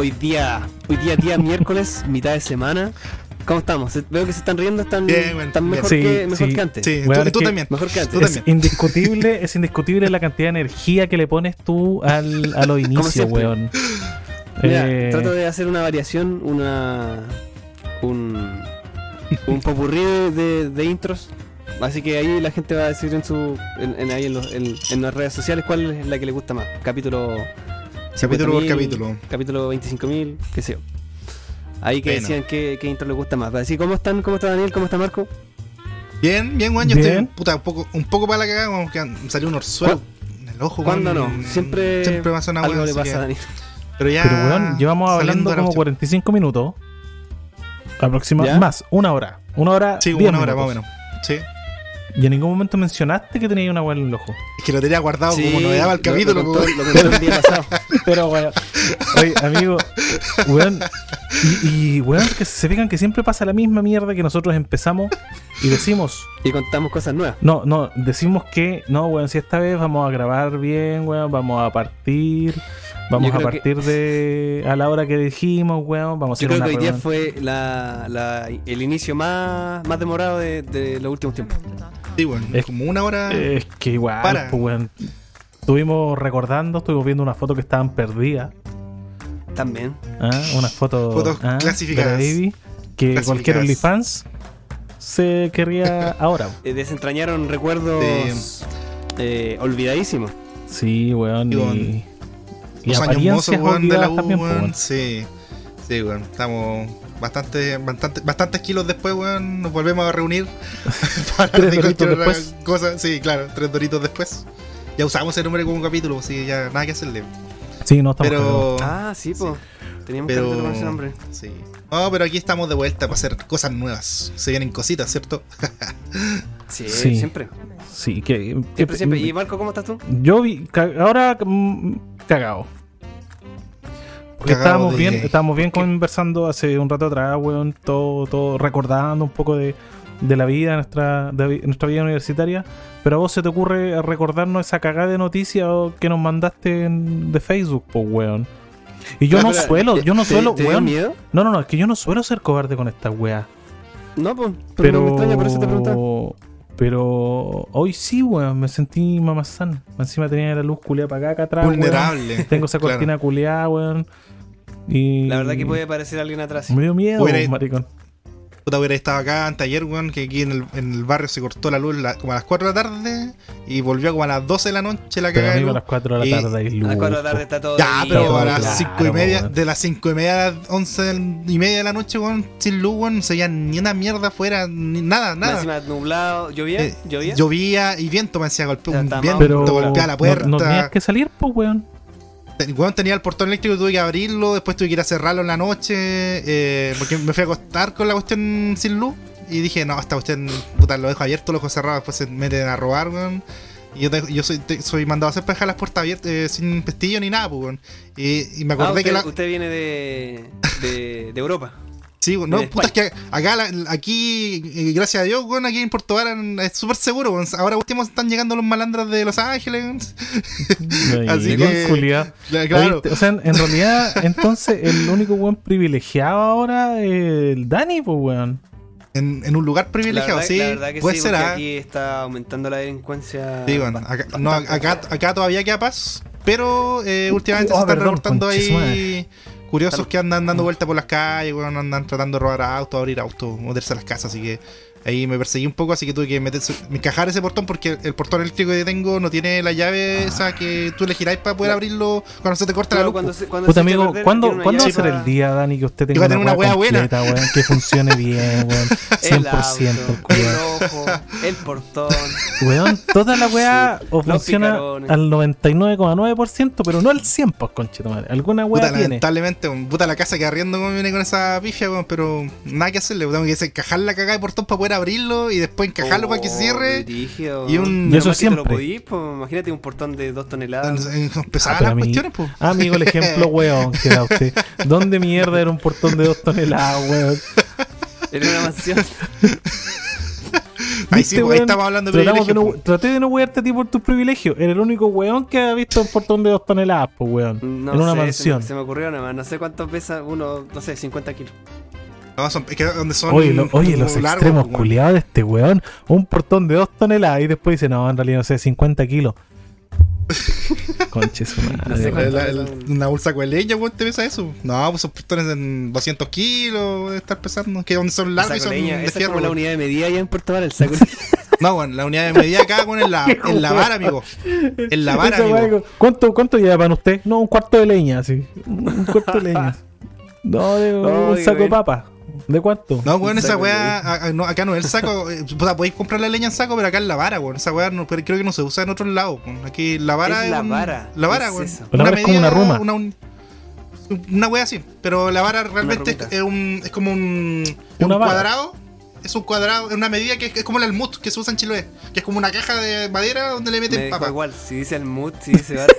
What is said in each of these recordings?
hoy día, hoy día día miércoles, mitad de semana. ¿Cómo estamos? Veo que se están riendo, están, Bien, bueno, están mejor, bien. que, mejor sí, que antes. Sí, Bueno, tú, es tú que- también. Mejor que antes. Tú Es también. indiscutible, es indiscutible la cantidad de energía que le pones tú al, a los inicios, weón. Mira, Eh, trato de hacer una variación, una. un. un popurrí de, de- de intros. Así que ahí la gente va a decir en su. en, en- ahí en, los- en- en las redes sociales cuál es la que le gusta más. Capítulo. Capítulo por 50.000, capítulo. Capítulo 25.000, qué sé yo. Ahí que Bueno. decían qué, qué intro les gusta más. Así, ¿cómo están? ¿Cómo está Daniel? ¿Cómo está Marco? Bien, bien, weón. Yo Bien. estoy puta, un poco, un poco para la cagada, como que han- salió un orzuelo en el ojo, ¿Cuándo weón. no? Siempre, Siempre pasa una algo weón. le así pasa a que- Daniel. Pero ya. Pero weón, llevamos saliendo hablando de la como cuestión. 45 minutos. Aproximadamente. ¿Ya? Más, una hora. Una hora. Sí, 10 una hora más o minutos. menos. Sí. Y en ningún momento mencionaste que tenías una weá en el ojo. Es que lo tenía guardado Sí, como novedad para el lo- capítulo, Lo, contó, weón. lo contó el día pasado. Pero, weón. Oye, amigo, weón. Y, y, weón, que se fijan que siempre pasa la misma mierda que nosotros empezamos y decimos. Y contamos cosas nuevas. No, no, decimos que, no, weón, si esta vez vamos a grabar bien, weón, vamos a partir. Vamos a que- partir de. a la hora que dijimos, weón. Vamos a Yo hacer creo una que hoy día fue la, la- el inicio más, más demorado de, de los últimos tiempos. Sí, weón. Es- Como una hora. Es que igual, Para. pues, weón. Estuvimos recordando, estuvimos viendo una foto que estaban perdidas. También. ¿ah? Unas fotos, Fotos ¿ah? clasificadas. baby, que Clasificadas. cualquier OnlyFans se querría ahora. Eh, desentrañaron recuerdos eh, olvidadísimos. Sí, weón. Y Y, y Los años mozos, weón, de la U, también, pues, weón. weón. Sí. Sí, weón. Estamos bastante, bastante, bastantes kilos después, weón. Nos volvemos a reunir para Tres doritos después. cosa. Sí, claro, tres doritos después. Ya usamos ese número como capítulo, así que ya nada que hacerle. Sí, no estamos. Pero. Ah, sí, pues. Teníamos Pero- que con ese nombre. Sí. No, pero aquí estamos de vuelta para hacer cosas nuevas. Se vienen cositas, ¿cierto? Sí, Sí. siempre. Sí, que. Siempre, siempre. ¿Y Marco, cómo estás tú? Yo vi. Ahora. mm, cagado. Porque estábamos de- bien, estábamos bien ¿Qué? conversando hace un rato atrás, weón, todo, todo recordando un poco de, de la vida, nuestra, de nuestra vida universitaria. Pero a vos se te ocurre recordarnos esa cagada de noticias o- que nos mandaste en- de Facebook, pues, weón. Y yo no pero, suelo, ¿te- yo no te- suelo, ¿Te weón. miedo? No, no, no, es que yo no suelo ser cobarde con estas weas. No, pues. Pero, Pero. me extraña, por eso te preguntaba. Pero hoy sí, weón, me sentí mamazán. Encima tenía la luz culeada para acá, acá atrás. weón. Vulnerable. Tengo esa Claro. cortina culeada, weón. Y. La verdad que puede parecer alguien atrás. Me dio miedo, maricón. Puta, hubiera estado acá antes ayer, weón, que aquí en el, en el barrio se cortó la luz la- como a las 4 de la tarde y volvió como a las 12 de la noche la Pero cagada a las 4 de Y- la tarde hay luz. A las 4 de la tarde está todo. Ya, pero día, a las 5 y claro, media, weón. de las 5 y media a las 11 y media de la noche, weón, sin luz, weón, no se veía ni una mierda afuera, ni nada, nada. Encima nublado. ¿Llovía? Eh, ¿Llovía? Llovía y viento me decía golpeó un viento, Pero golpeaba la no, puerta. no tenías que salir, pues, weón. Ten- weón, tenía el portón eléctrico, tuve que abrirlo, después tuve que ir a cerrarlo en la noche, eh, porque me fui a acostar con la cuestión sin luz. Y dije, no, esta cuestión, puta, lo dejo abierto, lo dejo cerrado, después se meten a robar, weón. Y yo, te- yo soy, te- soy mandado a hacer para dejar las puertas abiertas, eh, sin pestillo ni nada, pues, weón. Y, y me Ah, acordé usted, que la... usted viene de, de, de Europa. Sí, no, de puta, es que acá, aquí, eh, gracias a Dios, weón, aquí en Puerto Varas es súper seguro, weón. Ahora último están llegando los malandros de Los Ángeles, weón. Así que- Claro. Oye, o sea, en, en realidad, entonces, el único weón privilegiado ahora es el Dani, pues, weón. En, en un lugar La privilegiado, verdad, sí. la verdad que puede sí, ser, ah. aquí está aumentando la delincuencia. Sí, bueno, acá, no, acá, acá todavía queda paz, pero eh, últimamente Oh, se están perdón, reportando ahí curiosos que andan dando vueltas por las calles, andan tratando de robar autos, abrir autos, meterse a las casas, así que ahí me perseguí un poco, así que tuve que meterse, encajar ese portón porque el portón eléctrico que tengo no tiene la llave esa que tú le giráis para poder abrirlo cuando se te corta la luz. cuando se, cuando Puta se amigo, perder, ¿cuándo, una ¿cuándo va a ser el día, Dani, que usted tenga una weá buena. completa, weón, que funcione bien, weón? El 100%. auto, el culiao. el ojo, el portón. Weón, toda la weá o Los funciona al 99,9%, pero no al 100%, pues, conchito madre. Alguna Puta, tiene. lamentablemente, puta la casa que arriendo viene con esa pifia, weón, pero nada que hacerle, weón, tengo que encajar la cagada de portón para poder abrirlo y después encajarlo para que Oh, cierre. brígido. y un- Y eso te lo siempre. podís, pues, imagínate un portón de dos toneladas. Empezaban Ah, las a mí- cuestiones, pues. Amigo, el ejemplo, weón, que da usted. ¿Dónde mierda era un portón de dos toneladas, weón? En una mansión. Ahí sí, ¿Viste, pues, ahí weón? estamos hablando de Tratamos de privilegio. no- Traté de no wearte a ti por tus privilegios. Era el único weón que ha visto un portón de dos toneladas, pues weón. No en una sé, se me- mansión. Se me, ocurrió nada más. No sé cuántos pesa uno, no sé, 50 kilos. No, son, es que donde son Oye, lo- oye, los largos, extremos weón. culiados de este weón. Un portón de dos toneladas y después dice, no, en realidad no sé, 50 kilos. Conche su madre. No La- la- un- una bolsa de leña, weón, te pesa eso. No, pues son portones en 200 kilos de estar pesando. Que donde son largos y son leña, de esa es fierro. como la unidad de medida ya en Puerto Vara, el saco. No, bueno, la unidad de medida acá, weón, en la, en la vara, amigo. En la vara, amigo. ¿Cuánto, ¿Cuánto llevan usted? No, un cuarto de leña, sí. Un cuarto de leña. No, de Oh, un saco de bien. ¿De cuánto? No, weón, esa weá, no, acá no es el saco. eh, puta, podéis comprar la leña en saco, pero acá es la vara, weón. Esa weá no, pero creo que no se usa en otros lados. weón. Aquí la vara Es es. la un- vara. La vara, ¿Qué es weón. eso? La vara es como una ruma. Una, un- una weá así. Pero la vara realmente es, es un, es como un, es Una un vara. cuadrado. Es un cuadrado, es una medida que es, es como el almut que se usa en Chiloé. Que es como una caja de madera donde le Me meten dejo papa. igual, si dice el mood, si dice vara.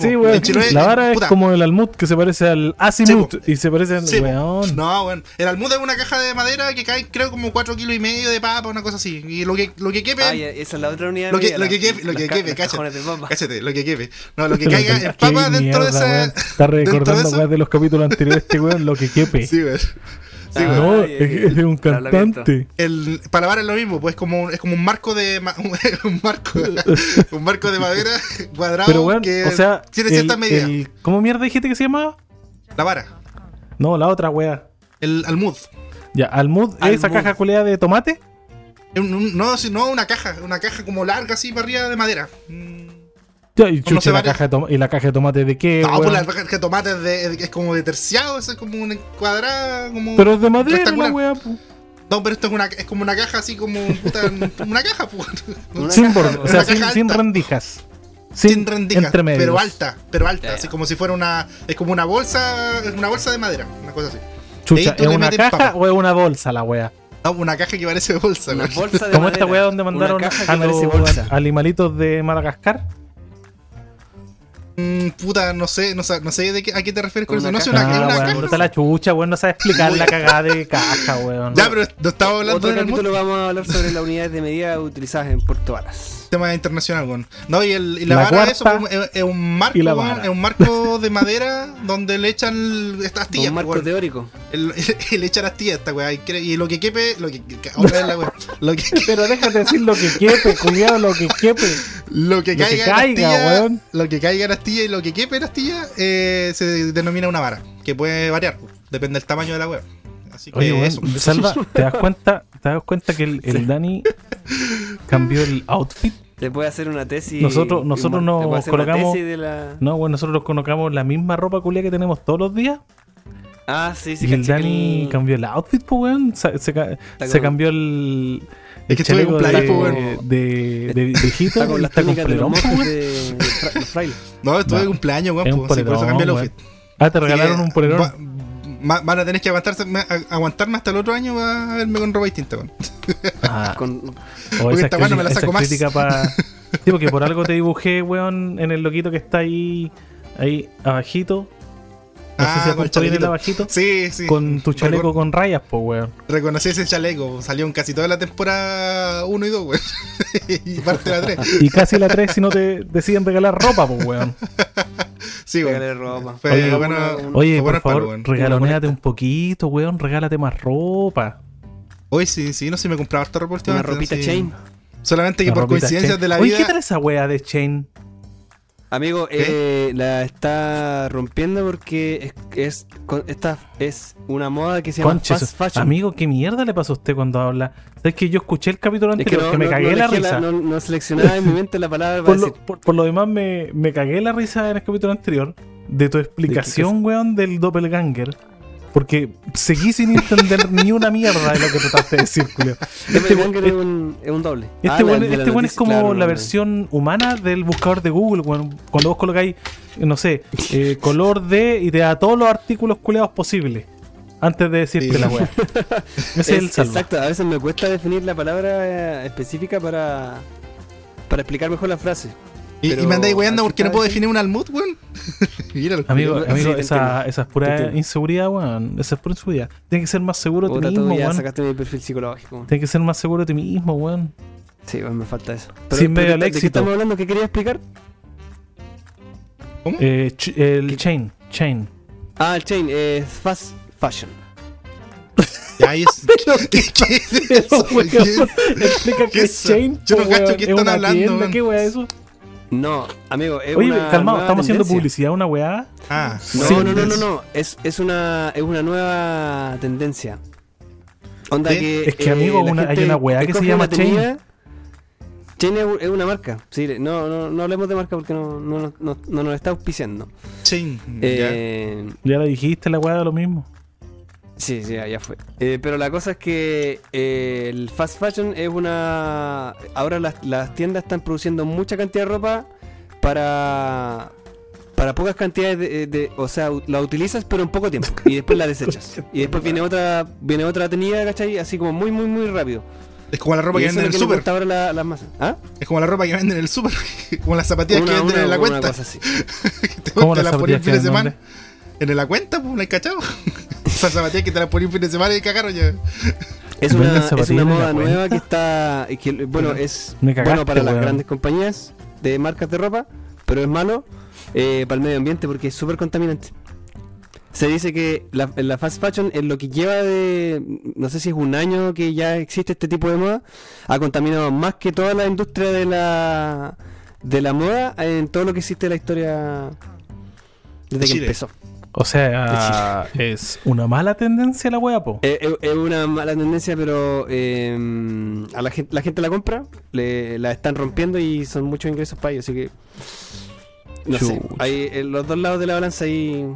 Sí, weón. en Chiloé, La vara puta, es como el almut que se parece al azimut y se parece al Sí, weón. No, bueno. El almud es una caja de madera que cae, creo, como 4 kilos y medio de papa, una cosa así. Y lo que, lo que quepe. Ah, ya, esa es la otra unidad de Lo que, lo la- que quepe, lo que ca- quepe, cáchate. lo que quepe. No, lo que caiga en papa dentro de esa. Está recordando eso- weón, de los capítulos anteriores este weón lo que quepe. Sí, weón. Sí, Ah, no, ya, es, es de un el cantante. El, para lavar es lo mismo, pues como un- es como un marco de un marco un marco de madera cuadrado Pero weón, que o sea, tiene el- ciertas medidas. el- ¿cómo mierda dijiste que se llamaba? La vara, No, la otra wea. el almud. Ya, almud, esa Almud. caja culeada de tomate. No, no una caja, una caja como larga así para arriba de madera. Mm. Y, chucha, la caja de ¿Y la caja de tomate de qué? No, weón? pues la caja de tomate es, de- es como de terciado, es como una cuadrada, como Pero es de madera la wea. No, pero esto es una es como una caja así como puta, una caja, pues. Una Sin caja, o sea, sin, caja sin rendijas. sin rendijas, entremedios. pero alta, pero alta, así como si fuera una es como una bolsa, es una bolsa de madera, una cosa así. Chucha, ¿es una caja papa. o es una bolsa la wea? No, una caja que parece bolsa, Una güey. bolsa de Como esta wea donde mandaron a los animalitos de Madagascar. Mm, puta, no sé, no sé, no sé de qué, a qué te refieres con eso. No sé, una, es Ah, una weón, caja. la chucha, weón, no sabe explicar la cagada de caja, weón. Ya, pero no estaba hablando Otro del capítulo vamos a hablar sobre las unidades de medida utilizadas en Puerto Varas. Tema internacional, weón. No, y, el, y la, La vara cuarta eso pues, es, es un marco, weón, es un marco de madera donde le echan estas astillas, Un marco weón. teórico. El- y le echan astillas esta weá. Y, lo que quepe, lo que, que- otra vez la weá. Lo que, Pero déjate decir lo que quepe, culiado, lo que quepe. lo que Lo que caiga en astilla, weón. lo que caiga en astilla y lo que quepe en astilla eh, se denomina una vara, que puede variar, pues, depende del tamaño de la weá. Así que Oye, eso. Salva, ¿te das cuenta, te das cuenta que el, el Dani cambió el outfit? Le puede hacer una tesis. Nosotros- nosotros nos colocamos- tesis de la... No, bueno, nosotros nos colocamos la misma ropa culia que tenemos todos los días. Ah, sí, sí, y el Dani el- cambió el outfit, pues, weón. Se, se se cambió el. Es que estuve de chaleco cumpleaños, de, pues, weón. de, de viejito Está con las técnicas de los frailes. No, estuve de cumpleaños, weón, Es un pues, sí, por eso cambié el outfit. Ah, te regalaron un polerón. Van a tener que aguantarse, aguantarme hasta el otro año para verme con ropa distinta, weón. Ah, Con... o porque esa esta weá no me la saco más. pa- Sí, porque por algo te dibujé, weón, en el loquito que está ahí, ahí abajito. No Ah, sé si con chalequito. abajito. Sí, sí. Con tu chaleco Recon- con rayas, pues, weón. Reconocí ese chaleco, salió en casi toda la temporada 1 y 2, weón. y parte de la 3. Y casi la 3 si no te deciden regalar ropa, pues, weón. Sí, weón. Ropa. Fue Oye, bueno, un- Oye, por palo, favor, weón. regalonéate un poquito, weón. Regálate más ropa. Hoy sí, sí, no sé si me compraba harta ropa Una últimamente. ropita sí. chain. Solamente que La por coincidencias Chain. de la Oye, vida. ¿qué tal esa wea de Chain? Amigo, eh, la está rompiendo porque es, es, esta es una moda que se llama Conche, fast su- fashion. amigo, ¿qué mierda le pasó a usted cuando habla? Es que yo escuché el capítulo Es anterior, que, me no- cagué no la risa. no, no seleccionaba en mi mente la palabra por, lo, decir. por- por lo demás, me, me cagué la risa en el capítulo anterior de tu explicación, weón, del doppelganger. Porque seguí sin entender ni una mierda de lo que trataste de decir, Julio. Este weón es un, es un doble. este Ah, este es noticia, como claro, la versión humana del buscador de Google. Cuando vos colocáis, no sé, eh, color de y te da todos los artículos culeados posibles. Antes de decirte Sí. la weá. Ese es, Es- el salva. exacto, a veces me cuesta definir la palabra eh, específica para, para explicar mejor la frase. Y, Pero y me andáis weando porque no puedo definir un almud, weón. Míralo. Amigo, amigo esa, esa es pura inseguridad, weón. Esa es pura inseguridad. Tienes que ser más seguro de ti mismo, weón. sacaste mi perfil psicológico. Tienes que ser más seguro de ti mismo, weón. Sí, pues me falta eso. Sin medio ¿de al qué- ¿De éxito. qué estamos hablando? ¿Qué quería explicar? ¿Cómo? Eh, ch- el ¿Qué? chain, chain. Ah, el chain, eh, fast fashion. Ya, es- ¿Qué es eso? Weón, ¿Qué? Explica ¿Qué qué es chain. Yo no cacho weón. qué Es están hablando, tienda, weón. ¿Qué es eso? No, amigo, es Oye, una calmado, nueva estamos haciendo publicidad a una weá. Ah, No, Sí. no, no, no, no. Es, es, una, es una nueva tendencia. Onda ¿Sí? que. Es que, amigo, la una- hay una weá que se llama tenida. Chain es, una marca. Sí, no, no, no hablemos de marca porque no, no, no, no nos está auspiciando. chain. ya. Eh, Ya la dijiste, la weá de lo mismo. Sí, sí, ya fue. Eh, pero la cosa es que eh, el fast fashion es una... Ahora las, las tiendas están produciendo mucha cantidad de ropa para... Para pocas cantidades de, de- O sea, la utilizas pero en poco tiempo. Y después la desechas. y después viene otra viene otra tenida, ¿cachai? Así como muy, muy, muy rápido. Es como la ropa y que venden en el ahora la- las masas. ¿Ah? Es como la ropa que venden en el super. Como las zapatillas que venden en la una cuenta. cosa así. Te, ¿Cómo te las el zapatillas fin de semana. nombre? En la cuenta, pues, ¿no hay cachado? Esas zapatillas que te las poní un fin de semana y cagaron ya. Es una, es en moda nueva que está. que, bueno, es bueno para las weón. grandes compañías de marcas de ropa, pero es malo eh, para el medio ambiente porque es súper contaminante. Se dice que la, la fast fashion es lo que lleva de. No sé si es un año que ya existe este tipo de moda. Ha contaminado más que toda la industria de la. De la moda en todo lo que existe en la historia. Desde que empezó. O sea, es una mala tendencia la weá, po. Eh, eh, Es una mala tendencia, pero eh, a la gente, la gente la compra, le, la están rompiendo y son muchos ingresos para ellos, así que no sé. Hay en los dos lados de la balanza y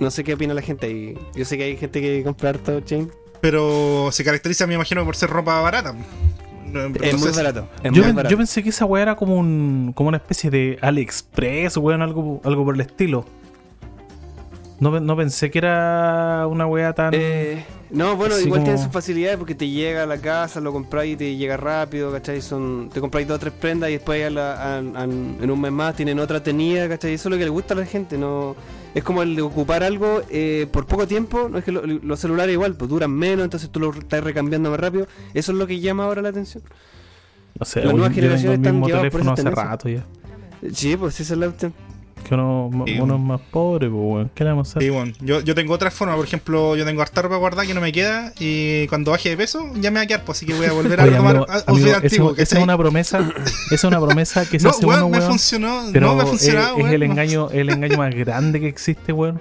no sé qué opina la gente. Y yo sé que hay gente que compra harto chain. Pero se caracteriza, me imagino, por ser ropa barata. No- Es muy sé- barato. Es Yo, muy pen- barato. yo pensé que esa weá era como un como una especie de AliExpress, weón, algo, algo por el estilo. No, no pensé que era una weá tan. Eh, no, bueno, igual como- tiene sus facilidades porque te llega a la casa, lo compráis y te llega rápido, ¿cachai? Son, te compráis dos o tres prendas y después a la- a- a- en un mes más tienen otra tenida, ¿cachai? Eso es lo que le gusta a la gente, no es como el de ocupar algo eh, por poco tiempo, no es que lo- los celulares igual, pues duran menos, entonces tú lo estás recambiando más rápido, eso es lo que llama ahora la atención. no sé, las nuevas generaciones están llevadas por esa hace rato ya. Sí, pues esa es la. Que uno, Sí. uno es más pobre, pues, weón. ¿Qué le vamos a hacer? Sí, bueno, yo, yo tengo otra forma, por ejemplo, yo tengo harta ropa guardada que no me queda y cuando baje de peso ya me va a quedar, pues así que voy a volver a Oye, retomar amigo, a- amigo, outfit esa- antiguo. esa es una promesa, esa es una promesa que se No, hace weón, uno, me weón. funcionó, Pero no me ha es- es, el engaño, el engaño más grande que existe, weón.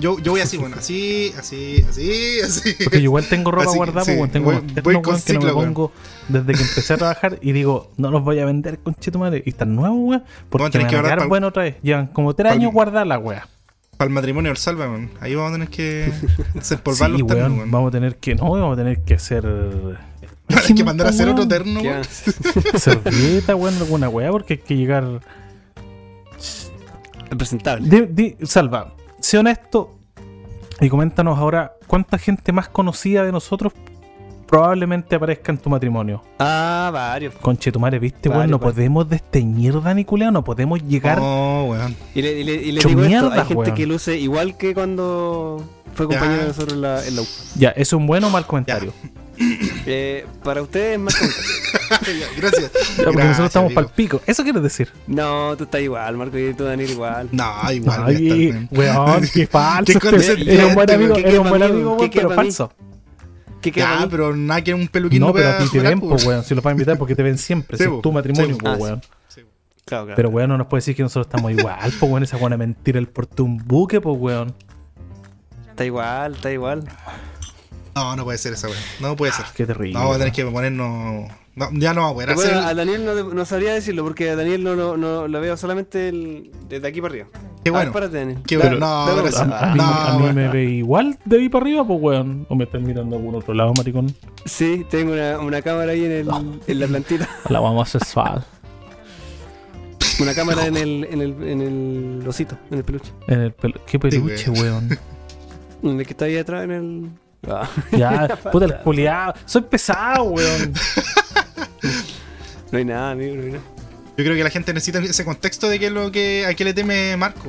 Yo, yo voy así, bueno, así, así, así, así. Porque yo igual tengo ropa Así guardada, sí, pues. Tengo voy- unos voy con que no me pongo desde que empecé a trabajar y digo, no los voy a vender con madre Y están nuevos, weón. Porque Vamos a tener me que van a guardar quedar pa'l- bueno otra vez. Llevan como tres pa'l- años guardadas la weá. Para el matrimonio del Salva, weón. Ahí vamos a tener que desempolvar Sí, los ternos, weón. Vamos a tener que, no, vamos a tener que hacer. Hay que mandar a hacer Weón. otro terno, ¿Qué weón. más? Servilleta, weón, alguna weá, porque hay que llegar. Impresentable. Di- di- Salva, sé honesto y coméntanos ahora cuánta gente más conocida de nosotros probablemente aparezca en tu matrimonio. Ah, varios. Conche tu madre, viste, weón, no podemos desteñir, Dani Culeo, no podemos llegar. Oh, weón. Y le, y le- y le Hecho digo esto, hay gente weón. que luce igual que cuando fue Ya. compañero de nosotros en la, en la U. Ya, ¿es un buen o mal comentario? Eh, para ustedes más comentario. Gracias. Ya, porque Gracias, nosotros estamos para el pico. ¿Eso quieres decir? No, tú estás igual, Marco, y tú Daniel igual. No, igual. weón, qué falso. Este- Era un buen amigo, era un buen ¿Qué amigo, weón, pero falso. ¿Qué queda mí? pero nada que un peluquín No, no, pero a ti te ven, pues, weón. Si los vas a invitar porque te ven siempre. Sí, si po. es tu matrimonio, Sí, pues, Ah, sí. weón. Claro, claro. Pero weón, no nos puede decir que nosotros estamos igual, pues weón, esa buena mentira el porte un buque, pues weón. Está igual, está igual. No, no puede ser esa weón. No puede ser. Qué terrible. No, vamos a tener que ponernos. No, ya no vamos a poder Bueno, hacer. a Daniel no, no sabría decirlo porque a Daniel no, no, no lo veo solamente el- desde aquí para arriba. Qué A ver, bueno. párate, Daniel. Qué bueno. No, sí. beso. A, a mí, No, a mí me ve igual de ahí para arriba, pues weón. O me están mirando a algún otro lado, maricón. Sí, tengo una, una cámara ahí en, el, en la plantita. A la mamá sexual. Una cámara en el, en el, en el osito, en el peluche. En el pelo. Qué peluche, weón. En el que está ahí atrás en el. Ah. Ya, puta el culiado. Soy pesado, weón. No hay nada, amigo, no hay nada. Yo creo que la gente necesita ese contexto de qué es lo que a qué le teme Marco.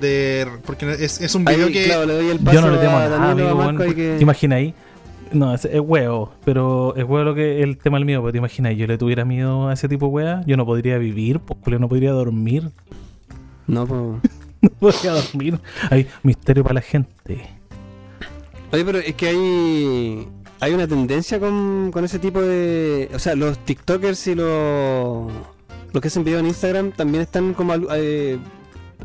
De, porque es, es un Ahí, video que. claro, le doy el paso Yo no le temo a nada, amigo, que- ¿Te imaginas ahí? No, es, es huevo, pero es huevo lo que el tema del miedo, porque te imaginas, yo le tuviera miedo a ese tipo de wea, yo no podría vivir, pues no podría dormir. No, pues. No podría dormir. Hay misterio para la gente. Oye, pero es que hay. Hay una tendencia con, con ese tipo de. O sea, los TikTokers y los. Los que hacen videos en Instagram también están como. al- eh,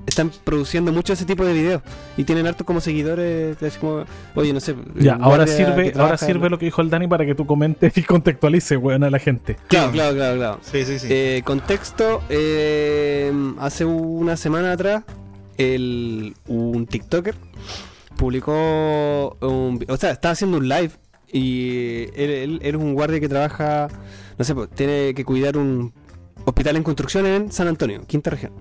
están produciendo mucho ese tipo de videos. Y tienen hartos como seguidores. como, oye, no sé. Ya, ahora sirve, ahora sirve lo que dijo el Dani para que tú comentes y contextualices, weón, a la gente. Claro, claro, claro, claro. Sí, sí, sí. Eh, contexto, eh, hace una semana atrás, el, un TikToker publicó, un, o sea, estaba haciendo un live y él, él- es un guardia que trabaja, no sé, pues, tiene que cuidar un hospital en construcción en San Antonio, quinta región.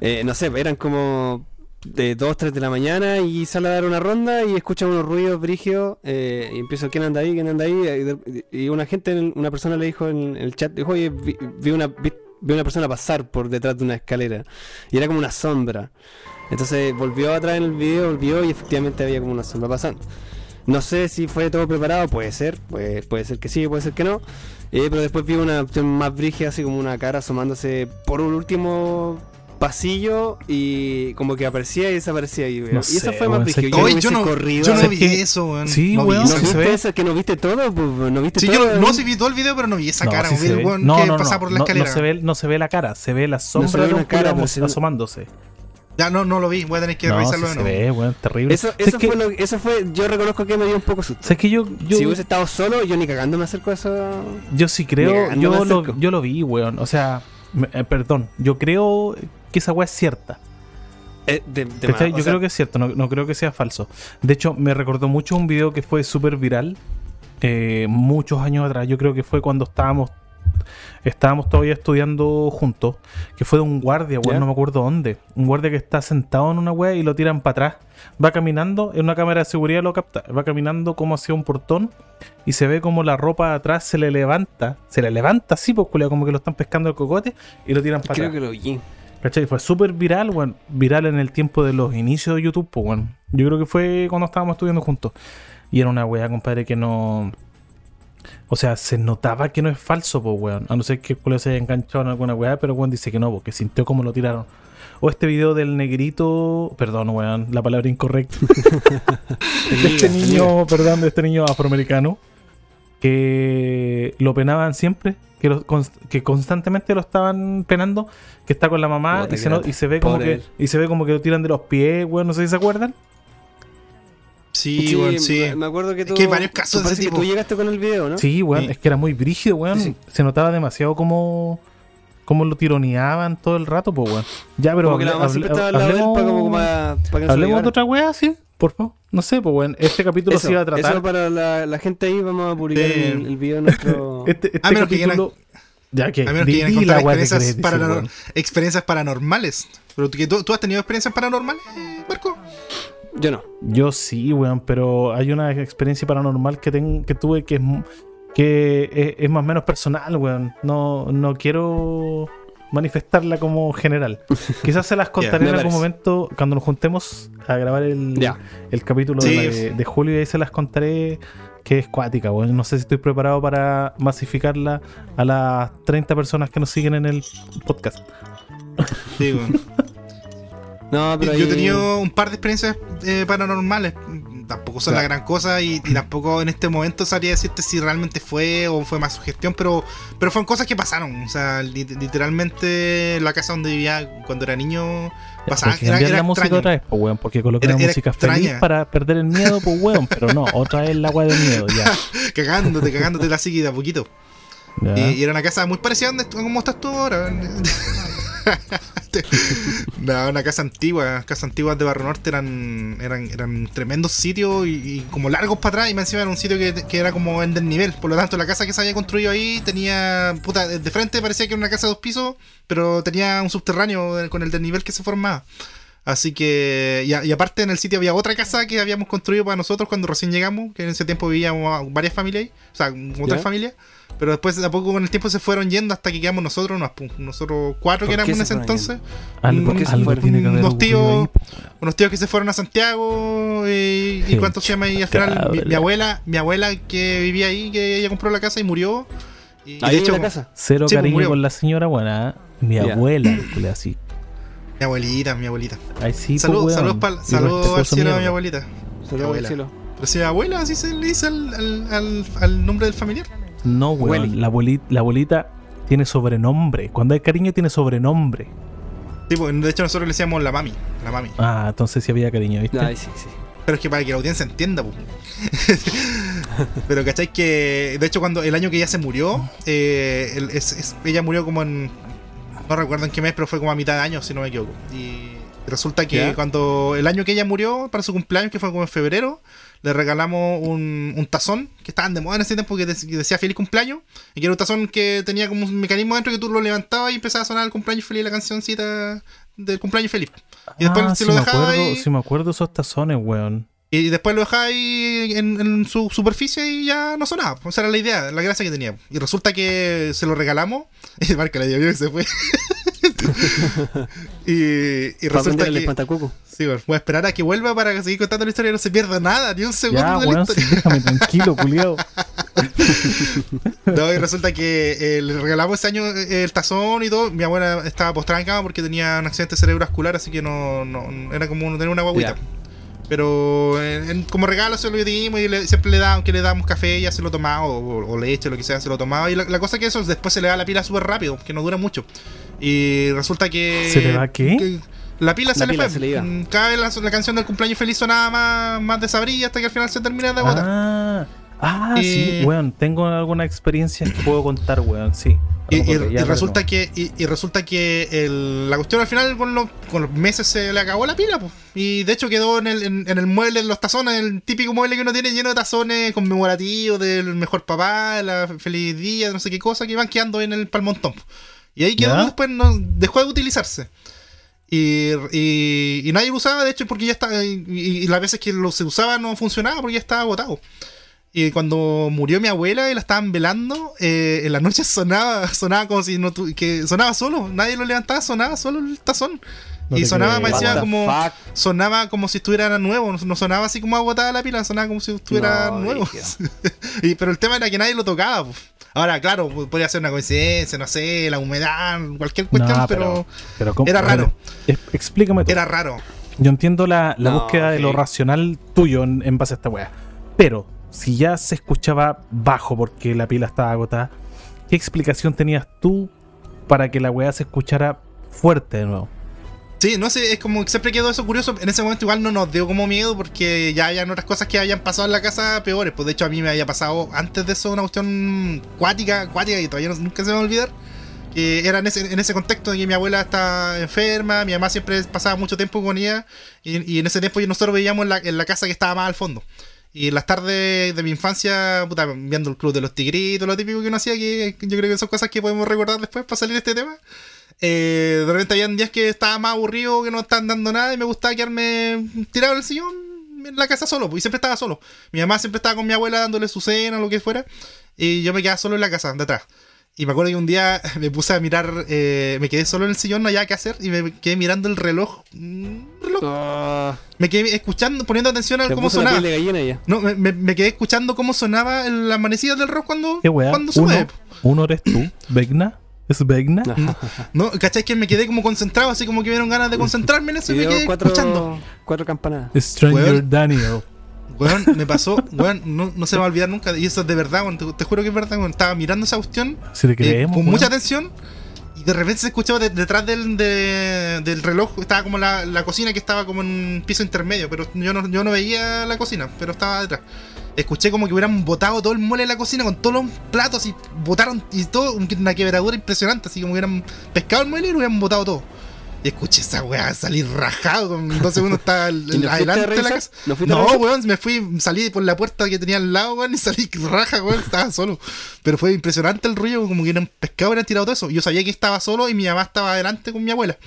Eh, no sé, eran como de 2, 3 de la mañana y sale a dar una ronda y escucha unos ruidos brígidos eh, y empiezo, ¿quién anda ahí? ¿quién anda ahí? Y, una gente, una persona le dijo en el chat, dijo, oye, vi, una, vi una persona pasar por detrás de una escalera y era como una sombra. Entonces volvió atrás en el video, volvió y efectivamente había como una sombra pasando. No sé si fue todo preparado, puede ser, puede, puede ser que sí, puede ser que no. Eh, pero después vi una opción más brígida, así como una cara asomándose por un último pasillo y como que aparecía y desaparecía. Y, No y eso sé, fue más sé Yo hubiese yo no, corrido yo no vi que- eso, weón. Sí, no vi weón, ¿No viste ve. eso? ¿Que no viste todo? Pues, ¿No viste Sí, todo? yo no sí vi todo el video, pero no vi esa No, cara. sí weón No, que no, pasaba no, por la no, escalera. no se ve, no se ve la cara, se ve la sombra se ve de un una cara, no- asomándose. Ya, no, no lo vi. Voy a tener que No, revisarlo de se nuevo. ve, weón, terrible. Eso, ¿Sabes eso, fue lo, eso fue, yo reconozco que me dio un poco susto. ¿Sabes que yo, yo, si hubiese estado solo, yo ni cagando me acerco a eso. yo sí creo, yo lo, yo lo vi, weón. O sea, me- eh, perdón, yo creo que esa weá es cierta. Eh, de- de ¿Cachai? más, o Yo sea, creo que es cierto, no, no creo que sea falso. De hecho, me recordó mucho un video que fue súper viral eh, muchos años atrás. Yo creo que fue cuando estábamos estábamos todavía estudiando juntos. Que fue de un guardia, weón, no me acuerdo dónde. Un guardia que está sentado en una wea y lo tiran para atrás. Va caminando, en una cámara de seguridad lo capta. Va caminando como hacia un portón y se ve como la ropa de atrás se le levanta. Se le levanta así, pues, como que lo están pescando el cocote y lo tiran para Creo atrás. que lo vi. ¿Cachai? Fue súper viral, weón. Viral en el tiempo de los inicios de YouTube, pues, weón. Yo creo que fue cuando estábamos estudiando juntos. Y era una weá, compadre, que no. O sea, se notaba que no es falso, pues, weón. A no ser que el culo se haya enganchado en alguna weá, pero weón dice que no, porque sintió como lo tiraron. O este video del negrito. Perdón, weón, la palabra incorrecta. de este niño, perdón, de este niño afroamericano. Que lo penaban siempre. Que, lo- const- que constantemente lo estaban penando. Que está con la mamá y se, no- y se ve como pobre que. él. Y se ve como que lo tiran de los pies, weón. No sé si se acuerdan. Sí, weón, sí. me- acuerdo que Es tú. que hay varios casos tú de ese que tipo. tú llegaste con el video, ¿no? Sí, weón, Sí. es que era muy brígido, weón. Sí, sí. Se notaba demasiado como. Como lo tironeaban todo el rato, pues, weón. Ya, pero. Como que la mamá hable- siempre estaba al lado de él hablemos- para, como para, para que no se lo Hablemos de otra weá, sí, por favor. No sé, pues, weón. Este capítulo Eso, se iba a tratar. eso para la, la gente ahí, vamos a publicar Sí. el, el video en nuestro. Este, este A menos que capítulo. Ya que. A menos di- que que experiencias, paranor- experiencias paranormales. Pero tú, ¿tú, tú has tenido experiencias paranormales, eh, Marco? Yo no. Yo sí, weón, pero hay una experiencia paranormal que, ten- que tuve que es, que es, es más o menos personal, weón. No, no quiero manifestarla como general. Quizás se las contaré en algún momento cuando nos juntemos a grabar el, el capítulo Sí. de, de julio y ahí se las contaré que es cuática, weón. No sé si estoy preparado para masificarla a las 30 personas que nos siguen en el podcast. Sí, weón. No, pero Yo he tenido un par de experiencias eh, paranormales. Tampoco son la Claro. gran cosa y, y tampoco en este momento sabría decirte si realmente fue o fue más sugestión, pero, pero fueron cosas que pasaron. O sea, lit- literalmente la casa donde vivía cuando era niño pasaba. Era, era la música extraño. otra vez, pues, weón, porque coloqué Era- música extraña. feliz para perder el miedo, pues, weón, pero no, otra vez la weá de miedo, ya. Cagándote, cagándote la psique de a poquito. Y, y era una casa muy parecida a donde, como estás tú ahora. no, una casa antigua. Las casas antiguas de Barrio Norte eran, eran, eran tremendos sitios y, y como largos para atrás. Y más encima era un sitio que, que era como en desnivel. Por lo tanto, la casa que se había construido ahí tenía. Puta, de frente parecía que era una casa de dos pisos, pero tenía un subterráneo con el desnivel que se formaba. Así que, y, a- y aparte en el sitio había otra casa que habíamos construido para nosotros cuando recién llegamos, que en ese tiempo vivíamos varias familias ahí, o sea, ¿Ya? familias, pero después de a poco con el tiempo se fueron yendo hasta que quedamos nosotros, unos, pu- nosotros cuatro que ¿Por qué éramos en se ese entonces, haber Unos tíos- unos tíos que se fueron a Santiago eh, y Gente cuánto se llama y al final mi, abuela, mi abuela que vivía ahí, que ella compró la casa y murió. Y, y Ahí de hecho, en la casa. Cero Sí, pues, cariño murió. con la señora buena. ¿eh? Mi abuela, así. mi abuelita, mi abuelita. Ahí sí, Salud- pues, saludos Y saludos al cielo a mi abuelita. Saludos al abuela. cielo. Pero si abuela, así se le dice al, al, al, al nombre del familiar. No, weón. La abuelita, la abuelita tiene sobrenombre. Cuando hay cariño tiene sobrenombre. Sí, pues, de hecho nosotros le decíamos la mami, la mami. Ah, entonces sí había cariño, ¿viste? Ay, sí, sí. Pero es que para que la audiencia entienda, pues. Pero ¿cachai? Que de hecho cuando el año que ella se murió, eh, el- es- es- ella murió como en... No recuerdo en qué mes, pero fue como a mitad de año, si no me equivoco. Y resulta que ¿Ya? cuando el año que ella murió, para su cumpleaños, que fue como en febrero, le regalamos un, un tazón que estaban de moda en ese tiempo que, de- que decía feliz cumpleaños. Y que era un tazón que tenía como un mecanismo dentro que tú lo levantabas y empezaba a sonar el cumpleaños feliz, la cancioncita del cumpleaños feliz. Y después ah, se sí lo me dejaba acuerdo, ahí. sí me acuerdo esos tazones, weón. Y después lo dejaba ahí en, en su superficie y ya no sonaba. Esa era la idea, la gracia que tenía. Y resulta que se lo regalamos. Y Marca le dio que se fue. y, y resulta que. Sí, bueno, voy a esperar a que vuelva para seguir contando la historia y no se pierda nada, ni un segundo Ya, de la weón, historia. sí, déjame tranquilo, culiao. No, y resulta que eh, le regalamos ese año eh, el tazón y todo. Mi abuela estaba postrada en cama porque tenía un accidente cerebrovascular, así que no, no, era como tener una guaguita. Ya. Pero en- en- como regalo se lo dimos y le- siempre le dábamos que le damos café, ella se lo tomaba, o, o- o leche, lo que sea, se lo tomaba. Y la, la cosa que eso después se le da la pila súper rápido, que no dura mucho. Y resulta que. ¿Se le da qué? que la pila se La le pila fue. se le iba. Mm, Cada vez la, la canción del cumpleaños feliz sonaba más, más desabrida hasta que al final se termina de agotar. Ah, ah Y- sí, weón. Tengo alguna experiencia que puedo contar, weón, sí. Y, resulta que y, y resulta que el- la cuestión al final con los, con los meses se le acabó la pila pues. y de hecho quedó en el, en, en el mueble de los tazones el típico mueble que uno tiene lleno de tazones conmemorativos del mejor papá de la feliz día no sé qué cosa que van quedando en el palmontón y ahí quedó ¿Ya? después no, dejó de utilizarse y, y, y nadie lo usaba de hecho porque ya estaba y, las veces que lo se usaba no funcionaba porque ya estaba agotado y cuando murió mi abuela y la estaban velando, eh, en la noche sonaba, sonaba como si no tu- que sonaba solo, nadie lo levantaba, sonaba solo el tazón. No y sonaba como fuck? sonaba como si estuviera nuevo, no, sonaba así como agotada la pila, sonaba como si estuviera No, nuevo. y, pero el tema era que nadie lo tocaba. pues. Ahora, claro, podría ser una coincidencia, no sé, la humedad, cualquier cuestión, No, pero, era raro. explícame tú. era raro. Yo entiendo la, la No, búsqueda de lo racional tuyo en, en base a esta weá. Pero, si ya se escuchaba bajo porque la pila estaba agotada, ¿qué explicación tenías tú para que la weá se escuchara fuerte de nuevo? Sí, no sé, es como que siempre quedó eso curioso. En ese momento igual no nos dio como miedo porque ya hayan otras cosas que hayan pasado en la casa peores. Pues de hecho a mí me había pasado antes de eso una cuestión cuática, cuática y todavía no- nunca se me va a olvidar. Que era en ese, en ese contexto de que mi abuela está enferma, mi mamá siempre pasaba mucho tiempo con ella y, y en ese tiempo nosotros veíamos en la, en la casa que estaba más al fondo. Y en las tardes de mi infancia, puta, viendo el club de los tigritos, lo típico que uno hacía, que yo creo que son cosas que podemos recordar después para salir de este tema. Eh, de repente habían días que estaba más aburrido, que no estaban dando nada y me gustaba quedarme tirado en el sillón en la casa solo, pues, y siempre estaba solo. Mi mamá siempre estaba con mi abuela dándole su cena o lo que fuera, y yo me quedaba solo en la casa, de atrás. Y me acuerdo que un día me puse a mirar, eh, me quedé solo en el sillón, no había qué hacer, y me quedé mirando el reloj. mm, reloj. Ah, Me quedé escuchando, poniendo atención a te cómo sonaba. piel de gallina ya. No, me, me- me quedé escuchando cómo sonaba la amanecida del reloj cuando, ¿Qué weá? cuando se Uno, uno eres tú, Vegna. ¿Es Vegna? No, ¿cachai? Que me quedé como concentrado, así como que me dieron ganas de concentrarme en eso Y y me quedé cuatro, escuchando. cuatro campanadas. Stranger Weón. Daniel. Weón, me pasó, weón, no, no se me va a olvidar nunca. Y eso es de verdad, weón, te, te juro que es verdad, weón. Estaba mirando esa cuestión Si te eh, con weón. mucha atención y de repente se escuchaba de- detrás del, de- del reloj, estaba como la, la cocina que estaba como en un piso intermedio, pero yo no, yo no veía la cocina, pero estaba detrás. Escuché como que hubieran botado todo el mole de la cocina con todos los platos y botaron y todo, un- una quebradura impresionante, así como hubieran pescado el mole y lo hubieran botado todo. Y escuché esa weá salir rajado, con dos segundos estaba el- ¿Y no fuiste a adelante de la casa. ¿No No, weón, me fui, salí por la puerta que tenía al lado, weón, y salí raja, weón, estaba solo. Pero fue impresionante el ruido, como que eran pescado, hubieran tirado todo eso. Yo sabía que estaba solo y mi mamá estaba adelante con mi abuela.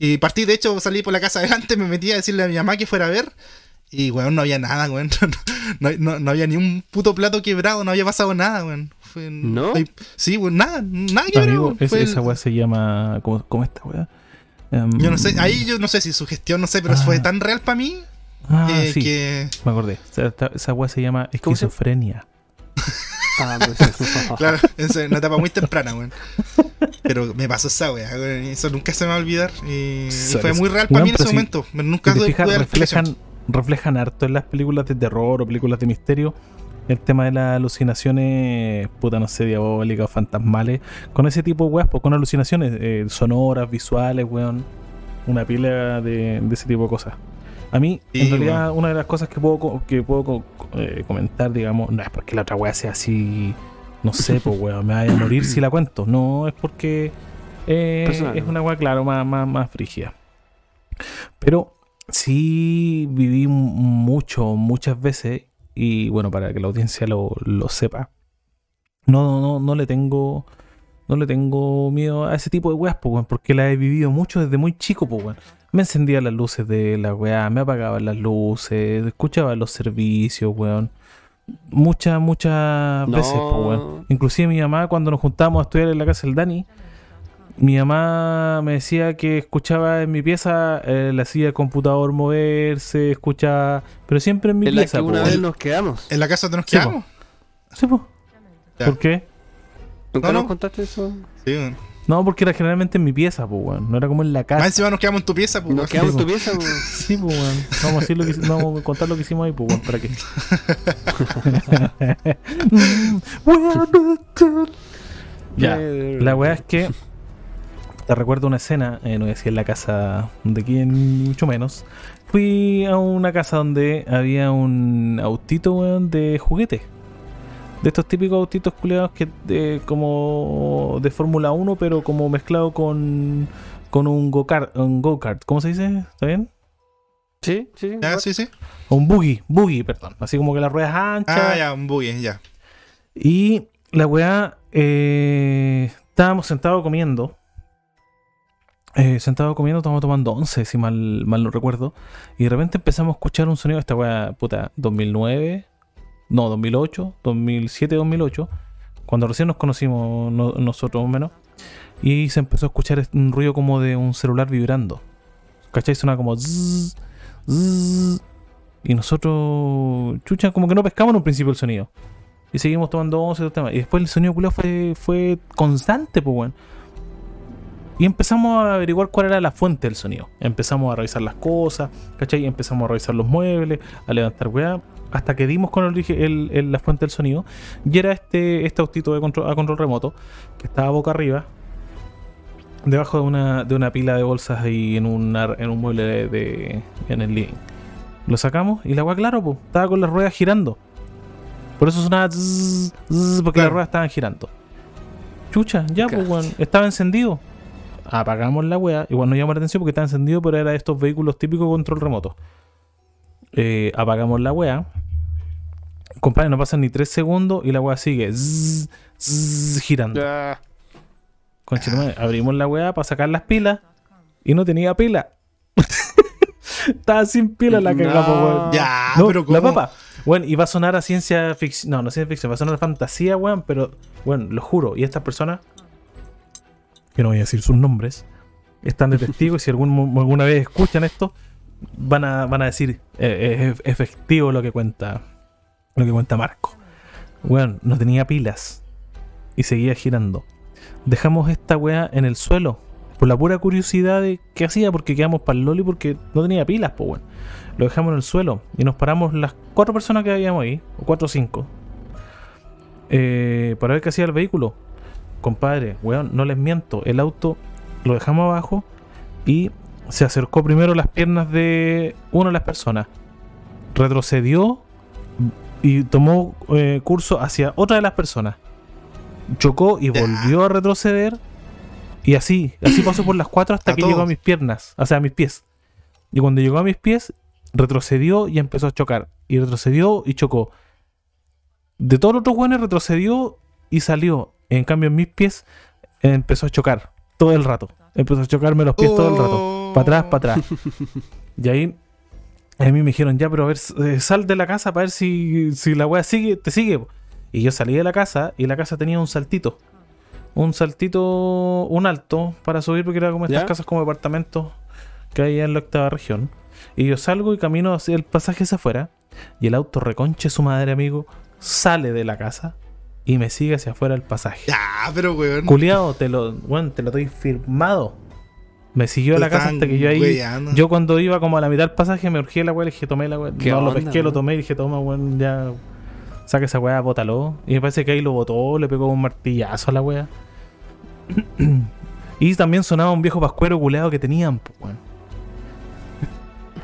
Y partí, de hecho, salí por la casa adelante, me metí a decirle a mi mamá que fuera a ver. Y, weón, no había nada, weón. No, no- no había ni un puto plato quebrado, no había pasado nada, weón. Fue- ¿No? sí, weón, nada, nada quebrado. Amigo, es- esa weá se llama. ¿Cómo, cómo esta weá? Em, Yo no sé, ahí yo no sé si su gestión, no sé, pero Ah. fue tan real para mí Ah, eh, sí, que. me acordé. Esta- esa weá se llama ¿Cómo se- esquizofrenia. Ah, pues, Claro, es una etapa muy temprana, weón. Pero me pasó esa weá, weón. y Eso nunca se me va a olvidar. Y, fue muy real para mí en ese si- momento. Nunca Si te tuve fijas, reflejan, reflejan harto en las películas de terror o películas de misterio. El tema de las alucinaciones, puta, no sé, diabólicas o fantasmales, con ese tipo de weas, pues, con alucinaciones eh, sonoras, visuales, weón, una pila de, de ese tipo de cosas. A mí, Sí, en realidad, una de las cosas que puedo, que puedo eh, comentar, digamos, no es porque la otra wea sea así, no sé, pues weón, me vaya a morir si la cuento, no, es porque eh, es una wea, claro, más, más, más frígida. Pero sí viví mucho, muchas veces, y bueno, para que la audiencia lo, lo sepa, no, no, no le tengo. No le tengo miedo a ese tipo de weas, weón, porque la he vivido mucho desde muy chico, pues, weón. Me encendía las luces de la weá, me apagaban las luces, escuchaba los servicios, weón. Muchas, muchas No. veces, pues, weón. Inclusive mi mamá, cuando nos juntábamos a estudiar en la casa del Dani, mi mamá me decía que escuchaba en mi pieza eh, la silla del computador moverse, escuchaba, pero siempre en mi en la pieza, que una vez nos quedamos. En la casa donde nos Sí, quedamos. Sí, po. ¿Por qué? ¿Nunca No, nos no. contaste eso? Sí, weón. No, porque era generalmente en mi pieza, pues, weón. No era como en la Más casa. encima nos quedamos en tu pieza, pues. Nos quedamos en tu pieza, pues. Sí, pues, weón. Vamos a, decir lo que, vamos a contar lo que hicimos ahí, pues, weón. ¿Para qué? ya. La weá es que. Te recuerdo una escena, eh, no voy a decir en la casa de quién, mucho menos. Fui a una casa donde había un autito, weón, de juguete. De estos típicos autitos culiados que de, como de Fórmula 1, pero como mezclado con, con un go-kart. Un go-kart. ¿Cómo se dice? ¿Está bien? Sí, sí, sí. Ya, sí, sí. Un buggy, buggy, perdón. Así como que las ruedas anchas. Ah, ya, un buggy, ya. Y la weá, eh, estábamos sentados comiendo. Eh, sentados comiendo, estábamos tomando 11, si mal, no recuerdo. Y de repente empezamos a escuchar un sonido esta weá, puta, 2009, no, 2008, 2007, 2008. Cuando recién nos conocimos no- nosotros menos. Y se empezó a escuchar este- un ruido como de un celular vibrando. ¿Cachai? Suena como zzzz, zzzz. Y nosotros, chucha, como que no pescamos en un principio el sonido. Y seguimos tomando once y después el sonido culiao fue, fue constante, pues, weón. Y empezamos a averiguar cuál era la fuente del sonido. Empezamos a revisar las cosas, ¿cachai? Empezamos a revisar los muebles, a levantar weá, hasta que dimos con el, el- el- la fuente del sonido. Y era este, este autito de control, a control remoto, que estaba boca arriba, debajo de una, de una pila de bolsas ahí en, una- en un mueble de, de- en el living. Lo sacamos y la weá, claro, pues, estaba con las ruedas girando. Por eso sonaba porque Claro. las ruedas estaban girando. Chucha, ya, pues, estaba encendido. Apagamos la weá. Igual nos llamó la atención porque estaba encendido, pero era de estos vehículos típicos control remoto. Eh, apagamos la weá. Compadre, no pasan ni 3 segundos y la weá sigue girando. Ya. Conchetumare, abrimos la weá para sacar las pilas y no tenía pila. Estaba sin pila la cagamos, No. weón. Ya, No, pero la ¿cómo? papa. Bueno, y va a sonar a ciencia ficción. No, no ciencia ficción, va a sonar a fantasía, weón. Pero, bueno, lo juro. Y estas personas, que no voy a decir sus nombres, están de y si algún, alguna vez escuchan esto, van a, van a decir: eh, es efectivo lo que cuenta, lo que cuenta Marco. Weón, no tenía pilas y seguía girando. Dejamos esta weá en el suelo por la pura curiosidad de qué hacía, porque quedamos para el loli porque no tenía pilas, pues weón. Lo dejamos en el suelo y nos paramos las cuatro personas que habíamos ahí, o cuatro o cinco, eh, para ver qué hacía el vehículo. Compadre, weón, no les miento, el auto lo dejamos abajo y se acercó primero las piernas de una de las personas, retrocedió y tomó eh, curso hacia otra de las personas. Chocó y volvió a retroceder. Y así, así pasó por las cuatro hasta A que llegó a mis piernas, o sea, a mis pies. Y cuando llegó a mis pies, retrocedió y empezó a chocar. Y retrocedió y chocó. De todos los otros buenos retrocedió y salió. En cambio, en mis pies empezó a chocar todo el rato. Empezó a chocarme los pies todo el rato. Para atrás, para atrás. y ahí a mí me dijeron, ya, pero a ver, eh, sal de la casa para ver si, si la weá sigue, te sigue. po". Y yo salí de la casa y la casa tenía un saltito. Un saltito, un alto para subir, porque era como estas ¿Ya? casas como departamentos que hay en la octava región. Y yo salgo y camino hacia el pasaje hacia afuera. Y el auto reconche su madre, amigo, sale de la casa y me sigue hacia afuera el pasaje. Ya, pero weón. Culeado, te lo, weón, te lo doy firmado. Me siguió a la casa hasta que yo ahí. Yo cuando iba como a la mitad del pasaje me urgí la weá, le dije, tomé la weá. ¿Qué No lo pesqué, lo tomé y dije, toma, weón, ya. Saca esa weá, bótalo. Y me parece que ahí lo botó, le pegó un martillazo a la weá. y también sonaba un viejo pascuero culeado que tenían, pues, weón.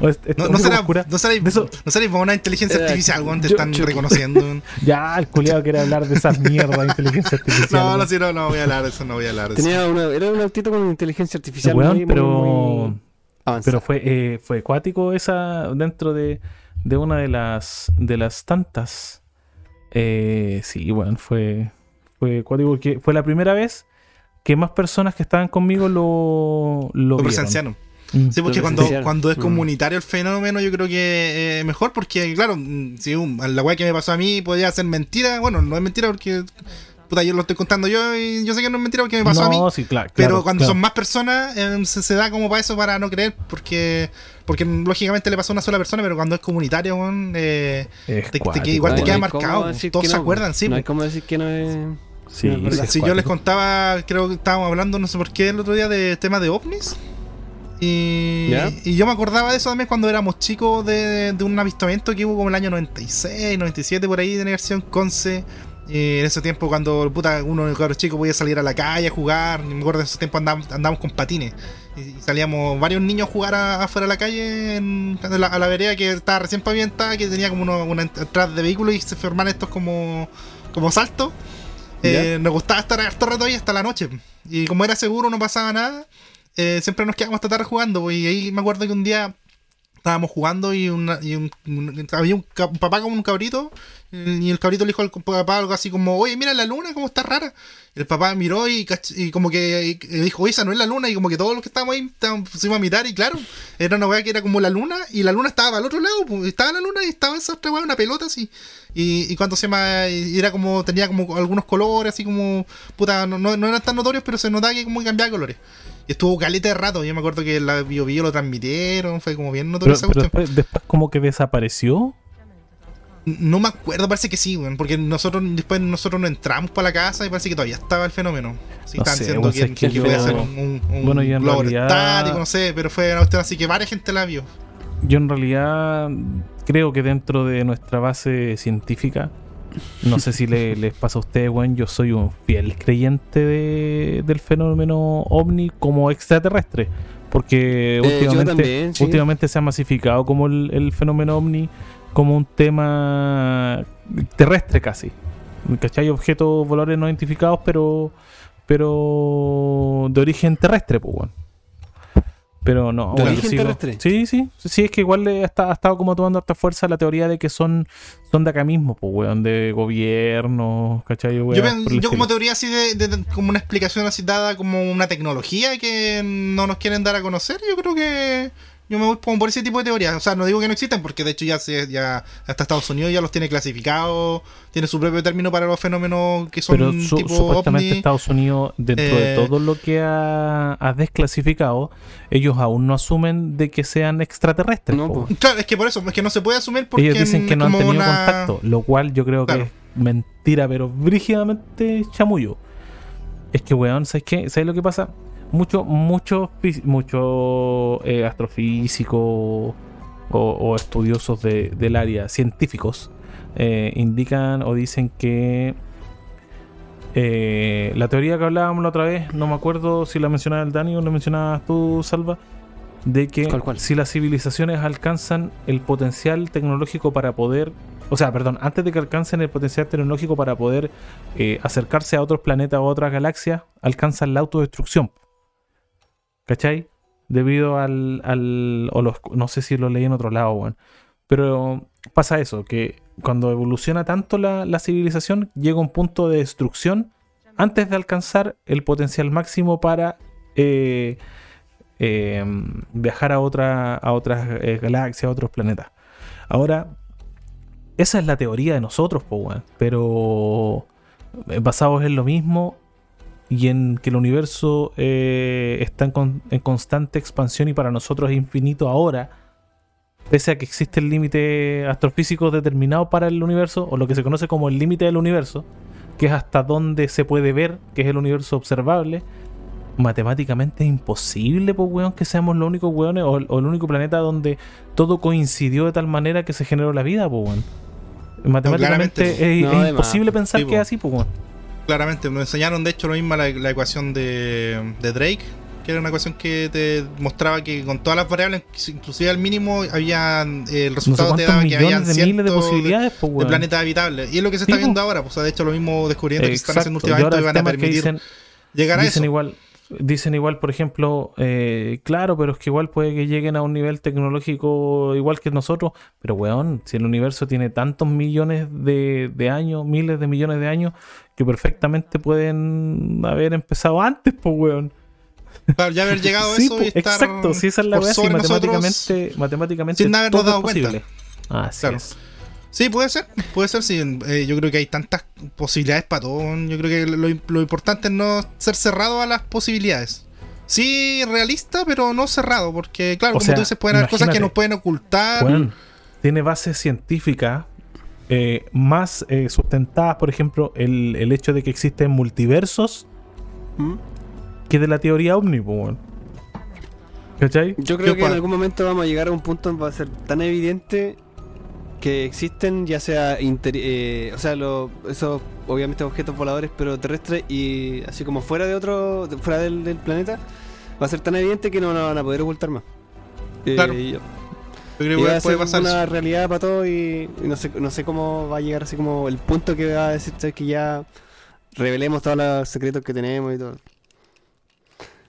No, no será, pascura- no será, de eso- no será una inteligencia Era- artificial, weón, te yo- están yo- reconociendo. Ya, el culeado quiere hablar de esas mierdas de inteligencia artificial. No, no, sí, no, no voy a hablar de eso, no voy a hablar de eso. Tenía una, era un autito con inteligencia artificial. Weón, muy- pero. muy. Pero fue, eh, fue acuático esa dentro de, de una de las de las tantas. Eh, sí, bueno, fue, fue acuático porque fue la primera vez que más personas que estaban conmigo lo, lo Lo vieron. presenciaron. Mm. Sí, porque cuando, cuando es Mm. comunitario el fenómeno, yo creo que es mejor porque, claro, mm, si un- la weá que me pasó a mí podía ser mentira, bueno, no es mentira porque, puta, yo lo estoy contando yo y yo sé que no es mentira porque me pasó a mí. No, sí, claro. Pero claro, cuando claro. son más personas, eh, se, se da como para eso, para no creer, porque porque lógicamente le pasó a una sola persona, pero cuando es comunitario, weón, eh, Es te- te- cuático, que igual te queda marcado, decir todos que se acuerdan, sí, No hay po. cómo decir que no es. Sí, Si yo les contaba, creo que estábamos hablando, no sé por qué, el otro día de tema de ovnis. Y, yo me acordaba de eso también cuando éramos chicos de, de un avistamiento que hubo como el año 96, 97 por ahí de Negación Conce. Y en ese tiempo cuando puta, uno de los chicos podía salir a la calle a jugar, me acuerdo en ese tiempo andábamos, andábamos con patines. Y, y salíamos varios niños a jugar a- afuera de la calle, en, a, la, a la vereda que estaba recién pavimentada, que tenía como uno- una entrada de vehículos y se forman estos como, como saltos. Eh, nos gustaba estar harto rato ahí hasta la noche. Y como era seguro, no pasaba nada. Eh, siempre nos quedamos hasta tarde jugando. pues, Y ahí me acuerdo que un día estábamos jugando y, una- y un, un- había un, papá con un cabrito. Y el cabrito le dijo al papá algo así como: Oye, mira la luna, cómo está rara. Y el papá miró y, y como que dijo: esa no es la luna. Y como que todos los que estábamos ahí estábamos- pusimos a mirar. Y claro, era una weá que era como la luna. Y la luna estaba al otro lado. pues, estaba la luna y estaba esa otra una pelota así. Y, cuando se llama, era como, tenía como algunos colores, así como, puta, no, no, no eran tan notorios, pero se notaba que como que cambiaba colores. Y estuvo caleta de rato, yo me acuerdo que la Bio Bio lo transmitieron, fue como bien notorio esa cuestión. después, después como que desapareció. No me acuerdo, parece que sí, weón, porque nosotros después nosotros no entramos para la casa y parece que todavía estaba el fenómeno. Sí, No sé, diciendo que, que que podía ser un, un, un Bueno, y en globo realidad- estático, no sé, pero fue una cuestión así que varias gente la vio. Yo en realidad creo que dentro de nuestra base científica, no sé si le- les pasa a ustedes, weón, yo soy un fiel creyente de- del fenómeno ovni como extraterrestre. Porque Eh, últimamente, también, sí. últimamente se ha masificado como el, el fenómeno ovni como un tema terrestre casi. ¿Cachai? Objetos voladores no identificados, pero pero de origen terrestre, pues, weón. Pero no, ¿De bueno, origen sigo- terrestre? Sí, sí. Sí, es que igual le ha, ha estado como tomando harta fuerza la teoría de que son, son de acá mismo, pues, weón, de gobierno, ¿cachai? Yo, pen- por el yo como estilo. teoría así de, de- de- como una explicación así dada como una tecnología que no nos quieren dar a conocer, yo creo que yo me voy como por ese tipo de teorías. O sea, no digo que no existen, porque de hecho ya se, ya hasta Estados Unidos ya los tiene clasificados, tiene su propio término para los fenómenos que son Pero su- tipo supuestamente ovni. Estados Unidos, dentro de Eh, todo lo que ha, ha desclasificado, ellos aún no asumen de que sean extraterrestres. No, po, po. weón. Claro, es que por eso, es que no se puede asumir porque Ellos dicen que no han tenido una- contacto, lo cual yo creo Claro. que es mentira, pero brígidamente chamullo. Es que, weón, ¿sabes qué? ¿Sabes lo que pasa? Muchos muchos fí- muchos eh, astrofísicos o, o estudiosos de- del área, científicos, eh, indican o dicen que eh, la teoría que hablábamos la otra vez, no me acuerdo si la mencionaba el Dani o la mencionabas tú, Salva, de que ¿Cuál, cuál? si las civilizaciones alcanzan el potencial tecnológico para poder, o sea, perdón, antes de que alcancen el potencial tecnológico para poder eh, acercarse a otros planetas o a otras galaxias, alcanzan la autodestrucción. ¿Cachai? Debido al, al o los, no sé si lo leí en otro lado, weón. Pero pasa eso, que cuando evoluciona tanto la, la civilización, llega un punto de destrucción antes de alcanzar el potencial máximo para eh, eh, viajar a, otra, a otras eh, galaxias, a otros planetas. Ahora, esa es la teoría de nosotros, po, pero basados en lo mismo y en que el universo eh, está en, con- en constante expansión y para nosotros es infinito ahora, pese a que existe el límite astrofísico determinado para el universo, o lo que se conoce como el límite del universo, que es hasta donde se puede ver, que es el universo observable, matemáticamente es imposible, pues, weón, que seamos los únicos weones o, el- o el único planeta donde todo coincidió de tal manera que se generó la vida, pues, weón. Matemáticamente es, No, es además, imposible pensar sí, que es po. así, pues, weón. Claramente, nos enseñaron de hecho lo mismo la, la ecuación de, de Drake, que era una ecuación que te mostraba que con todas las variables, inclusive al mínimo, había eh, el No sé resultado te cuántos daba que habían de miles de posibilidades, pues, de planetas habitables. Y es lo que se está viendo ahora, pues de hecho lo mismo descubrimientos que se están haciendo Exacto. Y últimamente el van a que permitir dicen, llegar a dicen eso. igual dicen igual por ejemplo eh, claro pero es que igual puede que lleguen a un nivel tecnológico igual que nosotros pero weón si el universo tiene tantos millones de, de años miles de millones de años que perfectamente pueden haber empezado antes pues weón Claro, ya haber llegado a Sí, eso po, y estar exacto si esa es la weá nosotros matemáticamente matemáticamente sin habernos dado cuenta. posible así Claro. es Sí, puede ser, puede ser, sí. Eh, yo creo que hay tantas posibilidades para todo. Yo creo que lo, lo importante es no ser cerrado a las posibilidades. Sí, realista, pero no cerrado, porque claro, O como sea, tú dices, pueden haber cosas que nos pueden ocultar. Weón, tiene bases científicas eh, más eh, sustentadas, por ejemplo, el, el hecho de que existen multiversos ¿Mm? que de la teoría weón. ¿Cachai? Yo creo que en algún momento vamos a llegar a un punto donde va a ser tan evidente que existen ya sea eh, o sea lo- esos obviamente objetos voladores pero terrestres y así como fuera de otro fuera del, del planeta va a ser tan evidente que no nos van a poder ocultar más Eh, Claro. Yo creo que va a puede ser pasar una realidad para todos y, y no sé no sé cómo va a llegar así como el punto que va a decir que ya revelemos todos los secretos que tenemos y todo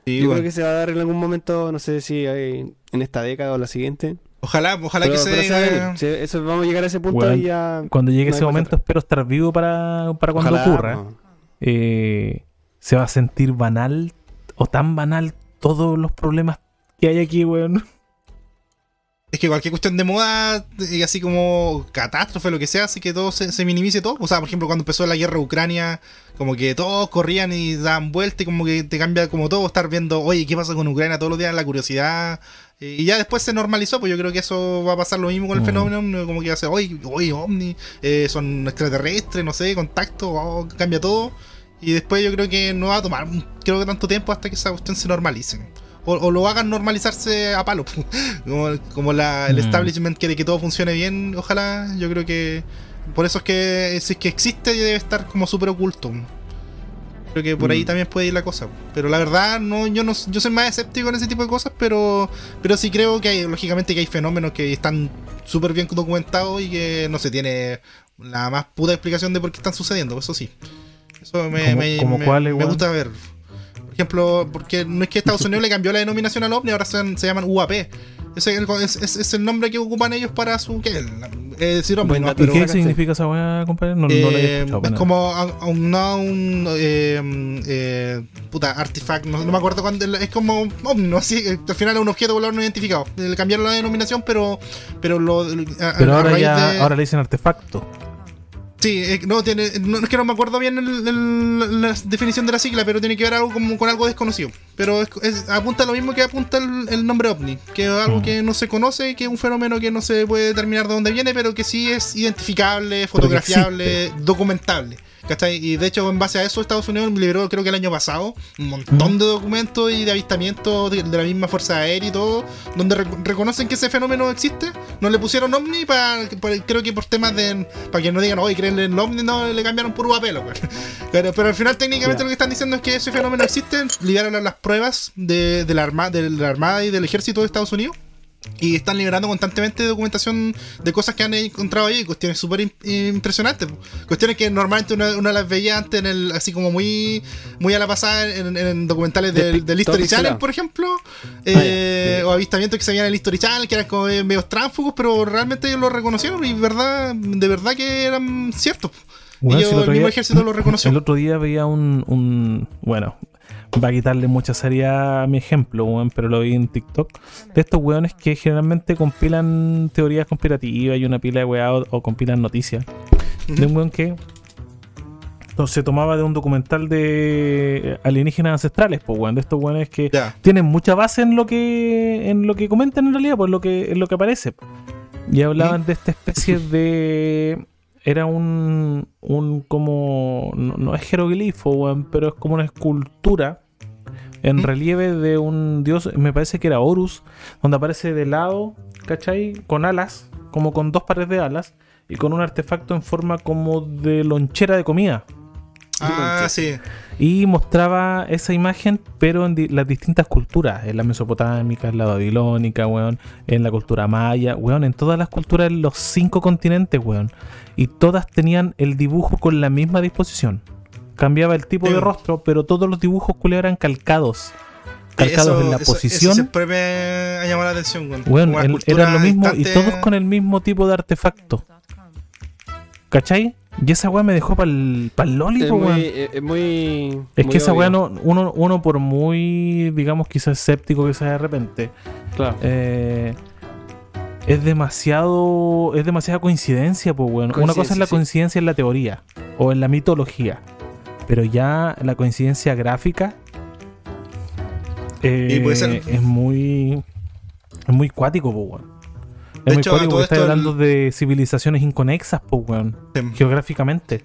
Sí, yo bueno. creo que se va a dar en algún momento no sé si hay- en esta década o la siguiente Ojalá, ojalá pero, que pero se. se va a venir. Sí, eso, vamos a llegar a ese punto y ya. Cuando llegue No ese momento, espero estar vivo para, para cuando Ojalá, ocurra. Eh, se va a sentir banal o tan banal todos los problemas que hay aquí, weón. Es que cualquier cuestión de moda, y así como catástrofe, lo que sea, hace que todo se, se minimice todo. O sea, por ejemplo, cuando empezó la guerra de Ucrania, como que todos corrían y daban vuelta y como que te cambia como todo, estar viendo, oye, ¿qué pasa con Ucrania todos los días? La curiosidad. Y ya después se normalizó, pues yo creo que eso va a pasar lo mismo con el Mm. fenómeno, como que va a ser, oye, oye, ovni, eh, son extraterrestres, no sé, contacto, oh, cambia todo. Y después yo creo que no va a tomar, creo que tanto tiempo hasta que esa cuestión se normalice. O, o lo hagan normalizarse a palo. como como la, el Mm. establishment quiere que todo funcione bien, ojalá. Yo creo que por eso es que si es que existe debe estar como súper oculto. Creo que por ahí Mm. también puede ir la cosa. Pero la verdad, no, yo no yo soy más escéptico en ese tipo de cosas, pero, pero sí creo que hay, lógicamente que hay fenómenos que están súper bien documentados y que no se tiene la más puta explicación de por qué están sucediendo, eso sí. Eso me, ¿Cómo- me- cómo me- gusta ver. Ejemplo, porque no es que Estados Unidos le cambió la denominación al OVNI, ahora se, se llaman UAP. Ese es, el, es, es- el nombre que ocupan ellos para su. ¿Qué? Es decir, hombre, Buen no, dato. ¿Y pero- qué significa esa weá, compadre? No, no había eh, escuchado. es como a- a un, no un eh, eh, puta artifact, no, no me acuerdo cuándo, es como ovni, ¿no? Así, eh, al final es un objeto volador no identificado. Le cambiaron la denominación, pero pero lo a- Pero a ahora ya de- ahora le dicen artefacto. Sí, eh, no, tiene, no, es que no me acuerdo bien el- el- la definición de la sigla, pero tiene que ver algo como con algo desconocido. Pero es- es- apunta a lo mismo que apunta el, el nombre ovni, que es algo Mm. que no se conoce, que es un fenómeno que no se puede determinar de dónde viene, pero que sí es identificable, fotografiable, documentable. ¿Cachai? Y de hecho, en base a eso, Estados Unidos liberó, creo que el año pasado, un montón de documentos y de avistamientos de, de la misma Fuerza Aérea y todo, donde rec- reconocen que ese fenómeno existe. No le pusieron ovni para, creo que por temas de. para que no digan, oye, creen en el ovni, no, le cambiaron por güey. Pero, pero al final, técnicamente, lo que están diciendo es que ese fenómeno existe, liberaron las pruebas de, de la arma, de la Armada y del Ejército de Estados Unidos. Y están liberando constantemente documentación de cosas que han encontrado ahí, cuestiones súper im- impresionantes. Cuestiones que normalmente uno, uno las veía antes en el, así como muy, muy a la pasada en, en documentales De del, del History Channel, por ejemplo. Ah, eh. O avistamientos que se veían en el History Channel, que eran como eh, medios tránsfugos, pero realmente ellos lo reconocieron y verdad, de verdad que eran ciertos. Ellos- si el mismo día- ejército lo reconoció. El otro día veía un, un- Bueno, va a quitarle mucha seriedad a mi ejemplo, weón, pero lo vi en TikTok. De estos weones que generalmente compilan teorías conspirativas y una pila de weá o, o compilan noticias. De un weón que se tomaba de un documental de alienígenas ancestrales, pues weón, de estos weones que tienen mucha base en lo que en lo que comentan en realidad, por lo que en lo que aparece. Y hablaban de esta especie de era un un como no, no es jeroglifo, weón, pero es como una escultura en ¿Mm? relieve de un dios, me parece que era Horus, donde aparece de lado, ¿cachai? Con alas, como con dos pares de alas y con un artefacto en forma como de lonchera de comida. Ah, sí. Y mostraba esa imagen, pero en di- las distintas culturas, en la mesopotámica, en la babilónica, weón, en la cultura maya, weón, en todas las culturas de los cinco continentes, weón. Y todas tenían el dibujo con la misma disposición. Cambiaba el tipo Sí. de rostro, pero todos los dibujos culiados eran calcados. Calcados Eso- en la eso- posición. Eso siempre me ha llamado la atención, weón. Weón, el- lo mismo y todos con el mismo tipo de artefacto. ¿Cachai? Y esa weá me dejó pa'l pa'l loli, Es po, muy, weón. es es muy. Es muy que esa weá no, uno, uno por muy, digamos, quizás escéptico que sea de repente, Claro. eh, es demasiado, es demasiada coincidencia, pues weón. Una cosa es la sí. coincidencia en la teoría o en la mitología, pero ya la coincidencia gráfica eh, Y puede ser- es muy, es muy cuático, pues weón. Es De muy hecho, cuático todo esto hablando de civilizaciones inconexas, pues weón, Sí. geográficamente.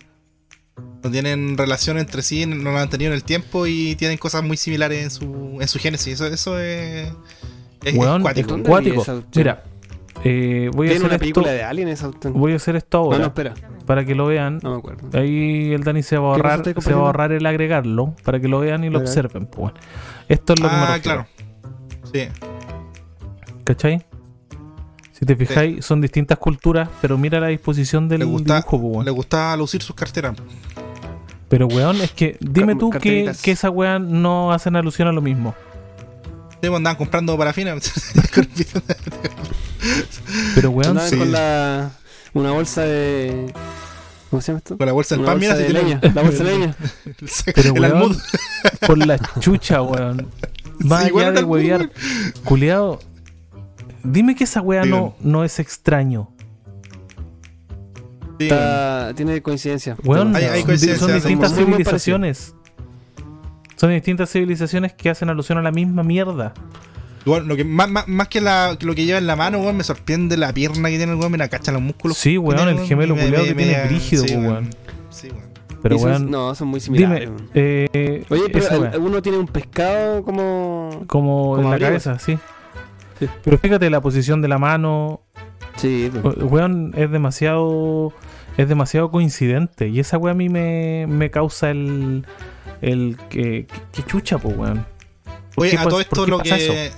No tienen relación entre sí, no la han tenido en el tiempo y tienen cosas muy similares en su, en su génesis. Eso, eso es, es, Weón, cuático. Mira, eh, voy a hacer una esto. película de Alien esa. Voy a hacer esto ahora no, espera. para que lo vean. No me acuerdo. Ahí el Dani se va a ¿Qué cosa ahorrar, se va a ahorrar el agregarlo para que lo vean y lo A observen. Pues, bueno. Esto es lo que me Ah, refiero. claro. Sí. ¿Cachai? Si te fijáis, son distintas culturas, pero mira la disposición del Le gusta, dibujo, le weón. gusta lucir sus carteras. Pero weón, es que dime tú que, que esa weón no hacen alusión a lo mismo. Sí, pues, andaban comprando parafina. Pero weón, sí. con la. Una bolsa de. ¿Cómo se llama esto? Con la bolsa del pan, mira, bolsa si de tiene leña. La bolsa de leña. Pero, el weón, por la chucha, weón. Más Sí, allá de huevear, culiado. Dime que esa weá no, no es extraño. Sí, Está- tiene coincidencia. Weón, Hay- hay son- coincidencias, son distintas civilizaciones. Son distintas civilizaciones que hacen alusión a la misma mierda. Igual, lo que, más, más, más que, la, que lo que lleva en la mano, weón, me sorprende la pierna que tiene el weón. Mira, cacha los músculos. Sí, weón, tiene, el weón, gemelo me- me- que me- tiene brígido, sí, weón. Sí, weón. Pero son- weón, no, son muy similares. dime, weón. eh, Oye, pero uno tiene un pescado como. como en como la abrigo. cabeza, sí. Sí. Pero fíjate la posición de la mano, Sí, pues. weón, es demasiado es demasiado coincidente y esa weá a mí me, me causa el el que, que, chucha, pues weón. ¿Por Oye, qué a todo esto lo eso? que,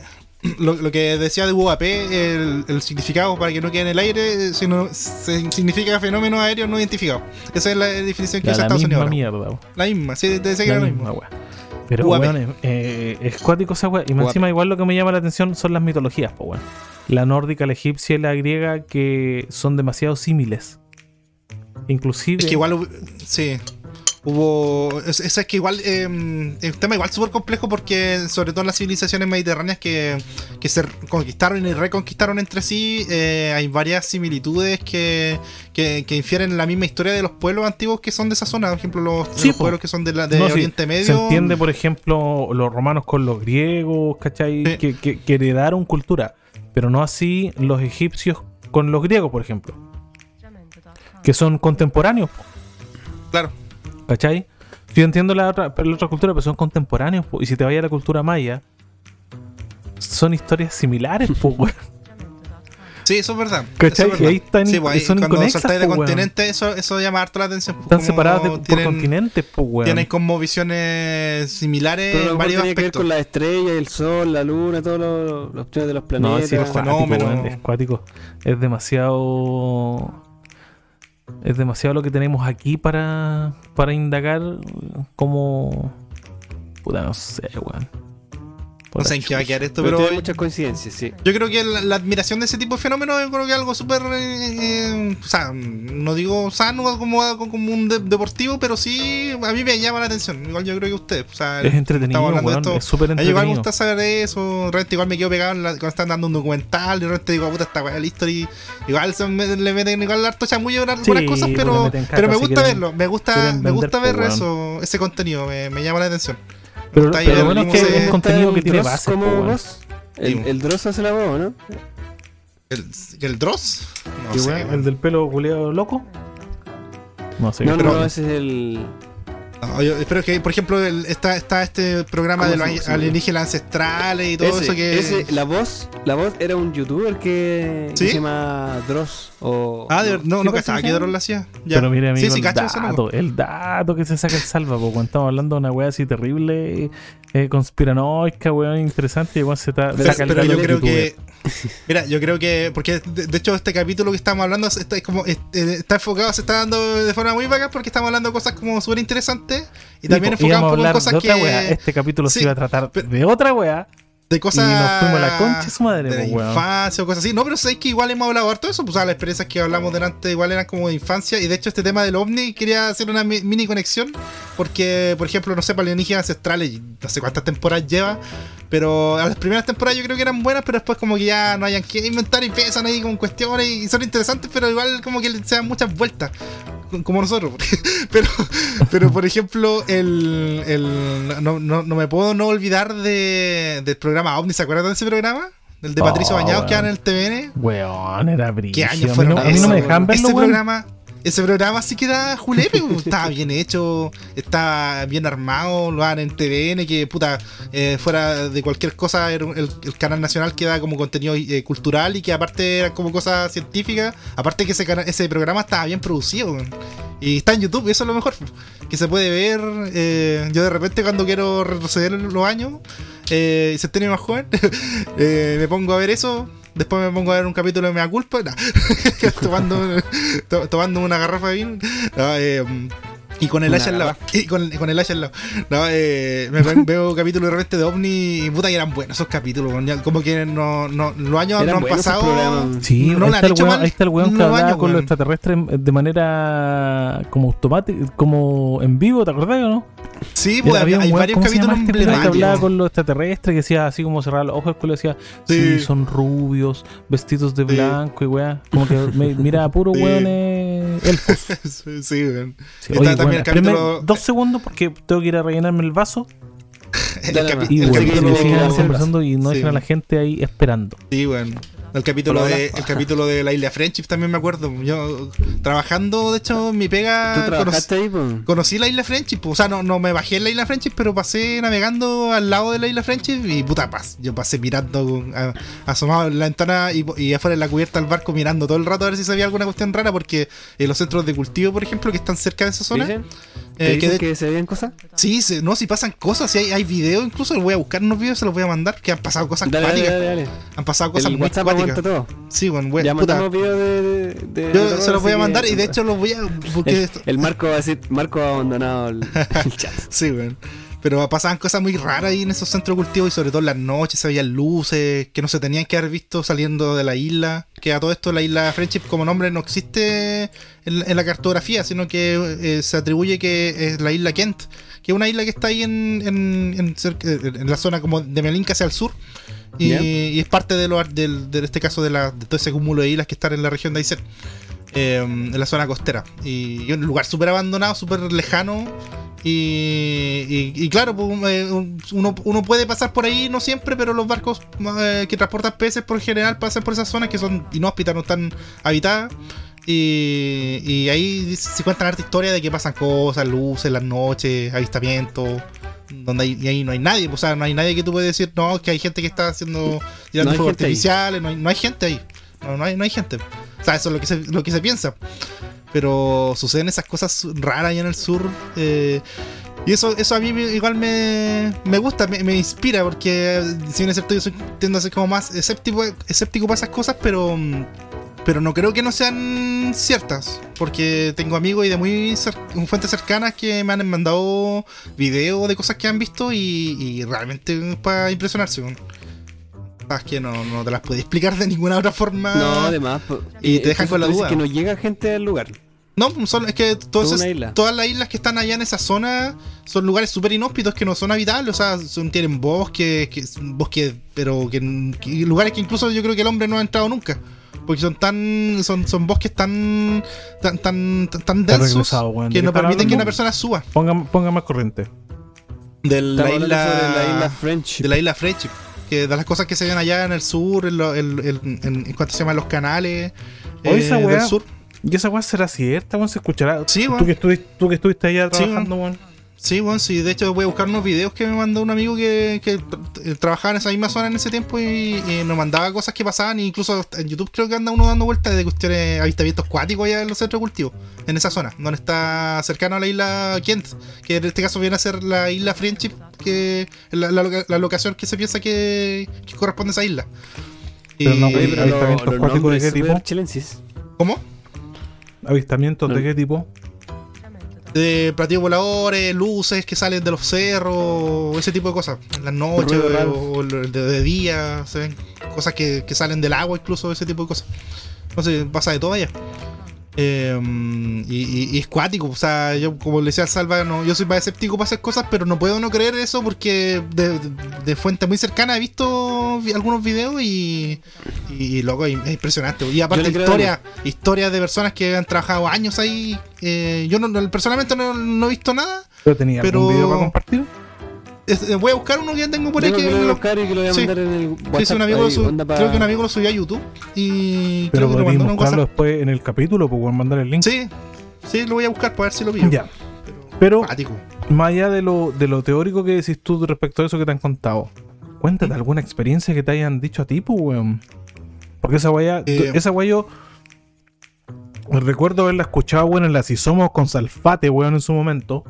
lo, lo que decía de UAP, el, el significado para que no quede en el aire, sino, se- significa fenómeno aéreo no identificado. Esa es la definición que La, usa la Estados misma Unidos. ahora. mierda, weón. La misma, sí, te decía que La era la misma misma. Pero weón, eh, es cuático esa weá. Y más encima igual lo que me llama la atención son las mitologías, pues weón. La nórdica, la egipcia y la griega que son demasiado símiles. Inclusive Es que igual, sí. Hubo. es- Eso es que igual. eh, es un tema igual súper complejo porque, sobre todo en las civilizaciones mediterráneas que, que se conquistaron y reconquistaron entre sí, eh, hay varias similitudes que, que, que infieren la misma historia de los pueblos antiguos que son de esa zona. Por ejemplo, los, Sí, los po. pueblos que son de, la, de No, sí, Oriente Medio. Se entiende, por ejemplo, los romanos con los griegos, ¿cachai? Sí. Que, que- que heredaron cultura. Pero no así los egipcios con los griegos, por ejemplo. Que son contemporáneos, Claro. ¿Cachai? Yo entiendo la otra, la otra cultura, pero son contemporáneos. po. Y si te vayas a la cultura maya, son historias similares, po, weón. Sí, eso es verdad. ¿Cachai? Eso es Y ahí están- Sí, pues ahí son cuando inconexas, saltáis de po, weón. continente, eso, eso llama harto la atención. pues, Están separadas de- por continentes, po, weón. Tienen como visiones similares Pero en varios tenía que ver aspectos. con las estrellas, el sol, la luna, todas los- las opciones de los No, planetas. sí, es cuático. Es demasiado. Es demasiado lo que tenemos aquí para, para indagar como. Puta, no sé, weón. No sé en qué va a quedar esto, Pero, pero tiene muchas coincidencias, sí. yo creo que la, la admiración de ese tipo de fenómenos yo creo que es algo súper, eh, eh, o sea, no digo sano como, como un de- deportivo, pero sí a mí me llama la atención. Igual yo creo que usted. O sea, Es entretenido, estamos hablando de esto. es súper A mí igual me entretenido. gusta saber eso. De repente igual me quedo pegado en la- cuando están dando un documental. Y de repente digo, puta, esta weá la historia. Igual se me- le meten igual harto chamullo en algunas Sí, cosas, le pero, pero me si gusta quieren- verlo. Me gusta, me gusta ver eso, ese contenido. Me, me llama la atención. Pero, bueno, es que es contenido que tiene base. como po, weón. vos? El, el Dross hace la voz, ¿no? ¿El, el Dross? No sé. el del pelo culeado loco. No sé. no, pero- no, ese es el. No, yo espero que, por ejemplo, el- está, está este programa ¿Cómo de los alienígenas ancestrales y todo ese, eso que. ese- la voz, la voz era un youtuber que, se llama Dross. O, Ah, de no, ¿Sí no cachaba que Dross lo hacía. Ya. Pero mire, amigo, sí, sí, el, cacho dato, el dato que se saca el salva, cuando estamos hablando de una wea así terrible, eh, conspiranoica, weón, interesante, y igual se ta- Pero- saca el pero dato yo creo youtuber. que. Mira, yo creo que. Porque de, de hecho, este capítulo que estamos hablando está, es como, es- eh, está enfocado, se está dando de forma muy vaga porque estamos hablando de cosas como súper interesantes y también Sí, enfocado un íbamos a poco en hablar cosas de otra que. wea. Este capítulo Sí, se iba a tratar pero- de otra wea. De cosas. Y nos fuimos a la concha de su madre, de la po, weón. infancia o cosas así. No, pero sabéis que igual hemos hablado harto de eso. Pues o sea, las experiencias que hablamos delante igual eran como de infancia. Y de hecho, este tema del ovni quería hacer una mi- mini conexión. Porque, por ejemplo, no sé, alienígenas ancestrales, no sé cuántas temporadas lleva. Pero a las primeras temporadas yo creo que eran buenas, pero después como que ya no hayan que inventar y empiezan ahí con cuestiones y son interesantes, pero igual como que se dan muchas vueltas. Como nosotros. pero, pero por ejemplo, el, el no, no, no me puedo no olvidar de, del programa OVNI. ¿Se acuerdan de ese programa? El de Oh, Patricio Bañados que weón. dan en el TVN. Weón, era brillo. ¿Qué años fueron no, a mí no me dejaban verlo, ese weón. programa ese programa sí que da julepe, pues, estaba bien hecho, está bien armado, lo dan en TVN, que puta, eh, fuera de cualquier cosa, era el, el canal nacional que da como contenido eh, cultural y que aparte era como cosas científicas, aparte que ese, ese programa estaba bien producido, y está en YouTube, y eso es lo mejor, que se puede ver, eh, yo de repente cuando quiero retroceder los años, eh, y se tiene más joven, eh, me pongo a ver eso. Después me pongo a ver un capítulo de Mea Culpa, tomando, to- tomando una garrafa de vino. No, eh, y con el hacha al lado. Y con, con el hacha al lado. No, eh, me veo capítulos de repente de OVNI y puta que eran buenos esos capítulos. Como que no, no, los años Eran no han pasado. Sí, No ahí, está han hecho weón, mal ahí está el weón que hablaba años, con los extraterrestres de manera como automática, como en vivo, ¿te acordás o no? Sí, pues Había hay weón, varios ¿cómo se llama capítulos este weón que hablaba emblemáticos. con los extraterrestres, que decía así como cerrar los ojos, el culo decía, sí. Sí. son rubios, vestidos de Sí. blanco y weá. Como que me, mira, puro Sí. weón eh, elfos. sí, sí, weón. Sí, Está oye, también weón, el capítulo- dos segundos porque tengo que ir a rellenarme el vaso El y el weón, capítulo- y hacer conversando y no Sí. dejen a la gente ahí esperando. Sí, bueno. El capítulo, de, el capítulo de la isla Friendship también me acuerdo. Yo trabajando, de hecho, en mi pega. ¿Tú conocí- trabajaste ahí? Conocí la isla Friendship, o sea, no, no me bajé en la isla Friendship, pero pasé navegando al lado de la isla Friendship y puta paz. Yo pasé mirando, a- asomado en la ventana y, y afuera en la cubierta del barco mirando todo el rato a ver si sabía alguna cuestión rara, porque en los centros de cultivo, por ejemplo, que están cerca de esa zona, ¿Dicen? Eh, ¿Te que de- que se veían cosas? sí, se- no, si pasan cosas, si hay, hay videos, incluso los voy a buscar unos videos, se los voy a mandar, que han pasado cosas Dale, dale, dale. Han pasado cosas muy todo. Sí, bueno, bueno, Ya puta. videos de, de, Yo de se los voy a mandar y de hecho los voy a. Porque El, esto- el Marco va a decir, Marco ha abandonado el, el chat. Sí, weón. Pero pasaban cosas muy raras ahí en esos centros de cultivo y sobre todo en las noches se veían luces que no se tenían que haber visto saliendo de la isla. Que a todo esto la isla Friendship como nombre no existe en, en la cartografía, sino que eh, se atribuye que es la isla Kent, que es una isla que está ahí en, en, en cerca- la zona como de Melinca hacia el sur. Y, es parte de, lo, del, de este caso de, la, de todo ese cúmulo de islas que están en la región de Aysén. Eh, en la zona costera. Y, y un lugar súper abandonado, súper lejano. Y, y- y claro, pues, eh, un- uno, uno puede pasar por ahí, no siempre, pero los barcos eh, que transportan peces por general pasan por esas zonas que son inhóspitas, no están habitadas. Y, y ahí se cuentan harta historia de que pasan cosas, luces, las noches, avistamientos. Donde hay, y ahí no hay nadie, o sea, no hay nadie que tú puedes decir, no, que hay gente que está haciendo tirando fuegos ahí. artificiales, no hay, no hay gente ahí. No, no hay, no hay gente. O sea, eso es lo que se, lo que se piensa. Pero suceden esas cosas raras allá en el sur. eh, y eso, eso a mí igual me, me gusta, me, me inspira, porque eh, si bien es cierto, yo soy, tiendo a ser como más escéptico, escéptico para esas cosas, pero, pero no creo que no sean ciertas, porque tengo amigos y de muy cer- fuentes cercanas que me han mandado videos de cosas que han visto y, y realmente para impresionarse. Cosas que no, no te las puedes explicar de ninguna otra forma. No, además. Y te dejan con la duda. que no llega gente al lugar. No, son, es que todas, isla. todas las islas que están allá en esa zona son lugares súper inhóspitos que no son habitables, o sea, son, tienen bosques, que, bosques, pero que, que- lugares que incluso yo creo que el hombre no ha entrado nunca. Porque son tan. son, son bosques tan. tan, tan, tan, densos que ¿De no permiten que una persona suba. Ponga, ponga más corriente. De la isla. sobre la isla French. de la isla Friendship. Que de las cosas que se ven allá en el sur, en, lo- en, en- en- cuanto se llaman los canales eh, esa del weá- sur. ¿Y esa weá será cierta, weón? ¿Se escuchará? Sí, tú, que estuviste, tú que estuviste allá Sí, trabajando, weón. Sí, bueno, sí, de hecho voy a buscar unos videos que me mandó un amigo que, que tra- trabajaba en esa misma zona en ese tiempo y, y nos mandaba cosas que pasaban, e incluso en YouTube creo que anda uno dando vueltas de cuestiones, avistamientos cuáticos allá en los centros de cultivo, en esa zona, donde está cercano a la isla Kent, que en este caso viene a ser la isla Friendship, que es la, la loca- la locación que se piensa que, que corresponde a esa isla. Y, Pero no, pero Ahí lo- cuáticos, ¿de qué tipo? chilensis. ¿Cómo? ¿Avistamientos de qué tipo? De platillos voladores, luces que salen de los cerros, ese tipo de cosas. En las noches o de, de día, se ven cosas que, que salen del agua, incluso ese tipo de cosas. No sé, pasa de todo allá. Eh, y, y- y es cuático, o sea, yo como le decía a Salva, no, yo soy más escéptico para hacer cosas, pero no puedo no creer eso porque de, de- de fuente muy cercana he visto vi- algunos videos y, y, loco, es impresionante. Y aparte historia, historias de personas que han trabajado años ahí. eh, yo no, no- personalmente no, no he visto nada. ¿Pero tenía Pero- algún video para compartir? Eh, voy a buscar uno que ya tengo por ahí Yo que, creo que lo me voy a buscar y que lo voy a sí. mandar en el WhatsApp. sí, un amigo ahí, creo que un amigo lo subió a YouTube y Pero creo que lo mandó en un buscarlo WhatsApp. después en el capítulo, pues, mandar el link. Sí, sí, lo voy a buscar para ver si lo pillo. Ya. Pero, más allá de lo, de lo teórico que decís tú respecto a eso que te han contado, cuéntate alguna experiencia que te hayan dicho a ti, pues, weón. Porque esa weá, Eh. esa weá yo recuerdo haberla escuchado, weón, en la Si Somos con Salfate, weón, en su momento.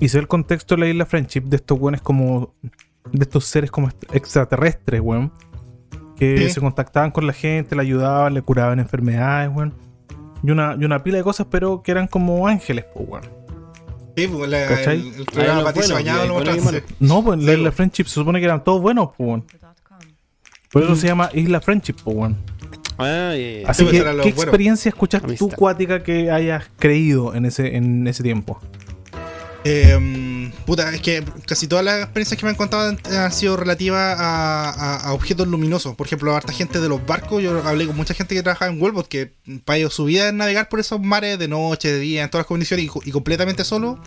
Y sé el contexto de la isla Friendship de estos weones como. de estos seres como est- extraterrestres, weón. Que Sí. se contactaban con la gente, le ayudaban, le curaban enfermedades, weón. Y una, y una pila de cosas, pero que eran como ángeles, pues, weón. Sí, pues, la- ¿Cachai? el, el programa Patricio bueno, Bañado sí. No, pues en la Sí, isla po. Friendship se supone que eran todos buenos, pues, weón. Por eso se llama Isla Friendship, pues, weón. Ah, ya. Así pues, que, ¿qué experiencia escuchaste tú, cuática, que hayas creído en ese, en ese tiempo? Eh, puta, es que casi todas las experiencias que me han contado han, sido relativas a, objetos luminosos. Por ejemplo, harta gente de los barcos. Yo hablé con mucha gente que trabajaba en Wellbot, que para ellos su vida es navegar por esos mares de noche, de día, en todas las condiciones y, co- y completamente solo.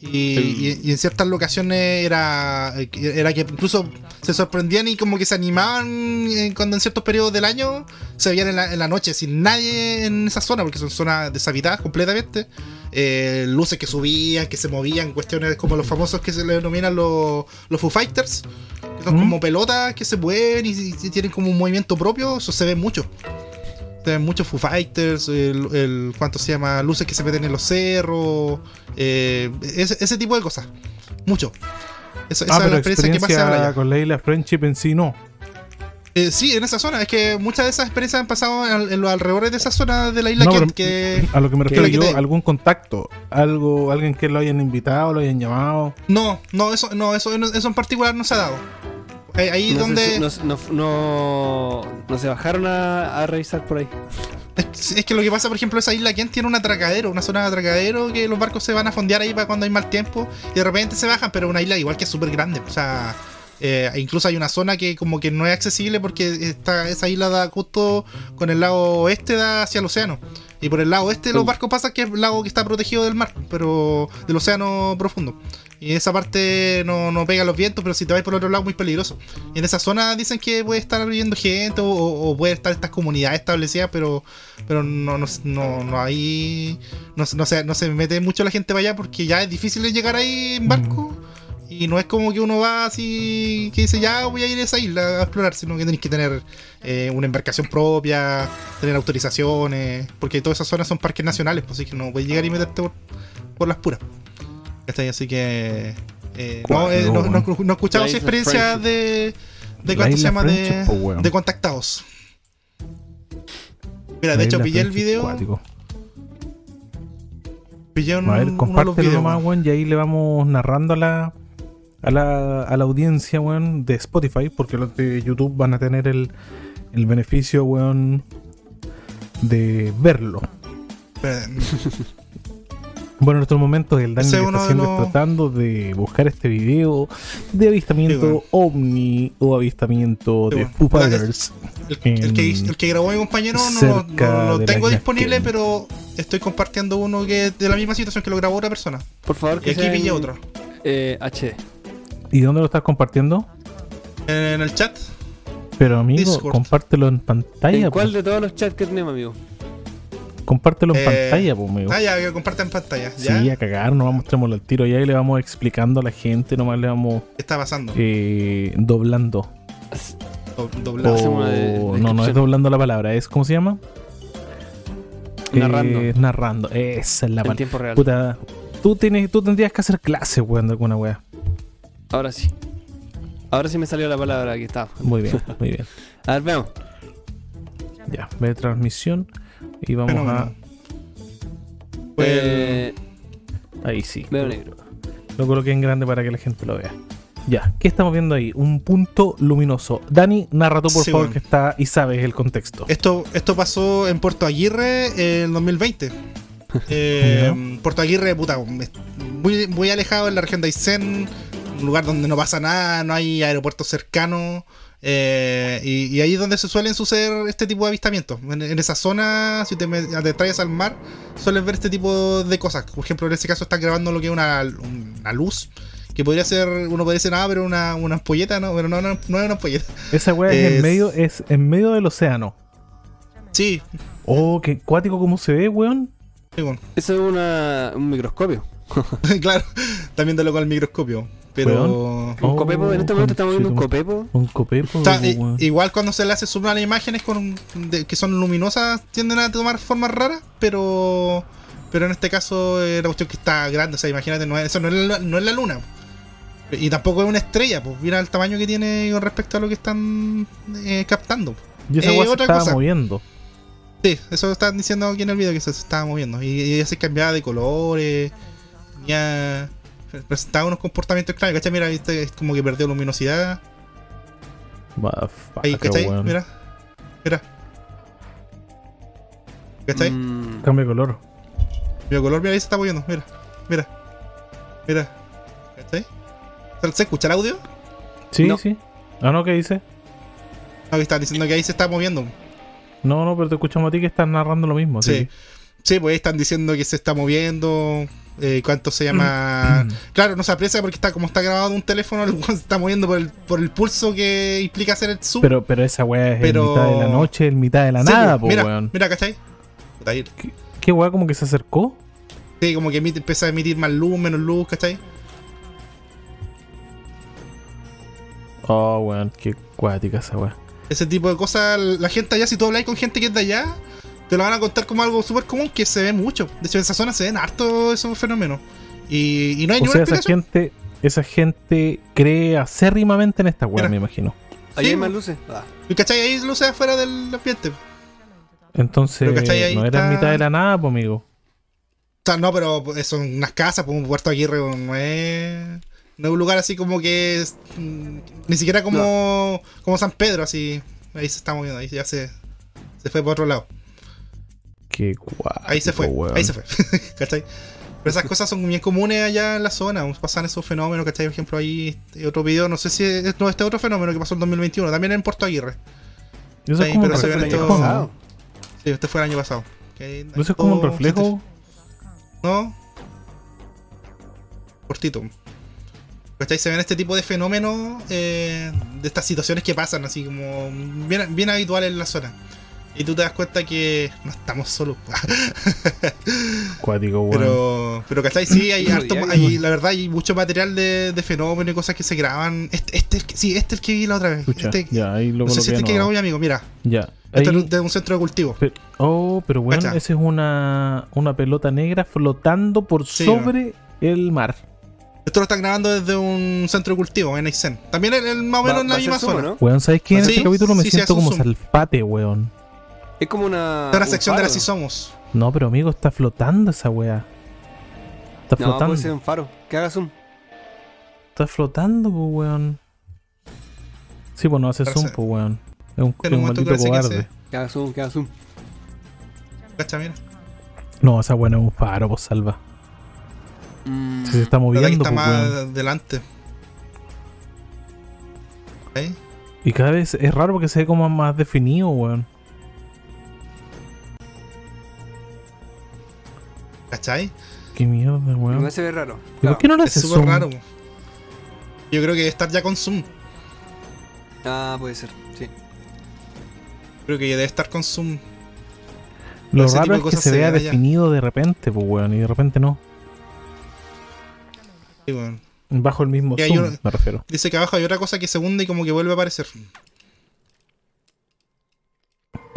Y, y- y en ciertas locaciones era, era que incluso se sorprendían y como que se animaban eh, cuando en ciertos periodos del año se veían en la, en la noche sin nadie en esa zona, porque son zonas deshabitadas completamente. Eh, luces que subían, que se movían, cuestiones como los famosos que se le denominan los, los Foo Fighters, que son Mm. como pelotas que se mueven y, y tienen como un movimiento propio, eso se ve mucho. Ven muchos Foo Fighters, el, el- ¿cuánto se llama? Luces que se meten en los cerros, eh, ese, ese tipo de cosas. Mucho. Esa, esa ah, es pero la experiencia que más se habla experiencia allá. con la Isla Friendship en sí no. Eh, sí, en esa zona. Es que muchas de esas experiencias han pasado en, en los alrededores de esa zona de la isla No, Kent, que A lo que me ¿Qué refiero es que yo, te- algún contacto, algo, alguien que lo hayan invitado, lo hayan llamado. No, no, eso, no, eso, eso en particular no se ha dado. Ahí, No, donde. se, no, no, no, no se bajaron a, a revisar por ahí. Es, es que lo que pasa, por ejemplo, esa isla Kent tiene un atracadero, una zona de atracadero que los barcos se van a fondear ahí para cuando hay mal tiempo y de repente se bajan, pero una isla igual que es súper grande. O sea, eh, incluso hay una zona que como que no es accesible porque está, esa isla da justo con el lado oeste da hacia el océano. Y por el lado oeste los barcos pasan que es el lago que está protegido del mar, pero del océano profundo. Y esa parte no, no pega los vientos, pero si te vas por el otro lado es muy peligroso. Y en esa zona dicen que puede estar viviendo gente o, o puede estar estas comunidades establecidas, pero pero no, no, no, no hay. No, no, se, no se mete mucho la gente para allá porque ya es difícil llegar ahí en barco. Y no es como que uno va así que dice ya voy a ir a esa isla a explorar, sino que tenéis que tener eh, una embarcación propia, tener autorizaciones, porque todas esas zonas son parques nacionales, pues así que no puedes llegar y meterte por, por las puras. ¿Cachai? Así que. eh, no, eh, no, esa isla experiencia de. de cuánto se llama de, de contactados. Mira, de hecho pillé el video. cuático. Pillé un, A ver, compártelo nomás, weón, y ahí le vamos narrando a la, a la, a la audiencia, weón, de Spotify, porque los de YouTube van a tener el, el beneficio, weón, de verlo. Bueno, en estos momentos el Dani está de haciendo los- tratando de buscar este video de avistamiento Sí, bueno. ovni o avistamiento Sí, de. Foo Fighters. El, el que, el que grabó mi compañero no, lo tengo disponible, pero estoy compartiendo uno que es de la misma situación que lo grabó otra persona. Por favor, Y que aquí sea pillé en, otro. eh, HD. ¿Y dónde lo estás compartiendo? En el chat. Pero amigo, Discord. compártelo en pantalla. ¿En cuál de todos los chats que tenemos, amigo? Compártelo en Eh, pantalla, po, amigo. Ah, ya, que comparte en pantalla. ¿Ya? Sí, a cagar, nomás mostrémoslo al tiro y ahí le vamos explicando a la gente, nomás le vamos ¿Qué está pasando? eh, doblando. Do- Doblado. Hacemos una de- O- no, no es doblando la palabra, es ¿cómo se llama? Narrando. Eh, narrando, esa es la En palabra. tiempo real. Puta, tú, tienes, tú tendrías que hacer clase, weón, de alguna wea. Ahora sí. Ahora sí me salió la palabra que estaba. Muy bien, muy bien. A ver, veamos. Ya, ve transmisión y vamos Fenómeno. Pues, Eh, a. Ahí sí. veo negro. Lo coloqué en grande para que la gente lo vea. Ya, ¿qué estamos viendo ahí? Un punto luminoso. Dani, narra tú por Sí, favor bueno. que está y sabes el contexto. Esto, esto pasó en Puerto Aguirre en 2020. Eh, Puerto Aguirre, puta, muy, muy alejado en la región de Aysén, un lugar donde no pasa nada, no hay aeropuertos cercanos. Eh, y, y ahí es donde se suelen suceder este tipo de avistamientos. En, en esa zona, si te, traes al mar, sueles ver este tipo de cosas. Por ejemplo, en este caso están grabando lo que es una, una luz. Que podría ser, uno podría decir, ah, pero una, una ampolleta, ¿no? Pero no, no, no es una ampolleta. Esa wea es, en medio, es en medio del océano. Sí, Oh, qué cuático como se ve, weón. sí, bueno. Eso es una, un microscopio. claro, también te lo con el microscopio. Pero. Un Oh, copepo, en este momento estamos viendo un copepo. Un copepo. O sea, igual cuando se le hace zoom a las imágenes con, de- que son luminosas tienden a tomar formas raras, pero pero en este caso es una cuestión que está grande, o sea, imagínate, no es, eso no es, la, no es la luna. Y tampoco es una estrella, pues mira el tamaño que tiene con respecto a lo que están eh, captando. y esa eh, wea se otra estaba cosa. moviendo. Sí, eso están diciendo aquí en el video que se, se estaba moviendo. Y, y se cambiaba de colores, tenía presentaba unos comportamientos extraños, ¿cachai? Mira, viste, es como que perdió luminosidad. Ahí, Motherfucker, ¿cachai? weón. Mira. Mira. ¿Cachai? Mm, Cambia de color. Mira color, mira, ahí se está moviendo. Mira. Mira. Mira. ¿Cachai? ¿Se- ¿Se escucha el audio? Sí, No. sí. Ah, no, ¿qué dice? No, que están diciendo que ahí se está moviendo. No, no, pero te escuchamos a ti que estás narrando lo mismo. Sí. que- Sí, pues ahí están diciendo que se está moviendo. Eh, ¿Cuánto se llama? claro, no se aprecia porque está como está grabado en un teléfono, el se está moviendo por el, por el pulso que implica hacer el zoom. Pero, pero esa weá es Pero- en mitad de la noche, en mitad de la Sí, nada, pues, mira, weón. mira, ¿cachai? Ahí- ¿Qué weá como que se acercó? Sí, como que emite- empieza a emitir más luz, menos luz, ¿cachai? Oh, weón, qué cuática esa weá. Ese tipo de cosas, la gente allá, si tú hablas con gente que es de allá, te lo van a contar como algo súper común que se ve mucho. De hecho, en esa zona se ven harto esos fenómenos. Y, y no hay O ninguna sea, esa gente, esa gente cree acérrimamente en esta weá, me imagino. ahí Sí, hay más luces. Ah, ¿Y ¿Cachai? Ahí luces afuera del ambiente. Entonces, Pero, ¿cachai? Ahí no era en está- mitad de la nada, pues, amigo. O sea, no, pero pues, son unas casas, pues un Puerto Aguirre no es, no es un lugar así como que es, mm, ni siquiera como, como San Pedro, así. Ahí se está moviendo, ahí ya se, se fue por otro lado. Qué Ahí se fue, weón. ahí se fue. ¿Cachai? Pero esas cosas son bien comunes allá en la zona, pasan esos fenómenos, ¿cachai? Por ejemplo, ahí este otro video, no sé si es no, este otro fenómeno que pasó en 2021, también en Puerto Aguirre. Eso es Sí, como pero se fue el año pasado. ¿no? Sí, este fue el año pasado. Que- Eso es como un reflejo. ¿no? Cortito. ¿Cachai? Se ven este tipo de fenómenos, eh, de estas situaciones que pasan, así como bien, bien habituales en la zona. Y tú te das cuenta que no estamos solos. Cuático, weón. pero, pero ¿cachai? Sí, hay harto, hay, la verdad, hay mucho material de, de fenómenos y cosas que se graban. Este, este, es el que- sí, este es el que vi la otra vez. Escucha, Este, ya, ahí lo no sé si este es el que grabó mi amigo, mira. Ya. Este Ahí- es de un centro de cultivo. Oh, pero bueno, esa es una, una pelota negra flotando por Sí, sobre el mar. Esto lo están grabando desde un centro de cultivo en Aysén. También en, en- más o menos Va- en la misma zoom, zona. ¿no? Weón, ¿sabes qué? En Sí, este capítulo me sí, siento como zoom. salpate, weón. Es como una. Esta es una un sección de las sí somos. No, pero amigo, está flotando esa weá. Está No, flotando. puede ser un faro. Que haga zoom. Está flotando, pues, weón. Sí, pues no hace Parece- zoom, pues, weón. Es un, es un maldito que cobarde. Que haga zoom, que haga zoom. Cacha, mira. No, esa weá no es un faro, pues, salva. Mm, Si se está moviendo, está pues, más weón. delante. ¿Ok? Y cada vez es raro porque se ve como más definido, weón. ¿Cachai? Qué mierda, Me weón. se ve raro. ¿Y Claro. por qué no Es hace súper zoom? raro. Yo creo que debe estar ya con Zoom. Ah, puede ser. Sí. Creo que debe estar con Zoom. Lo ese raro es que se se vea allá. definido de repente, pues, weón. Y de repente no. Sí, bueno. Bajo el mismo zoom, me refiero. Dice que abajo hay otra cosa que se hunde y como que vuelve a aparecer.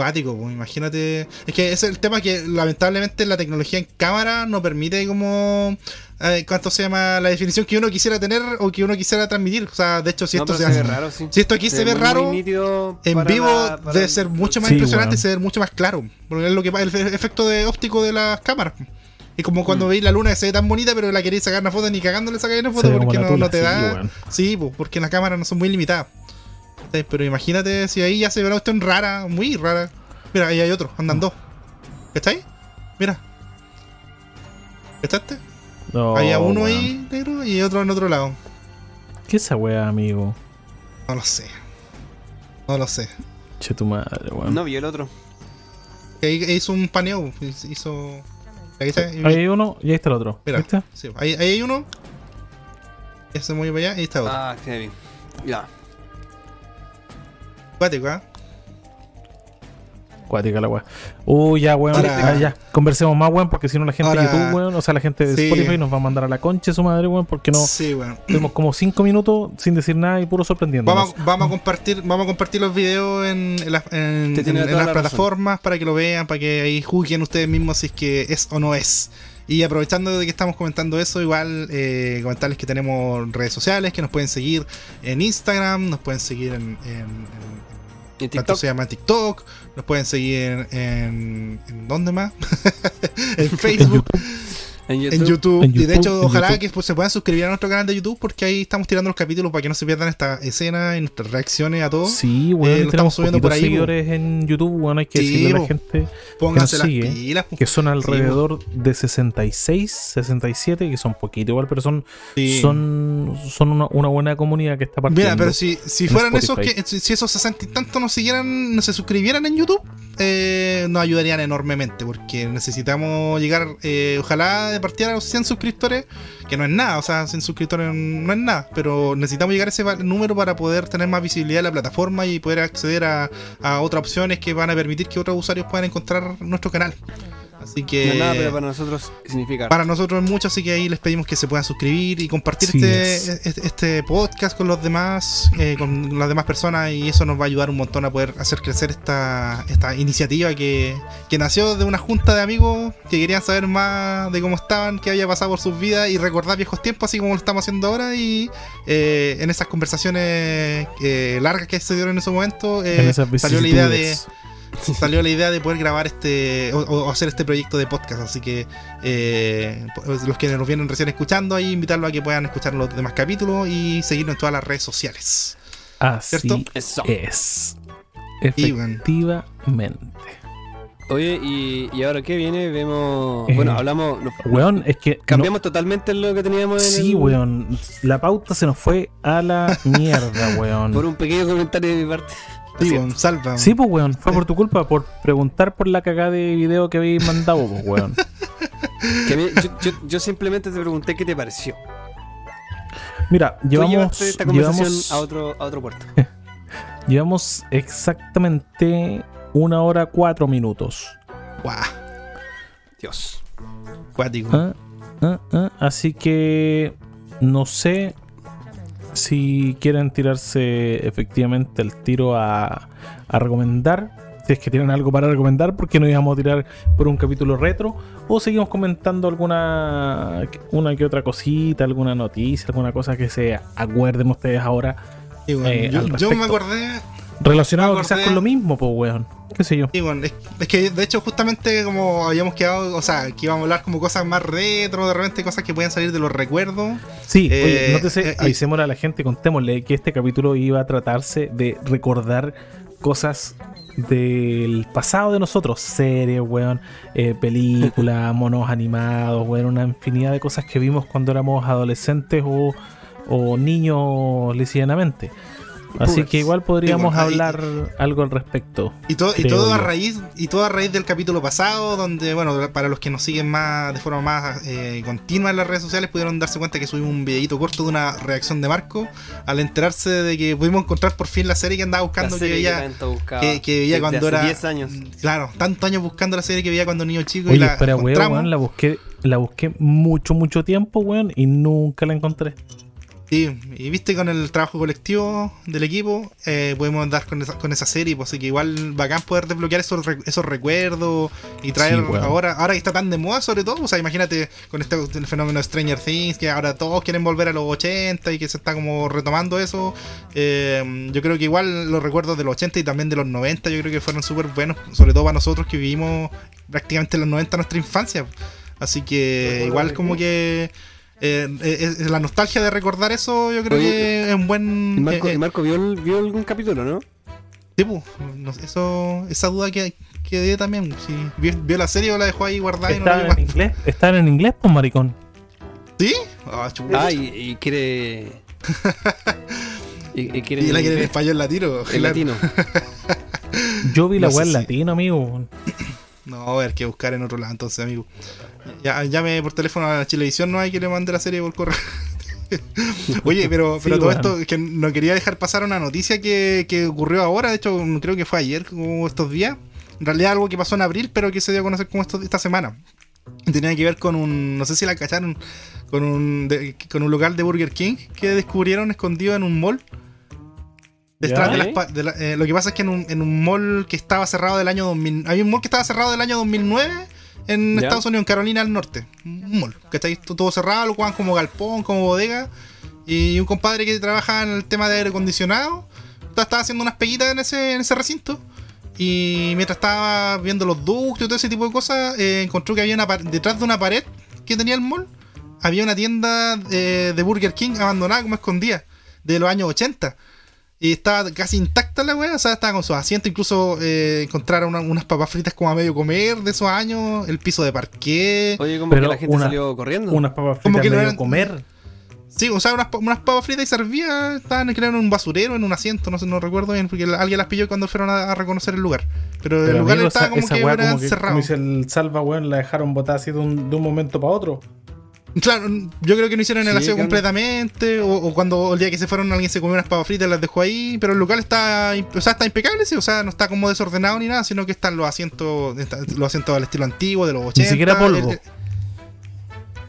Cuático, pues, imagínate. Es que ese es el tema que lamentablemente la tecnología en cámara no permite como. eh, ¿Cuánto se llama? La definición que uno quisiera tener o que uno quisiera transmitir. O sea, de hecho, si No, esto se se ve hace- raro, sí. Si esto aquí se, ve muy raro, nítido en vivo la- debe el- ser mucho más Sí, impresionante y weón. se ve mucho más claro. Porque es lo que el e- efecto de óptico de las cámaras. Es como cuando Mm. veis la luna que se ve tan bonita, pero la queréis sacar una foto ni cagándole sacáis una foto Se porque no, tula, no te sí, da. weón. Sí, pues, porque las cámaras no son muy limitadas. Pero imagínate si ahí ya se ve una cuestión rara, muy rara. Mira, ahí hay otro, andan dos. ¿Está ahí? Mira. ¿Cachaste? No, Había uno ahí negro y otro en otro lado. ¿Qué es esa weá, amigo? No lo sé. No lo sé. Che tu madre, weón. No vi el otro. Ahí hizo un paneo. Hizo. Ahí está. Ahí hay uno y ahí está el otro. Mira. ¿Viste? Sí, ahí, ahí hay uno. Ese se mueve para allá y ahí está otro. Ah, qué bien. Ya. Cuático, ¿ah? Cuática la weá. Uy, ya, weón. Ahora- Ah, ya. Conversemos más, weón, porque si no la gente Ahora- de YouTube, weón, o sea, la gente de Sí. Spotify nos va a mandar a la concha de su madre, weón, porque no. Sí, bueno. Tuvimos como 5 minutos sin decir nada y puro sorprendiendo. Vamos, a- vamos a compartir, vamos a compartir los videos en, en las- en- Usted tiene en- en toda las la plataformas para que lo vean, para que ahí juzguen ustedes mismos si es que es o no es. Y aprovechando de que estamos comentando eso, igual eh, comentarles que tenemos redes sociales, que nos pueden seguir en Instagram, nos pueden seguir en, en- en- ¿Y en ¿Cuánto TikTok? se llama TikTok? Nos pueden seguir en. ¿En, en dónde más? en Facebook, En YouTube. en YouTube. En Y de hecho, en ojalá YouTube. que pues, se puedan suscribir a nuestro canal de YouTube porque ahí estamos tirando los capítulos para que no se pierdan esta escena y nuestras reacciones a todo. Sí, weón, Eh, lo tenemos estamos subiendo por poquitos ahí, seguidores en YouTube, weón, hay que Sí, decirle a la gente Pónganse las sigue, pilas. pues. que son alrededor de 66, 67, que son poquito igual, pero son Sí. son, son una, una buena comunidad que está partiendo. Mira, pero si, si fueran esos que si, esos 60 y tantos nos siguieran, no se suscribieran en YouTube, eh, nos ayudarían enormemente porque necesitamos llegar, eh, ojalá partida a los 100 suscriptores, que no es nada, o sea, 100 suscriptores no es nada, pero necesitamos llegar a ese número para poder tener más visibilidad en la plataforma y poder acceder a, a otras opciones que van a permitir que otros usuarios puedan encontrar nuestro canal. Así que No es nada, pero para nosotros significa. para nosotros es mucho, así que ahí les pedimos que se puedan suscribir y compartir Sí, este, es. este, este podcast con los demás, eh, con las demás personas, y eso nos va a ayudar un montón a poder hacer crecer esta, esta iniciativa que, que nació de una junta de amigos que querían saber más de cómo estaban, qué había pasado por sus vidas y recordar viejos tiempos, así como lo estamos haciendo ahora. Y eh, en esas conversaciones eh, largas que se dieron en ese momento, eh, en esas salió la idea de. salió la idea de poder grabar este o, o hacer este proyecto de podcast así que eh, los que nos vienen recién escuchando ahí invitarlos a que puedan escuchar los demás capítulos y seguirnos en todas las redes sociales Así ¿cierto? Eso. es. Efectivamente. Oye, y, y ahora que viene, vemos. Eh, Bueno, hablamos. nos- Weón, es que. no- cambiamos totalmente lo que teníamos en sí, el- weón. La pauta se nos fue a la mierda, weón. Por un pequeño comentario de mi parte. Sí, Así- bueno, salva Sí, pues, weón. Fue por tu culpa, por preguntar por la cagada de video que habéis mandado, pues, weón. que a mí- yo, yo- yo simplemente te pregunté qué te pareció. Mira, Tú llevamos. llevaste esta conversación Llevamos, a otro, a otro puerto. llevamos exactamente una hora cuatro minutos. Guau, Dios. cuático. Ah, ah, ah. Así que no sé si quieren tirarse efectivamente el tiro a, a recomendar. Si es que tienen algo para recomendar, porque no íbamos a tirar por un capítulo retro. O seguimos comentando alguna una que otra cosita, alguna noticia, alguna cosa que se acuerden ustedes ahora. Sí, bueno, eh, yo, me acordé Relacionado acordé- quizás con lo mismo, pues, weón. ¿Qué sé yo? Sí, bueno, es, es que de hecho justamente como habíamos quedado, o sea, que íbamos a hablar como cosas más retro, de repente cosas que pueden salir de los recuerdos. Sí, Eh, oye, nótese, eh, avisémosle a la gente, contémosle que este capítulo iba a tratarse de recordar cosas del pasado de nosotros, series, weón, eh, películas, monos animados, weón, una infinidad de cosas que vimos cuando éramos adolescentes o, o niños lisianamente. Así Pubers. que igual podríamos bueno, hablar algo al respecto. Y todo, y a raíz, y todo a raíz del capítulo pasado, donde, bueno, para los que nos siguen más de forma más eh, continua en las redes sociales, pudieron darse cuenta que subimos un videito corto de una reacción de Marco al enterarse de que pudimos encontrar por fin la serie que andaba buscando, La que serie veía, que, que veía cuando hace era. 10 años. Claro, tantos años buscando la serie que veía cuando niño chico y Oye, la espera, weón, encontramos. weón, la busqué, la busqué mucho, mucho tiempo, weón, y nunca la encontré. Sí, y viste con el trabajo colectivo del equipo, eh, podemos dar con esa, con esa serie, pues así que igual bacán poder desbloquear esos, re- esos recuerdos y traer Sí, ahora, ahora que está tan de moda sobre todo, o sea, imagínate con este el fenómeno de Stranger Things, que ahora todos quieren volver a los 80 y que se está como retomando eso, eh, yo creo que igual los recuerdos de los 80 y también de los 90 yo creo que fueron súper buenos, sobre todo para nosotros que vivimos prácticamente en los 90 nuestra infancia, así que igual como que... eh, eh, eh, la nostalgia de recordar eso, yo creo Oye, que es un buen. Y Marco, eh, eh, y Marco vio, el- vio algún capítulo, ¿no? sí, pues, no eso, esa duda que, que dio también. Si vio, vio la serie o la dejó ahí guardada y no la ¿Estaban vio en más. inglés? ¿Estaban en inglés, pues, maricón? ¿Sí? Ah, chuta. Ah, y, y quiere. y, y quiere. y la quiere en español latino. el claro. latino. Yo vi la No weá en si- latino, amigo. No, a ver, que buscar en otro lado entonces, amigo. Ya, llame por teléfono a Chilevisión, no hay que le mande la serie por correo. Oye, pero, pero Sí, todo weón. esto, es que no quería dejar pasar una noticia que, que ocurrió ahora, de hecho creo que fue ayer, como estos días. En realidad algo que pasó en abril, pero que se dio a conocer como esto, esta semana. Tenía que ver con un, no sé si la cacharon, con un, de- con un local de Burger King que descubrieron escondido en un mall. Detrás de las de la- eh, lo que pasa es que en un, en un mall que estaba cerrado del año 2000, había un mall que estaba cerrado del año 2009 en. Estados Unidos, en Carolina del Norte. Un mall, ¿cachai? Todo todo cerrado, lo juegan como galpón, como bodega. Y un compadre que trabaja en el tema de aire acondicionado ta- estaba haciendo unas peguitas en ese, en ese recinto. Y mientras estaba viendo los ductos y todo ese tipo de cosas, eh, encontró que había una detrás de una pared que tenía el mall, había una tienda eh, de Burger King abandonada como escondida, de los años 80. Y estaba casi intacta la wea, o sea, estaba con sus asientos, incluso eh, encontraron una- unas papas fritas como a medio comer de esos años, el piso de parqué. Oye, como Pero que la gente una- salió corriendo. Unas papas Como fritas que no medio eran- comer. Sí, o sea, unas, pa- unas papas fritas y servía, estaban creo en un basurero, en un asiento, no sé, no recuerdo bien, porque alguien las pilló cuando fueron a, a reconocer el lugar. Pero, el lugar amigo, estaba esa, como esa que weá era como que, cerrado. como dice el salva, weón, la dejaron botada así de un, de un momento para otro. Claro, yo creo que no hicieron el Sí, aseo claro. completamente, o, o cuando el día que se fueron alguien se comió unas papas fritas y las dejó ahí, pero el local está, o sea, está impecable, sí, o sea, no está como desordenado ni nada, sino que están los asientos, los asientos al estilo antiguo de los 80. siquiera polvo. el-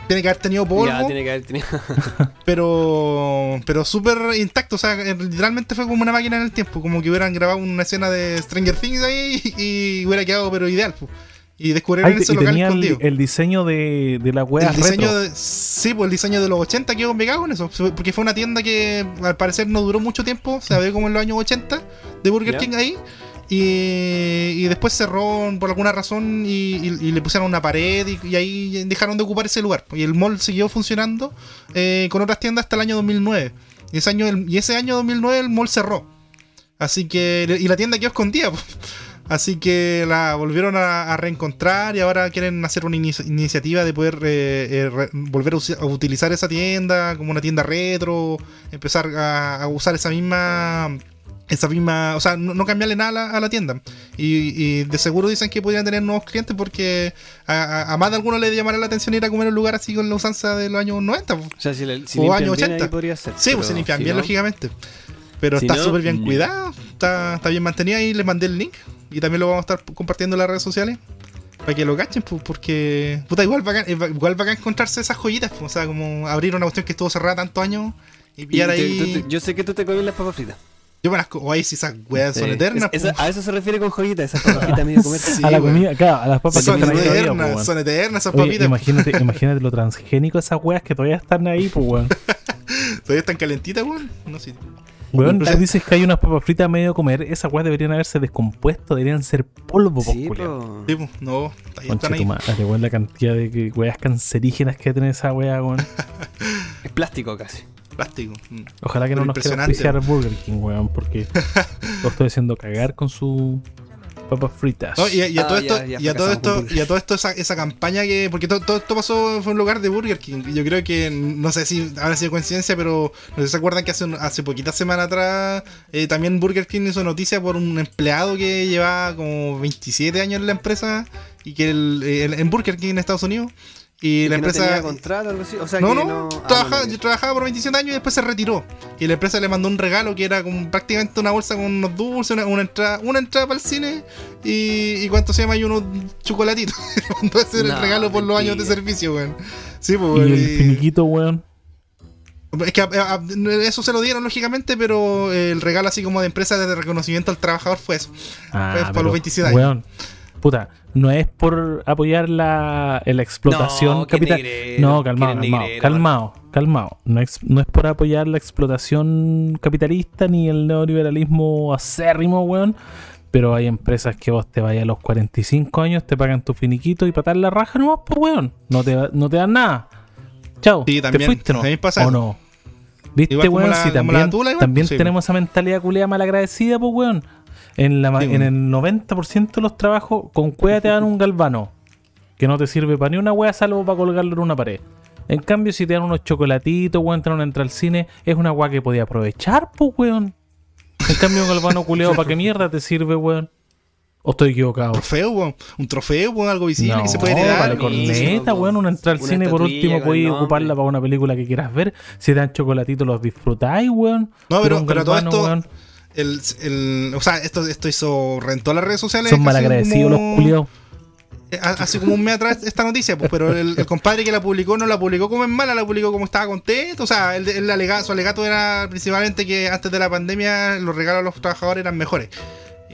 tiene que haber tenido polvo, Ya, tiene que haber tenido. pero pero súper intacto, o sea, eh, literalmente fue como una máquina en el tiempo, como que hubieran grabado una escena de Stranger Things ahí y, y hubiera quedado pero ideal. pu. Y descubrieron Ay, ese y local tenía escondido. el diseño de, de la wea El diseño retro. de, sí, pues el diseño de los 80 quedó pegado con eso. Porque fue una tienda que al parecer no duró mucho tiempo. Se ve como en los años 80 de Burger. King ahí. Y, y después cerró por alguna razón y, y- y le pusieron una pared y, y ahí dejaron de ocupar ese lugar. Y el mall siguió funcionando eh, con otras tiendas hasta el año 2009. Y ese año, el- y ese año 2009 el mall cerró. Así que. Y la tienda quedó escondida. pues. Así que la volvieron a, a reencontrar y ahora quieren hacer una inici- iniciativa de poder eh, eh, volver a, utilizar esa tienda como una tienda retro, empezar a, a usar esa misma esa misma, o sea, no, no cambiarle nada a la, a la tienda. Y, y de seguro dicen que podrían tener nuevos clientes porque a, a- a más de algunos le llamará la atención ir a comer un lugar así con la usanza de los años 90. po. O sea, si, le, si O años bien, 80. ahí podría ser. Sí, pues se limpian si bien, no- lógicamente. Pero está no, súper bien cuidado, está, está bien mantenida y les mandé el link. Y también lo vamos a estar compartiendo en las redes sociales. Para que lo cachen, pues, porque. Puta, igual bacán, ba- igual bacán encontrarse esas joyitas. pues, o sea, como abrir una cuestión que estuvo cerrada tantos años y Y pillar te- ahí. tú te- yo sé que tú te comes las papas fritas. Yo me las. co- Oye, si esas weas son Sí. eternas. Es- esa- pues. a eso se refiere con joyitas, esas papas fritas medio comer. Sí, a la comida, claro, a las papas son que ahí eternas, po, son eternas esas Oye, papitas. imagínate, imagínate lo transgénico de esas weas que todavía están ahí, pues weón. ¿Todavía están calentitas, weón? No sé. Weón, tú dices que hay unas papas fritas a medio comer. Esas weas deberían haberse descompuesto, deberían ser polvo, po, Sí, po. Sí, pues, no, ahí Concha están tu ahí. madre, weón, la cantidad de que- weas cancerígenas que tiene esa wea, weón. Es plástico casi. Plástico. mm. Ojalá que no nos impresionante. auspiciar Burger King, weón, porque lo estoy haciendo cagar con su papas fritas. No, y, a- y a Ah, todo ya- esto, ya y a todo esto, con Burger y a todo esto esa, esa campaña que, porque todo, todo esto pasó fue en un lugar de Burger King. Yo creo que, no sé si habrá sido coincidencia, pero no sé si se acuerdan que hace, un- hace poquitas semanas atrás eh, también Burger King hizo noticia por un empleado que llevaba como 27 años en la empresa y que el- el- en Burger King en Estados Unidos. Y, Y la que no empresa. tenía contrato o algo así. O sea, no, que no, no. ah, trabajaba, no, no. trabajaba por 27 años y después se retiró. Y la empresa le mandó un regalo que era como prácticamente una bolsa con unos dulces, una, una entrada, una entrada para el cine y, y cuánto se llama y unos chocolatitos. Mandó ese No, el regalo por los años de servicio, weón. Sí, pues, y el finiquito, weón. Es que a- a- a- eso se lo dieron lógicamente, pero el regalo así como de empresa de reconocimiento al trabajador fue eso. Ah, Pues, para los 27 años. Weón, puta, no es por apoyar la, la explotación No, capital. negrero, No, calmado, calmado, negrero, calmado, calmado. No es, no es por apoyar la explotación capitalista ni el neoliberalismo acérrimo, weón. Pero hay empresas que vos te vayas a los 45 años, te pagan tu finiquito y patar la raja nomás, pues, weón. No te, no te dan nada. Chao. Sí, ¿Te también, fuiste, no? ¿O no? ¿Viste, weón? la- Si la también, tula, igual, también pues, sí, tenemos esa mentalidad culiada malagradecida, pues, weón. En, la, en el 90% de los trabajos, con cueva te dan un galvano. Que no te sirve para ni una wea salvo para colgarlo en una pared. En cambio, si te dan unos chocolatitos, weón, te dan una entrada al cine, es una wea que podía aprovechar, pues, weón. En cambio, un galvano culeado, ¿para qué mierda te sirve, weón? ¿O estoy equivocado? Trofeo, weón. Un trofeo, weón, algo visible No, que se puede vale, heredar. Buenísimo, corneta, weón, una entrada al Una cine, por último, podéis ocuparla para una película que quieras ver. Si te dan chocolatitos, los disfrutáis, weón. No, pero- un pero todo galvano, esto- weón, El, el, o sea, esto, esto hizo rentó las redes sociales. son malagradecidos los culiados. eh, ha- Hace como un mes atrás esta noticia, pues, pero el, el compadre que la publicó no la publicó como en mala, la publicó como estaba contento. O sea, el, el alega- su alegato era principalmente que antes de la pandemia los regalos a los trabajadores eran mejores.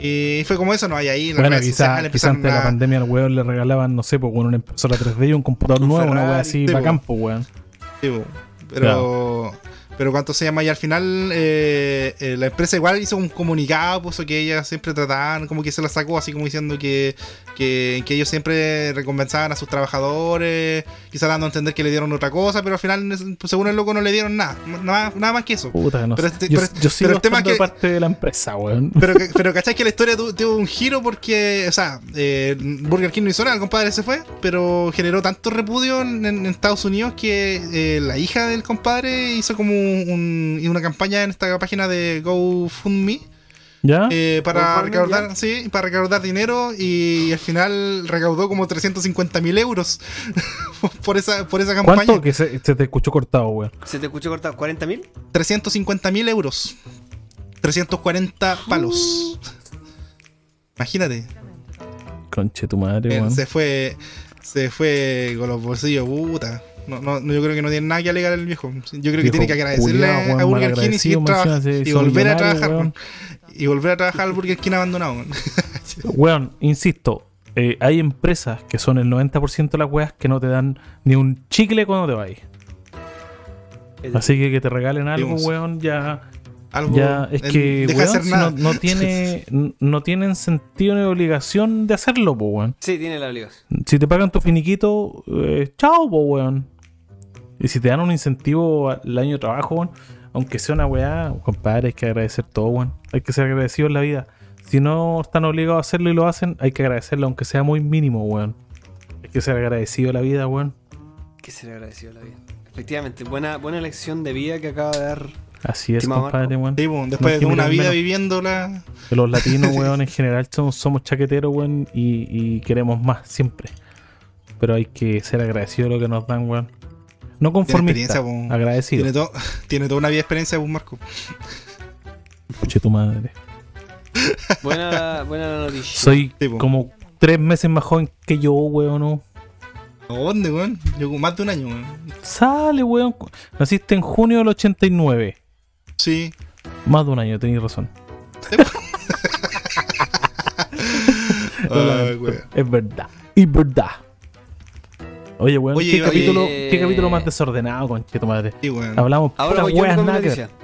Y fue como eso, no hay ahí. Bueno, quizás quizá antes de la pandemia al weón le regalaban, no sé, pues con una impresora 3D y un computador Un nuevo, una wea así sí, para po. campo, weón. Sí, pero, pero cuánto se llama y al final eh, eh, la empresa igual hizo un comunicado, puso que ellas siempre trataban, como que se la sacó así como diciendo que, que, que ellos siempre recompensaban a sus trabajadores, quizás dando a entender que le dieron otra cosa, pero al final, pues, según el loco, no le dieron nada, nada, nada más que eso. Puta, no Pero este- yo, pero- yo sigo pero el tema que- parte de la empresa, weón. Pero, pero ¿cachai que la historia tu- tuvo un giro porque, o sea, eh, Burger King no hizo nada, el compadre se fue, pero generó tanto repudio en, en Estados Unidos que eh, la hija del compadre hizo como un- una campaña en esta página de GoFundMe ¿Ya? eh, para recaudar, sí, para recaudar dinero y al final recaudó como 350 mil euros por esa, por esa campaña. ¿Cuánto? Que se, se te escuchó cortado, weón. ¿Se te escuchó cortado? ¿40 mil? 350 mil euros. 340 palos. Imagínate. Conche tu madre, Eh, weón. se fue se fue con los bolsillos puta no, no, no, yo creo que no tiene nada que alegar el viejo yo creo que Viejo tiene que agradecerle culiao, weón, a Burger King y, volver a trabajar y volver a trabajar al Burger King abandonado weón. Insisto, eh, hay empresas que son el 90% de las weas que no te dan ni un chicle cuando te vas. Así que que te regalen algo, Dimos. weón, ya, algo ya es que deja weón, hacer si nada no, no tiene no tienen sentido ni obligación de hacerlo, po, weón. Sí, tiene la obligación. Si te pagan tu finiquito, eh, chao, po, weón. Y si te dan un incentivo al año de trabajo, weón, aunque sea una weá, compadre, hay que agradecer todo, weón. Hay que ser agradecido en la vida. Si no están obligados a hacerlo y lo hacen, hay que agradecerlo, aunque sea muy mínimo, weón. Hay que ser agradecido a la vida, weón. Que se le agradeció la vida. Efectivamente, buena, buena lección de vida que acaba de dar. Así es, compadre, weón. Sí, po, No después hay de una vida menos. viviéndola Los latinos, weón, en general somos, somos chaqueteros, weón, y, y queremos más, siempre. Pero hay que ser agradecido de lo que nos dan, weón. No conformista, agradecido. tiene, toda una vida de experiencia pues Marco Escuche tu madre. Buena, buena la noticia. Soy como tres meses más joven que yo, weón. ¿no? ¿A ¿dónde weón? yo más de un año weón. Sale, weón. Naciste en junio del 89. sí Más de un año, tenéis razón. Ay, weón. es verdad. Y verdad. Oye, weón, Oye, ¿qué, oye, capítulo, eh, ¿qué capítulo más desordenado, conche tu madre? Sí, weón. Hablamos Ahora puras voy yo weas con mi nada que ver. noticia.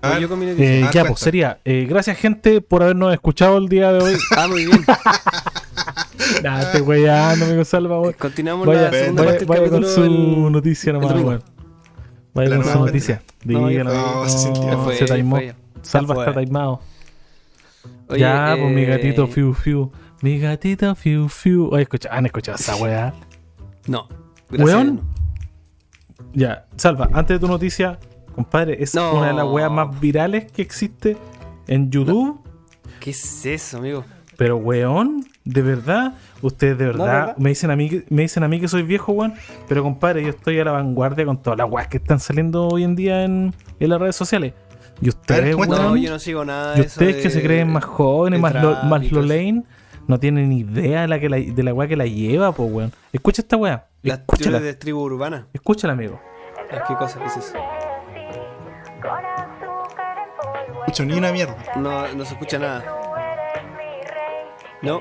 A Voy ver. yo con mi noticia. Eh, Ah, ya, cuenta. pues sería. eh, gracias, gente, por habernos escuchado el día de hoy. Ah, muy bien. Nah, este weyando, amigo Salva, weón. Continuamos Vaya, la segunda vaya, parte del vaya con capítulo. su el- noticia nomás, domingo. weón. Vaya La con su nueva noticia. No, Dígalo. No, se sintió. Ya fue, se taimó. fue. Salva Ya está taimado. Oye, ya, pues mi eh, gatito fiu fiu. Mi gatito fiu fiu. Oye, escucha, han escuchado esa weá. No. gracias, Weón. Ya, Salva, antes de tu noticia, compadre, es No. una de las weas más virales que existe en YouTube. ¿Qué es eso, amigo? Pero weón, de verdad, ustedes de verdad, ¿verdad? me dicen a mí que- me dicen a mí que soy viejo, weón, pero compadre, yo estoy a la vanguardia con todas las weas que están saliendo hoy en día en, en las redes sociales. Y ustedes, cuéntame. No, weón, yo no sigo nada y ustedes de- que se creen más jóvenes, más, lo, más y no tienen ni idea de la, que la, de la wea que la lleva, pues weón. Escucha esta wea, Las escúchala, de tribu urbana. escúchala, amigo. Ah, ¿Qué cosa? ¿Qué es eso? No escucho ni una mierda. No, no se escucha nada. No,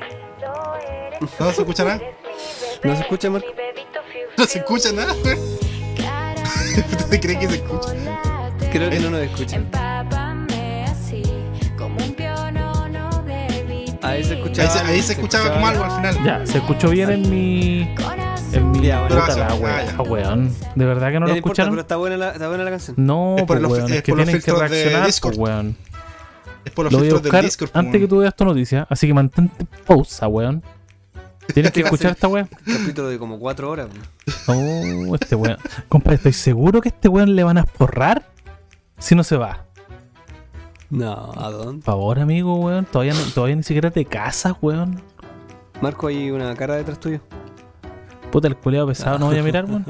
No se escucha nada. no se escucha, Marco. No se escucha nada, weón. ¿Usted cree que se escucha? Creo que no nos escucha. Ahí se Ahí escuchaba. se, ahí se escuchaba como algo al final. Ya, se escuchó bien en mi en mi Ya, bueno. puta la Ah, wea, ya. weón. De verdad que no lo importa, escucharon. pero está buena la, está buena la canción. No, Es por pues, los- weón, es es que tienen que reaccionar, pues, weón. Es por los Lo voy a filtros del buscar Discord. antes que tú veas tu noticia, así que mantente pausa, weón. Tienes que escuchar esta weón. Capítulo de como cuatro horas. Oh, este weón. Compadre, estoy seguro que a este weón le van a forrar si no se va. No, ¿a dónde? Por favor, amigo, weón. Todavía, no- todavía ni siquiera te casas, weón. Marco, hay una cara detrás tuyo. Puta, el culeado pesado, no voy a mirar, weón.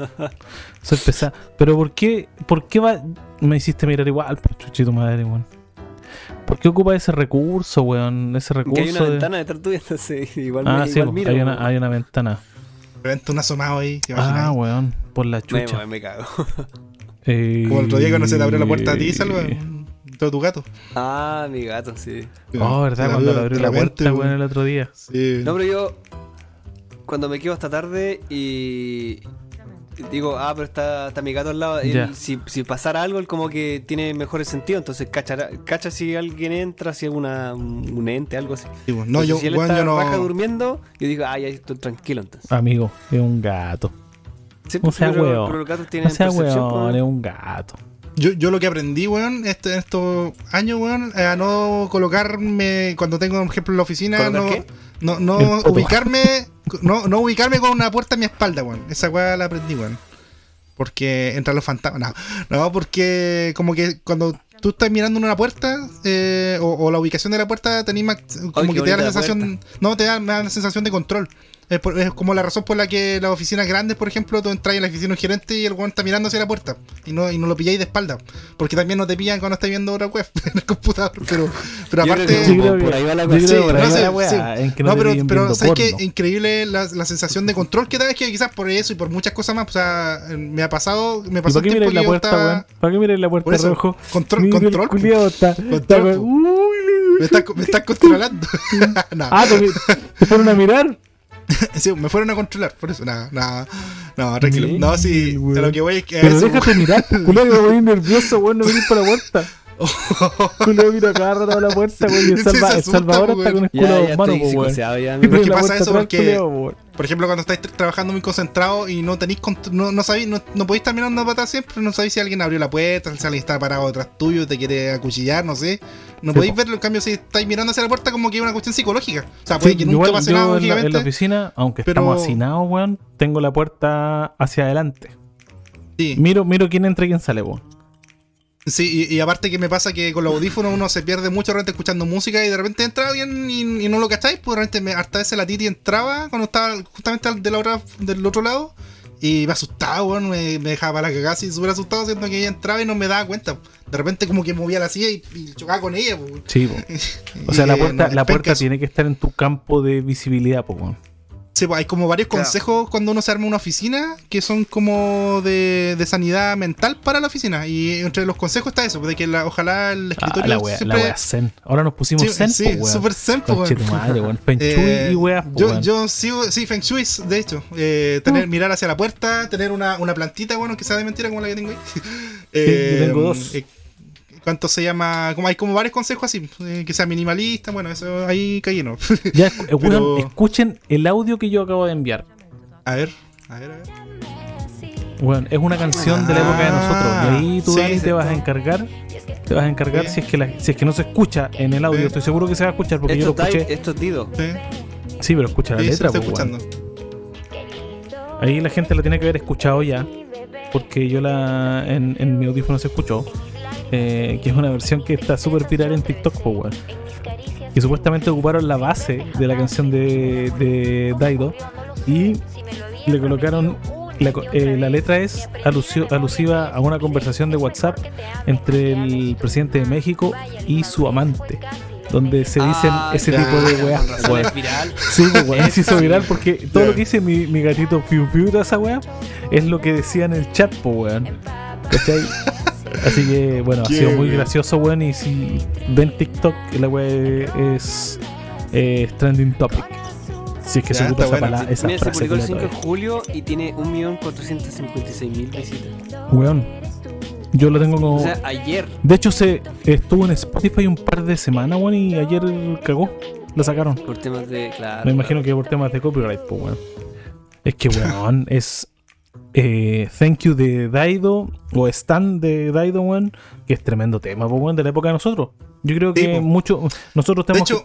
Soy pesado. Pero ¿por qué, por qué va? Me hiciste mirar igual, pues, chuchito madre, weón. ¿Por qué ocupa ese recurso, weón? Ese recurso Que hay una de- ventana detrás tuya, entonces igual, Ah, me, sí, igual miro. hay, una, hay una ventana. Reventa un asomado ahí. ¿te Ah, imaginas? weón, por la chucha. me, me cago. Eh, Como el otro día cuando se te abrió la puerta a ti, salva. Todo tu gato. Ah, mi gato, sí. Oh, ¿verdad? Cuando le abrió la puerta, weón, el otro día. Sí. No, pero yo cuando me quedo hasta tarde y digo, ah, pero está, está mi gato al lado, él, Ya. si, si pasara algo, él como que tiene mejores sentido, entonces cachará, cacha si alguien entra, si es una, un ente, algo así. Sí, no, Entonces, yo, si él está yo no. baja durmiendo, yo digo, ah, ya estoy tranquilo entonces. Amigo, es un gato. Sí, No sea pero, weón. pero los gatos tienen No sea percepción, weón, es un gato. Yo, yo lo que aprendí, weón, este, en estos años, weón, a no colocarme cuando tengo, por ejemplo, en la oficina, ¿Colocar no, qué? no, ubicarme, no, no ubicarme con una puerta en mi espalda, weón. Esa weá la aprendí, weón. Porque entran los fantasmas. No, no, porque como que cuando tú estás mirando en una puerta eh, o, o la ubicación de la puerta, tenés más, como que te da la sensación, no, te da, me da la sensación de control. Es, por- es como la razón por la que las oficinas grandes, por ejemplo, tú entras en la oficina de un gerente y el weón está mirando hacia la puerta y no, y no lo pilláis de espalda. Porque también no te pillan cuando estás viendo otra web en el computador. Pero, pero aparte. que Sí, por- que- ahí va la Sí, que por ahí no va sé, la weá, sí. en que no, pero, ¿sabes qué? porno. Increíble la, la sensación de control que da es que quizás por eso y por muchas cosas más, o sea, me ha pasado, me ¿Y pasó para qué miráis la que puerta, estaba- weón? ¿Para qué miráis la puerta Por eso, rojo? control, control. está, está Control. Uy, Me estás, me estás controlando. no, Ah, ¿te, te fueron a mirar? sí, me fueron a controlar, por eso, nada, nada, no, tranquilo. Sí, No, sí, a lo que voy es que Pero eso- déjate mirar, que me voy nervioso, weón, no venís para la puerta. Culiao mira cada rato a la puerta, weón, y el, salva- el Salvador está con weón. escudo Ya, en ya mano, estoy po, weón. la pasa eso porque-. Por ejemplo, cuando estáis tra- trabajando muy concentrado y no tenéis no, no sabéis, no, no podéis estar mirando para atrás siempre, no sabéis si alguien abrió la puerta, si alguien está parado detrás tuyo, te quiere acuchillar, no sé. No Sí, podéis po. verlo, en cambio, si estáis mirando hacia la puerta, como que es una cuestión psicológica. O sea, puede Sí, que nunca igual pase yo nada, en la, en la oficina, aunque pero- estamos hacinados, weón, tengo la puerta hacia adelante. Sí, Miro, miro quién entra y quién sale, weón. Sí y, y aparte que me pasa que con los audífonos uno se pierde mucho de repente escuchando música y de repente entra alguien y, y no lo cacháis, pues de repente me, hasta veces la Titi entraba cuando estaba justamente al- de la otra, del otro lado. Y me asustaba, weón, me, me dejaba para la cagada así súper asustado, siendo que ella entraba y no me daba cuenta. De repente como que movía la silla y, y chocaba con ella, pues. Sí, po. O sea, la puerta, no, la puerta tiene que estar en tu campo de visibilidad, weón. Sí, pues hay como varios Claro. consejos cuando uno se arma una oficina que son como de, de sanidad mental para la oficina. Y entre los consejos está eso, de que la- ojalá el Ah, escritorio la wea, la siempre... wea zen. Ahora nos pusimos Sí, zen, sí, po, weón. súper zen, po, madre. Feng Shui Eh, y weas, po, yo, weón. yo sigo, sí, Feng Shui, de hecho. Eh, tener, mirar hacia la puerta, tener una, una plantita, bueno, que sea de mentira como la que tengo ahí. Eh, yo tengo dos. ¿Cuánto se llama? Como hay como varios consejos así, eh, que sea minimalista, bueno, eso ahí caí, ¿no? Ya, escu- eh, pero- escuchen el audio que yo acabo de enviar. a ver, a ver, a ver. Weón, es una canción de la época de nosotros. Y ahí tú, Sí, Dani, te vas a encargar. Te vas a encargar Sí. si es que la- si es que no se escucha en el audio. Sí. Estoy seguro que se va a escuchar porque yo lo escuché. esto es Dido. Sí, Sí, pero escucha la letra, estoy po, weón. escuchando. Ahí la gente la tiene que haber escuchado ya. Porque yo la en, en mi audífono se escuchó. Eh, que es una versión que está súper viral en TikTok, po, weón. Que supuestamente ocuparon la base de la canción de, de Daido. Y le colocaron. La, eh, la letra es alusió- alusiva a una conversación de WhatsApp entre el presidente de México y su amante. Donde se dicen Ah, ese ya, tipo de weas. es viral. Sí, weón, se hizo viral porque todo lo que dice mi, mi gatito Piu Piu de esa weá es lo que decía en el chat, pues, weón. ¿Cachai? Así que, bueno, ha sido muy gracioso, weón. Y si ven TikTok, la weá es, eh, es trending topic. Si es que Ya, se ocupa esa, bueno. pala- esa Mira, se publicó el que 5 le de julio y tiene 1.456.000 visitas. Weón, yo lo tengo como. O sea, ayer. de hecho, se estuvo en Spotify un par de semanas, weón, y ayer cagó. Lo sacaron. Por temas de. Claro. Me imagino que por temas de copyright, pues, weón. Es que, weón, es eh, Thank You de Daido o Stan de Daido, weón, que es tremendo tema, weón, de la época de nosotros. Yo creo Sí, que po. mucho, nosotros De tenemos hecho,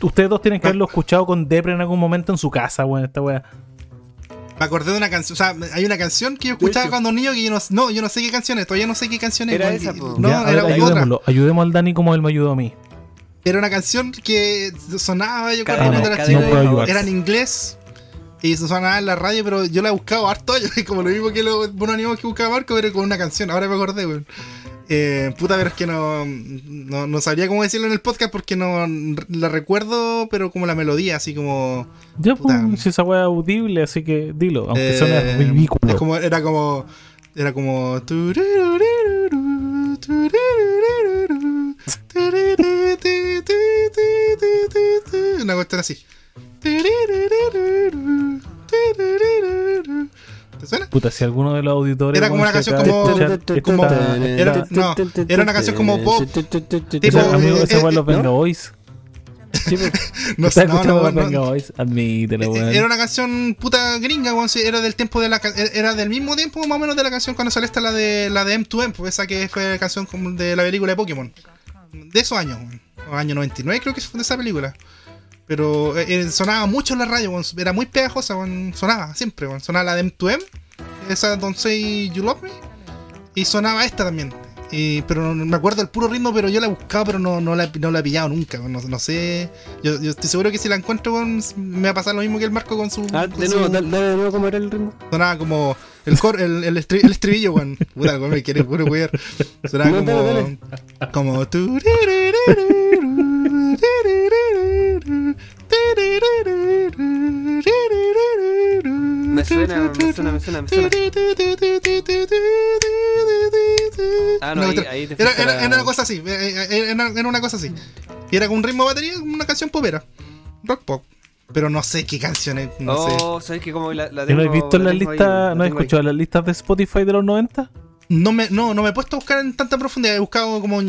que- ustedes dos tienen que haberlo escuchado con Depre en algún momento en su casa, weón, esta weá. me acordé de una canción, o sea, hay una canción que yo escuchaba hecho. cuando niño que yo no, no, yo no sé qué canción es, todavía no sé qué canción es. Era esa. No, Ya, a ver, era otra. ayudémoslo, ayudemos al Dani como él me ayudó a mí. Era una canción que sonaba yo cuando era chico. de. Era en inglés y se sonaba en la radio, pero yo la he buscado harto como lo mismo que los buenos animales que buscaba Marco, pero con una canción. Ahora me acordé, weón. Eh, puta, pero es que no, no, no sabría cómo decirlo en el podcast porque no la recuerdo, pero como la melodía, así como. Ya, pues, Puta. si esa weá es audible, así que dilo, aunque eh, suene ridículo. es como, era como. Era como. Una cuestión así. ¿Te suena? Puta, si alguno de los auditores. Era como una canción como- como- era- no, era una canción como pop. Tipo, amigo, eh, ese eh, weón los. Venga Boys. No ¿Estás sé, no, no, no. Venga Boys? Admítelo, weón. Era una canción puta gringa, weón, era del tiempo de la ca- era del mismo tiempo más o menos de la canción cuando salió esta la de la de M2M, pues esa que fue la canción como de la película de Pokémon. De esos años, weón. Año 99 creo que fue de esa película. Pero eh, eh, sonaba mucho en la radio, weón, era muy pegajosa, weón, sonaba siempre, weón. Sonaba la de M2M, esa Don't Say You Love Me, y sonaba esta también. Y, pero no, me acuerdo el puro ritmo, pero yo la he buscado, pero no, no, la, no la he pillado nunca. weón, No, no sé. Yo, yo estoy seguro que si la encuentro, weón, me va a pasar lo mismo que el Marco con su. Ah, con de su- nuevo, dale, dale de nuevo cómo era el ritmo. Sonaba como el, cor, el, el, estri- el estribillo, weón. Puta, weón, me quiere puro wear. Sonaba como. Como. Me suena, me suena, me suena, me suena. Ah, no, Una ahí- ahí te era, era, la- era una cosa así, eh, eh, era, era una cosa así. Y era con un ritmo de batería, una canción popera. Rock pop. Pero no sé qué canciones, no sé. Oh, ¿sabes que como la, la ¿Y tengo, ¿No has visto la las tengo ahí, la ¿No ahí. escuchado las listas de Spotify de los 90? No me, no, no me he puesto a buscar en tanta profundidad. He buscado como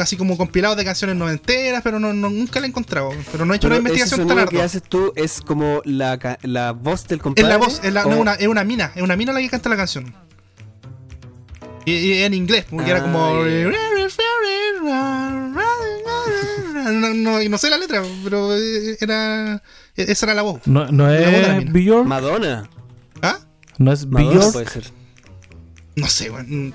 así como compilados de canciones noventeras, pero no, no- nunca la he encontrado. Pero no he hecho Pero una investigación tan sonido que haces tú es como la, ca- la voz del Es compadre. la voz, es, la- no, o- es una, es una mina, es una mina la que canta la canción. Y, y en inglés, porque era Ah, como. ya, No, no, y no sé la letra, pero eh, era. Esa era la voz. ¿No, no La voz es. Bjork? Madonna. ¿Ah? ¿No es Madonna Bjork? puede ser. No sé, weón.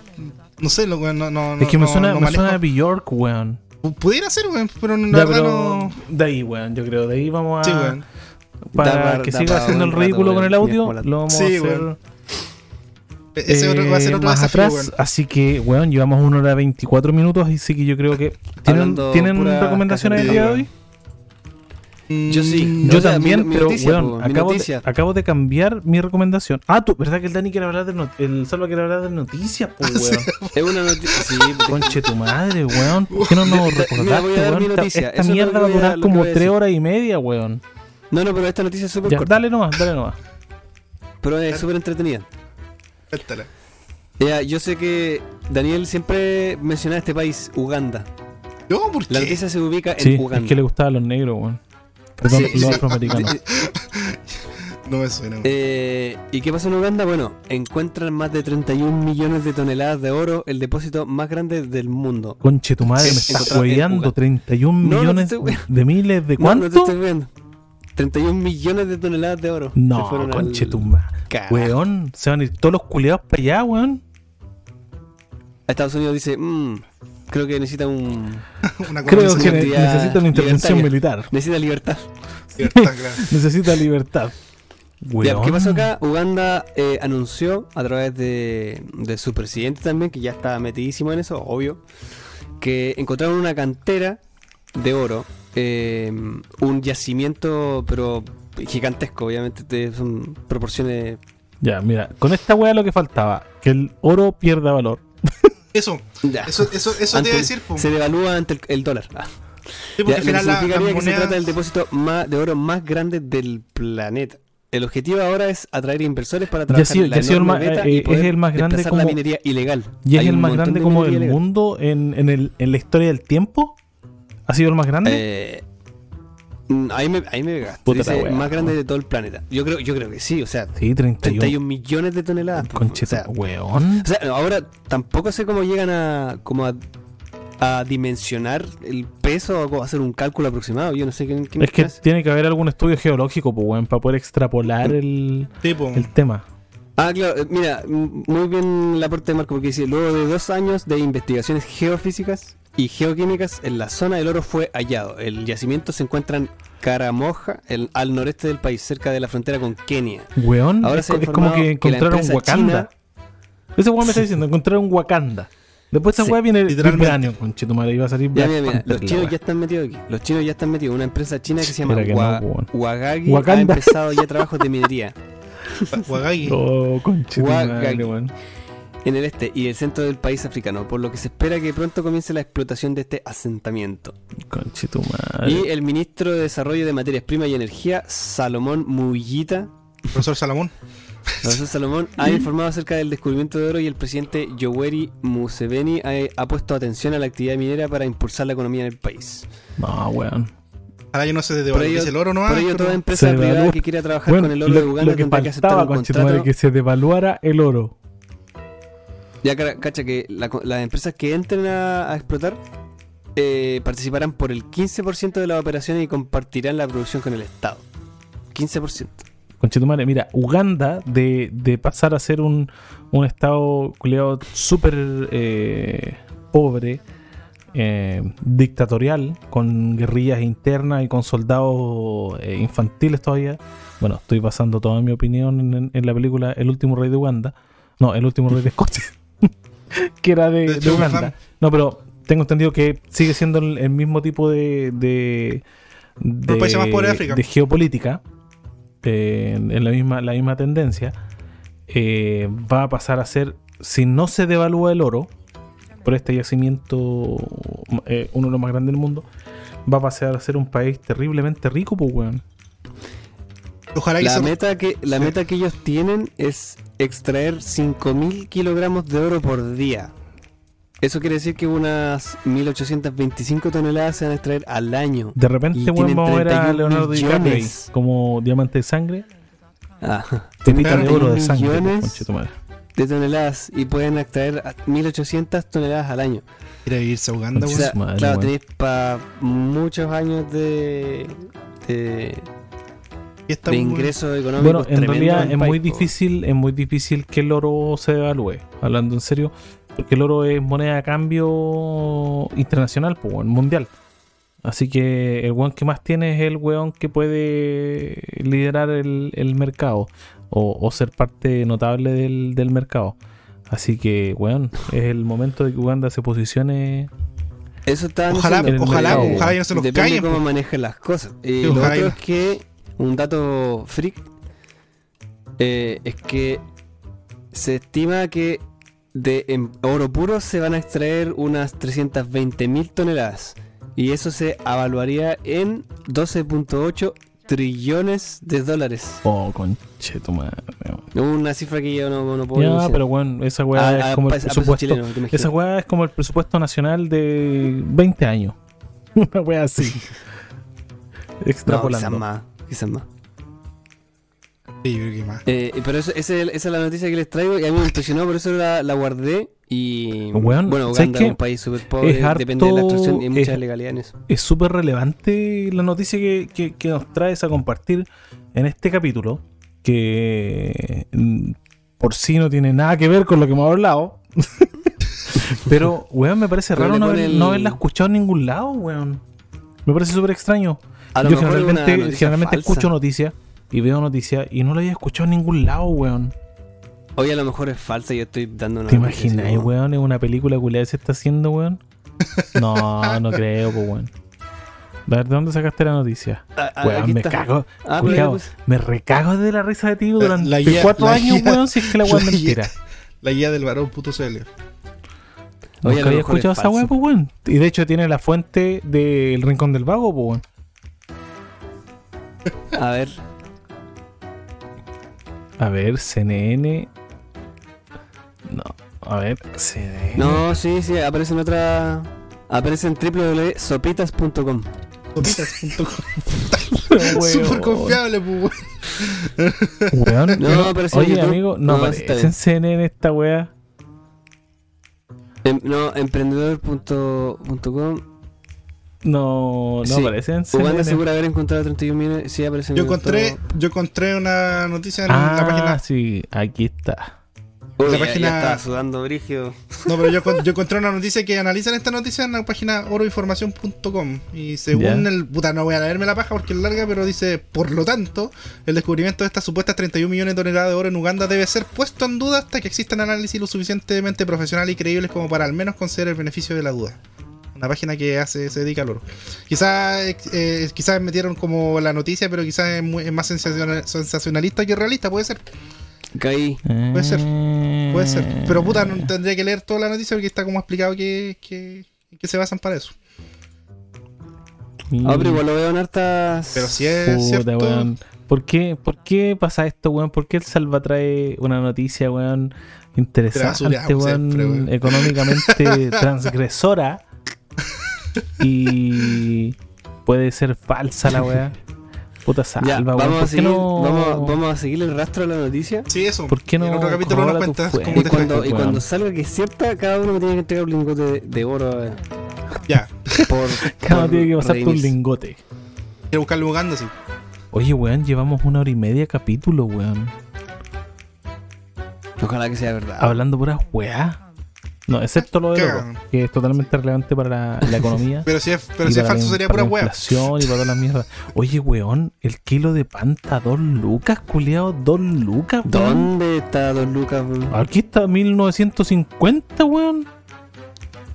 No sé, lo, weón, no, no, Es que me no- suena, no me suena a Bjork, weón. Pudiera ser, weón, pero la Ya, verdad pero no. de ahí, weón, yo creo. De ahí vamos a. Sí, weón. Para Da que da siga haciendo el ridículo con el audio, lo vamos Sí, a hacer weón. Ese otro, va a ser eh, otro más desafío, atrás. Así que, weón, llevamos una hora 24 minutos. Así que yo creo que. ¿Tienen, ¿tienen recomendaciones el cacería, día de hoy? Yo sí. Yo O sea, también, mi- mi pero noticia, weón, po, acabo, noticia. De, acabo de cambiar mi recomendación. Ah, tú, ¿verdad que el Dani quiere hablar de not- el Salva quiere hablar de noticias, pues, weón? Es una noticia. Sí, Conche tu madre, weón. ¿Por qué no nos recordaste, weón? mi Esta- mierda va a durar como tres horas y media, weón. No, no, pero esta noticia es súper corta. dale nomás, dale nomás. Pero es súper entretenida. Cuéntala. Ya, yo sé que Daniel siempre menciona este país, Uganda. No, ¿por qué? La noticia se ubica en Sí, Uganda. es que le gustaban los negros, weón. Perdón, Sí, los sí. afroamericanos. No me suena. Eh, ¿Y qué pasó en Uganda? Bueno, encuentran más de 31 millones de toneladas de oro, el depósito más grande del mundo. Conche tu madre, me estás hueveando. Uganda. 31 No, no millones de miles de No, cuánto? no te estoy viendo. 31 millones de toneladas de oro. No, al- conche tu madre. Weón, se van a ir todos los culiados para allá, weón. Estados Unidos dice, "Mm, creo que necesita un... Una Creo que ne- necesita una intervención libertaria. militar. Necesita libertad. libertad, claro. Necesita libertad. Ya. ¿Qué pasó acá? Uganda eh, anunció a través de, de su presidente también, que ya está metidísimo en eso, obvio, que encontraron una cantera de oro, eh, un yacimiento, pero gigantesco, obviamente, de- son proporciones... Ya, mira, con esta weá lo que faltaba, que el oro pierda valor. Eso, Ya. eso, eso, eso te iba a decir, po. Se devalúa ante el, el dólar. Ah. Sí, porque Ya, al final la, significaría las que se trata del depósito más, de oro más grande del planeta. El objetivo ahora es atraer inversores para trabajar en la sido el eh, y es poder el más grande desplazar la como- minería ilegal. Y es Hay el más grande de como del mundo en, en, el, en la historia del tiempo. ¿Ha sido el más grande? Eh, ahí me, ahí me. Puta Dice, la wea, más grande de todo el planeta. Yo creo, yo creo que sí, o sea, sí, 31. 31 millones de toneladas. pues, Concheta, o sea, weón. o sea, ahora tampoco sé cómo llegan a como a, a dimensionar el peso o hacer un cálculo aproximado. Yo no sé quién, quién Es que hace. tiene que haber algún estudio geológico, pues, weón, para poder extrapolar el, Sí, po. el tema. Ah, claro, eh, mira, muy bien el aporte de Marco porque dice, luego de dos años de investigaciones geofísicas y geoquímicas en la zona del oro fue hallado. El yacimiento se encuentra en Karamoja, el- al noreste del país, cerca de la frontera con Kenia. Weón, Ahora es, se ha es como que que encontraron empresa Wakanda. Ese weón me está diciendo, encontraron Wakanda. Después esa Sí, weá viene literalmente. vibranium, conchetumare, iba a salir Ya, mira, mira, los chinos ya están metidos aquí. Los chinos ya están metidos. Una empresa china que se llama que no, Wa-. Wagagi Wakanda. ha empezado ya trabajos de minería Wagagi. Oh, weón. En el este y el centro del país africano, por lo que se espera que pronto comience la explotación de este asentamiento. Y el ministro de Desarrollo de Materias Primas y Energía, Salomón Muyita, Profesor Salomón. profesor Salomón, ha informado acerca del descubrimiento de oro y el presidente Yoweri Museveni ha, ha puesto atención a la actividad minera para impulsar la economía en el país. No, weón. Ahora yo no sé de ello, el oro, ¿no? por ello Pero- toda empresa privada que quiera trabajar con el oro lo, de Uganda lo que tendrá que aceptar un contrato. que se devaluara el oro. Ya cacha que las empresas que entren a, explotar eh, participarán por el 15% de las operaciones y compartirán la producción con el Estado. 15%. Conchetumare, mira, Uganda, de, de pasar a ser un, un estado culiado súper eh, pobre, eh, dictatorial, con guerrillas internas y con soldados infantiles todavía. Bueno, estoy basando toda mi opinión en, en la película El último rey de Uganda. No, El último rey de Escocia. que era de, De de Uganda. No, pero tengo entendido que sigue siendo el, mismo tipo de, de, Los países más pobres de África. de geopolítica, eh, en en la misma, la misma tendencia, eh, va a pasar a ser, si no se devalúa el oro, por este yacimiento, eh, uno de los más grandes del mundo, va a pasar a ser un país terriblemente rico, pues, weón. Ojalá La meta que, la Sí. meta que ellos tienen es extraer 5.000 kilogramos de oro por día. Eso quiere decir que unas 1.825 toneladas se van a extraer al año. De repente, tienen vamos a ver a 31 Leonardo DiCaprio como diamante de sangre, Ah, de 31 oro de sangre, de toneladas y pueden extraer a 1.800 toneladas al año. Quiere irse a Uganda, O Concha weón. sea, su madre, claro, weón. tenéis para muchos años de, de, de muy- ingresos económicos. Bueno, en realidad al es muy país, difícil, es muy difícil que el oro se devalúe, hablando en serio, porque el oro es moneda de cambio internacional, pues, mundial. Así que el weón que más tiene es el weón que puede liderar el, el mercado o, o ser parte notable del, del mercado. Así que, weón, es el momento de que Uganda se posicione Eso está Ojalá, ojalá, ojalá que no se los Depende callen, cómo po. manejen las cosas. Y Sí, lo ojalá otro es que, un dato freak, eh, es que se estima que de en oro puro se van a extraer unas 320 mil toneladas. Y eso se evaluaría en 12.8 trillones de dólares. Oh, conche tu madre. Una cifra que yo no, no puedo Ya, pero bueno, esa weá A- es a como el a presupuesto. imaginas. Esa weá es como el presupuesto nacional de 20 años. Una weá así. Extrapolando. Quizás más. Sí, yo creo que más. Eh, pero eso, ese- esa es la noticia que les traigo y a mí me impresionó, por eso la, la guardé. Y bueno, ¿sabes Uganda es un país súper pobre, Es depende de la harto- extracción y hay mucha es- súper relevante la noticia que, que- que nos traes a compartir en este capítulo, que mm, por sí no tiene nada que ver con lo que hemos hablado. Pero, weón, me parece raro no, haber- el- no haberla escuchado en ningún lado, weón. Me parece súper extraño. A lo Yo mejor generalmente, noticia generalmente escucho noticias y veo noticias y no la había escuchado en ningún lado, weón. Oye, a lo mejor es falsa y yo estoy dando una ¿Te imaginas, weón? Es una película culiada que se está haciendo, weón. No, no creo, pues, weón. A ver, ¿de dónde sacaste la noticia? Ah, ah, Weón, me está. cago. Ah, Culiao, pues, me recago de la risa de ti durante la guía- cuatro la años, guía- weón, si es que la weón la guía- mentira. La guía del varón puto CL. Oye, había escuchado es esa weón, pues, weón. Y de hecho tiene la fuente del Rincón del Vago, pues, weón. A ver, A ver, CNN. No, a ver, CNN. no, sí, sí, aparece en otra. Aparece en www.sopitas.com. Sopitas.com. Súper confiable, pues, weón. No, no, aparece en Oye, YouTube. amigo, no, No, aparece en CNN esta weá. Em- no, emprendedor.com. No, no Sí, aparece en CNN. Uganda asegura haber encontrado 31 millones. Sí, aparece en Yo todo. encontré, yo encontré una noticia en Ah, la página. sí, aquí está. Uy, la ya- página- ya estaba sudando brígido. No, pero yo, yo encontré una noticia que analizan esta noticia en la página oroinformación.com. Y según Ya. el. Puta, no voy a leerme la paja porque es larga, pero dice: Por lo tanto, el descubrimiento de estas supuestas 31 millones de toneladas de oro en Uganda debe ser puesto en duda hasta que existan análisis lo suficientemente profesionales y creíbles como para al menos conceder el beneficio de la duda. Una página que hace, se dedica al oro. Quizás eh, quizás metieron como la noticia, pero quizás es, muy- es más sensacional- sensacionalista que realista, puede ser. Caí. Puede ser, Puede ser. Pero puta, Eh. no tendría que leer toda la noticia porque está como explicado que, que, que se basan para eso. Ah, pero igual lo veo en hartas. Pero si es Puta, cierto. weón. ¿Por qué, ¿Por qué pasa esto, weón? ¿Por qué el Salva trae una noticia, weón, interesante, basureamos weón, siempre, weón. económicamente transgresora? Y puede ser falsa la weá. Puta salva, Ya, weón. vamos, ¿Por a seguir, no- vamos, vamos a seguir el rastro de la noticia. Sí, eso. ¿Por qué no En otro capítulo nos corrobora tu cuentas cómo Y te fue. cuando, y weón. cuando salga que es cierta, cada uno me tiene que entregar un lingote de, de oro eh, Ya. por. Cada uno tiene que pasar tu redimirse. lingote. Quiero buscarlo Uganda, sí. Oye, weón, llevamos una hora y media capítulo, weón. Ojalá que sea verdad. Hablando puras weá. No, excepto lo de que es totalmente relevante para la, la economía. Pero si es, pero si es falso la- sería pura inflación y para todas las mierdas. Oye, weón, el kilo de pan está a dos lucas, culiado, dos lucas, weón. ¿Dónde está Don Lucas? weón? Aquí está 1950, weón.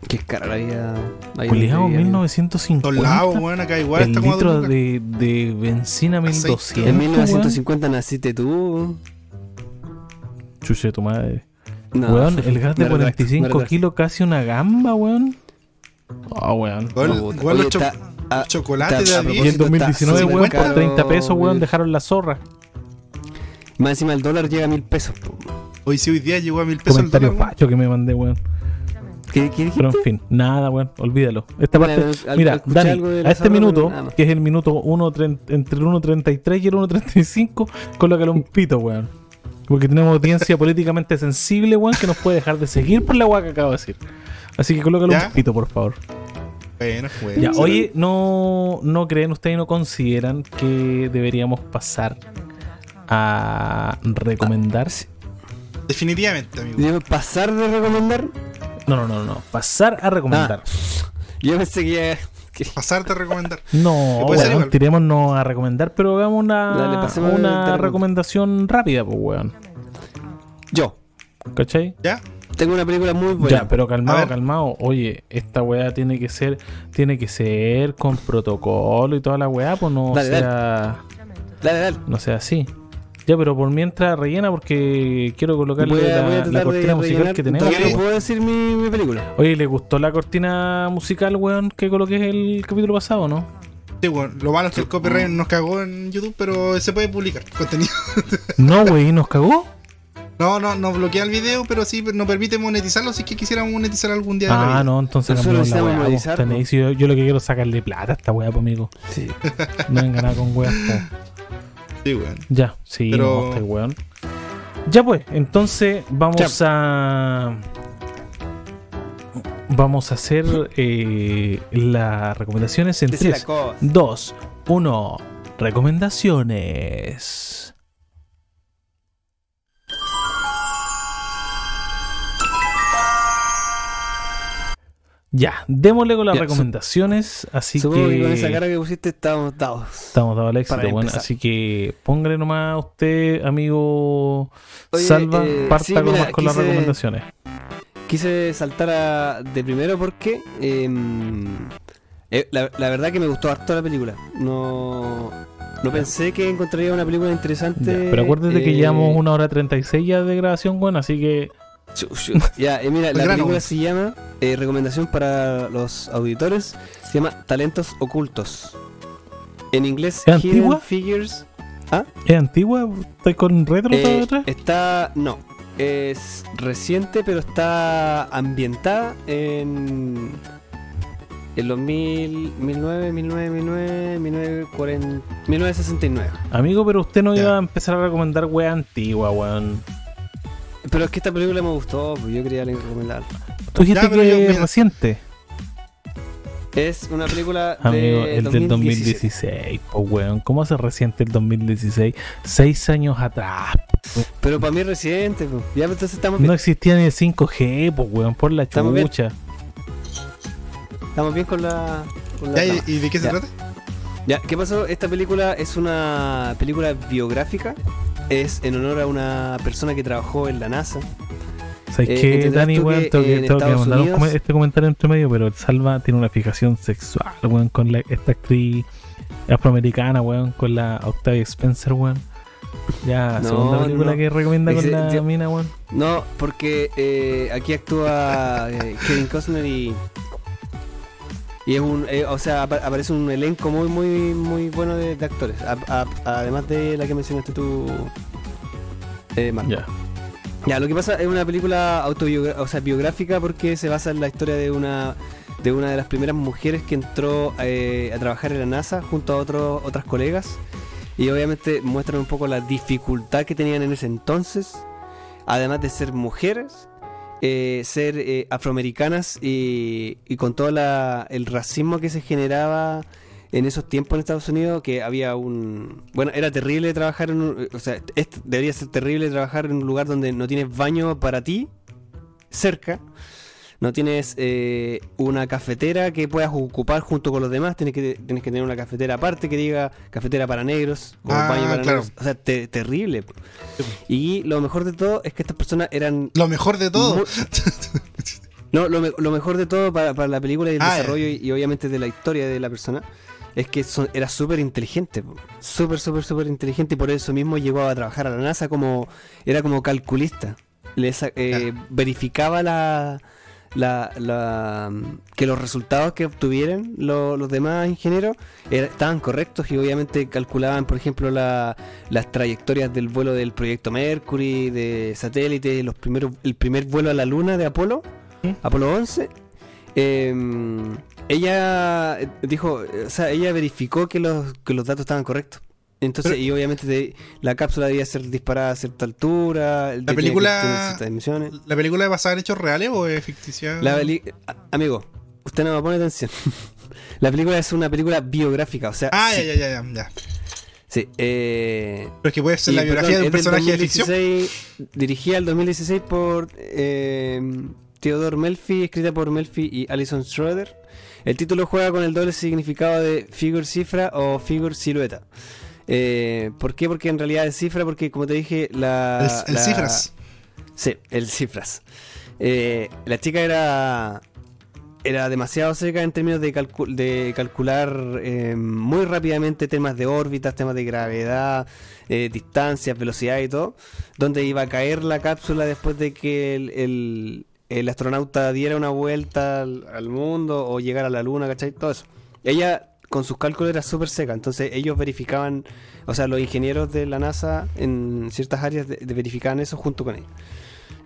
Es cara la vida. vivía, 1950. Dos lados, weón, acá igual el está litro dos de, de benzina Aceite. 1200. En weón. 1950 naciste tú. Chuche tu madre. No, weón, el gas de me retracto, me 45 retracto. kilos, casi una gamba, weón. Ah, weón. Igual Oye, los cho- está- ah, los chocolates está- de Y 10. en 2019, está weón, por 30 caro, pesos, weón, dejaron la zorra. Más encima el dólar llega a mil pesos. Hoy sí, hoy día llegó a mil pesos el Comentario dólar. weón. facho que me mandé, weón. ¿Qué, qué dijiste? Pero en fin, nada, weón, olvídalo. Esta parte, al- mira, al Dani, a este minuto, que es el minuto 1, entre el 1.33 y el 1.35, colócale un pito, weón. Porque tenemos audiencia políticamente sensible, weón, que nos puede dejar de seguir por la weá que acabo de decir. Así que colócale ¿Ya? un pito, por favor. Bueno, bueno. Ya, oye, ¿no, ¿no creen ustedes y no consideran que deberíamos pasar a recomendar? Definitivamente, amigo. ¿Debo pasar de recomendar? No, no, no, no. Pasar a recomendar. Yo pensé que- Pasarte a recomendar. No, igual. tirémonos a recomendar, pero hagamos una, Dale, una recomendación rápida, pues, weón. Yo. ¿Cachai? ¿Ya? tengo una película muy buena. Ya, pero calmado, calmado. Oye, esta weá tiene que ser, tiene que ser con protocolo y toda la weá, pues no Dale, dale. sea, Dale, dale. no sea así. Ya, pero por mientras rellena porque quiero colocarle Voy a, la, voy a la tratar de cortina musical rellenar. que tenemos. Todavía no puedo decir mi, mi película. Oye, ¿le gustó la cortina musical, weón, que coloqué el capítulo pasado, no? Sí, bueno, lo malo es que el copyright nos cagó en YouTube, pero se puede publicar contenido. No, wey, nos cagó. No, no, no bloquea el video, pero sí nos permite monetizarlo si es que quisiéramos monetizar algún día. de la Ah, no, entonces cambiamos la necesitamos weá. po. monetizar. Tenéis- yo, yo lo que quiero es sacarle plata a esta weá, pues, amigo. Sí. No vengan nada con po. Sí, weón. Ya, sí, Pero- no, este weón. Ya pues, entonces vamos a. Vamos a hacer eh, las recomendaciones en Decir la 3, cosa. 2, 1. Recomendaciones. Ya, démosle con las Ya, recomendaciones. Así Supongo que. que con esa cara que pusiste estábamos dados. Estamos dado el éxito, bueno, así que póngale nomás a usted, amigo Oye, Salva, eh, parta sí, con, mira, con las recomendaciones. Quise saltar a- de primero porque em, eh, la, la verdad que me gustó harto la película. No, no pensé que encontraría una película interesante. Ya, pero acuérdate que eh, llevamos una hora 36 ya de grabación, bueno, así que. Ya, eh, mira, la película se llama, eh, recomendación para los auditores, se llama Talentos Ocultos. En inglés, ¿Es antigua? Figures. es antigua, está con retro Eh, atrás? está, no, es reciente, pero está ambientada en en los mil, 1009, 1009, 1009, 1940, 1969. Amigo, pero usted no ya. iba a empezar a recomendar wea antigua, weón. Pero es que esta película me gustó, pues yo quería recomendarla. Tú dijiste que yo- es reciente. Es una película de Amigo, el del 2016. 2016, pues weón. ¿Cómo hace reciente el 2016? Seis años atrás. Pero para mí es reciente, pues. ya pues, entonces estamos bien. No existía ni el 5G, pues weón, por la Estamos bien. chucha. Estamos bien con la, con la Ya, trama. ¿y, y de qué se Ya. trata? Ya, ¿qué pasó? Esta película es una película biográfica. Es en honor a una persona que trabajó en la NASA. ¿Sabes Eh, qué, Dani, weón? Tengo que, en tengo que mandar un Unidos- come- este comentario entre medio, pero el Salva tiene una fijación sexual, weón, con la, esta actriz afroamericana, weón, con la Octavia Spencer, weón. Ya, No, segunda película no. que recomienda con la mina, weón. No, porque eh, aquí actúa eh, Kevin Costner y. Y es un. eh, o sea, apa- aparece un elenco muy, muy, muy bueno de, de actores. A- a- además de la que mencionaste tú, eh, Marco. Ya. Ya, lo que pasa es una película autobiográfica, o sea, biográfica porque se basa en la historia de una de una de las primeras mujeres que entró eh, a trabajar en la NASA junto a otros otras colegas y obviamente muestran un poco la dificultad que tenían en ese entonces, además de ser mujeres, eh, ser eh, afroamericanas y, con todo la- el racismo que se generaba en esos tiempos en Estados Unidos que había un bueno era terrible trabajar en un, o sea debería ser terrible trabajar en un lugar donde no tienes baño para ti cerca no tienes eh, una cafetera que puedas ocupar junto con los demás tienes que tienes que tener una cafetera aparte que diga cafetera para negros o Ah, baño para claro. negros o sea te- terrible y lo mejor de todo es que estas personas eran Lo mejor de todo. muy- no, lo, me- lo mejor de todo para, para la película y el Ah, desarrollo y, y obviamente de la historia de la persona es que son- era súper inteligente, súper, súper, súper inteligente y por eso mismo llegó a trabajar a la NASA como, era como calculista. Le sa- eh, verificaba la, la, la- que los resultados que obtuvieran lo- los demás ingenieros era- estaban correctos y obviamente calculaban, por ejemplo, la- las trayectorias del vuelo del proyecto Mercury, de satélite, los primeros, el primer vuelo a la Luna de Apolo, ¿Mm? Apolo 11. eh, ella dijo, o sea, ella verificó que los, que los datos estaban correctos. Entonces, Pero- y obviamente la cápsula debía ser disparada a cierta altura. La película-. ¿La película es basada en hechos reales o es ficticia? La amigo, usted no me pone atención. la película es una película biográfica, o sea, Ah, sí, ya, ya, ya, ya. sí, eh, Pero es que puede ser la biografía perdón, de un personaje de ficción. 2016, Dirigida el 2016 por eh, Theodore Melfi, escrita por Melfi y Alison Schroeder. El título juega con el doble significado de figure cifra o figure silueta. Eh, ¿Por qué? Porque en realidad es cifra, porque como te dije, la. El, el la- cifras. Sí, el cifras. Eh, la chica era era demasiado seca en términos de, calcu- de calcular eh, muy rápidamente temas de órbitas, temas de gravedad, eh, distancias, velocidad y todo, donde iba a caer la cápsula después de que el, el- el astronauta diera una vuelta al, al mundo o llegara a la luna, ¿cachai? Todo eso. Ella con sus cálculos era súper seca, entonces ellos verificaban, o sea, los ingenieros de la NASA en ciertas áreas verificaban eso junto con ella.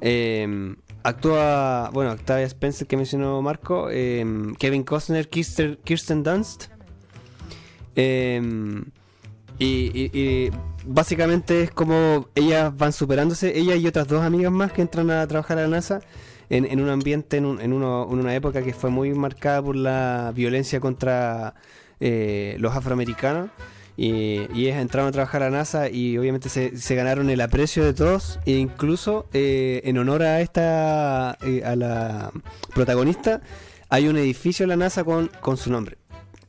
Eh, actúa, bueno, Octavia Spencer que mencionó Marco, eh, Kevin Costner, Kirsten, Kirsten Dunst. Y, y- y básicamente es como ellas van superándose, ella y otras dos amigas más que entran a trabajar a la NASA en, en un ambiente, en, un- en uno- en una época que fue muy marcada por la violencia contra eh, los afroamericanos. Y, y entraron a trabajar a la NASA y obviamente se, se ganaron el aprecio de todos. E incluso eh, en honor a esta, eh, a la protagonista, hay un edificio en la NASA con, con su nombre.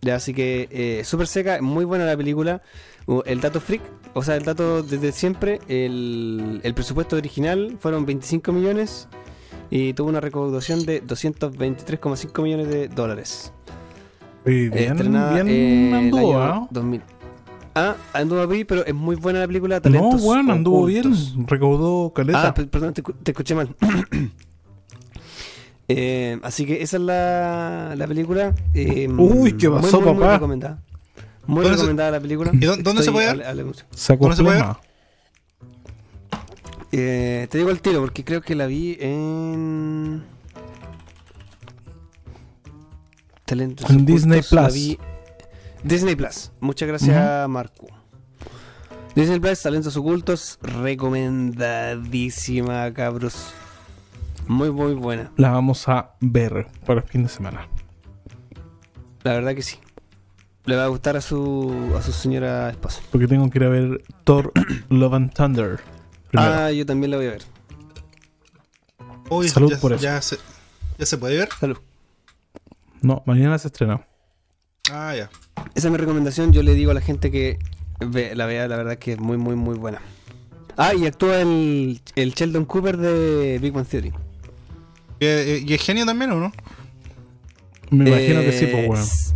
Así que eh, súper seca, muy buena la película. Uh, El dato freak, o sea, el dato desde siempre, el, el presupuesto original fueron 25 millones y tuvo una recaudación de 223,5 millones de dólares. Y bien, Estrenada bien eh, el anduvo, año ¿ah? 2000. Ah, anduvo bien, pero es muy buena la película. No, Talentos weón, anduvo ocultos. bien. Recaudó caleta. Ah, pe- perdón, te, escu- te escuché mal. Eh, así que esa es la, la película. eh, Uy, ¿qué muy, pasó, muy, muy papá? recomendada. Muy ¿Dónde se- recomendada la película. ¿Y dó- dónde se puede ver? ¿Cómo se puede. Eh, te digo el tiro porque creo que la vi en. Talentos En Disney Ocultos, la Plus. vi- Disney Plus. Muchas gracias, Marco. Disney Plus, Talentos Ocultos, recomendadísima, cabros. Muy, muy buena. La vamos a ver para el fin de semana. La verdad que sí. Le va a gustar a su, a su señora esposa. Porque tengo que ir a ver Thor Love and Thunder. primero. Ah, yo también la voy a ver. Uy, Salud ya, por eso. Ya se, ya se puede ver. Salud. No, mañana se estrena. Ah, ya. Esa es mi recomendación. Yo le digo a la gente que ve- la vea, la verdad que es muy, muy, muy buena. Ah, y actúa el, el Sheldon Cooper de Big Bang Theory. ¿Y, eh, y es genio también o no? Me imagino que sí, Eh, pues, weón. s-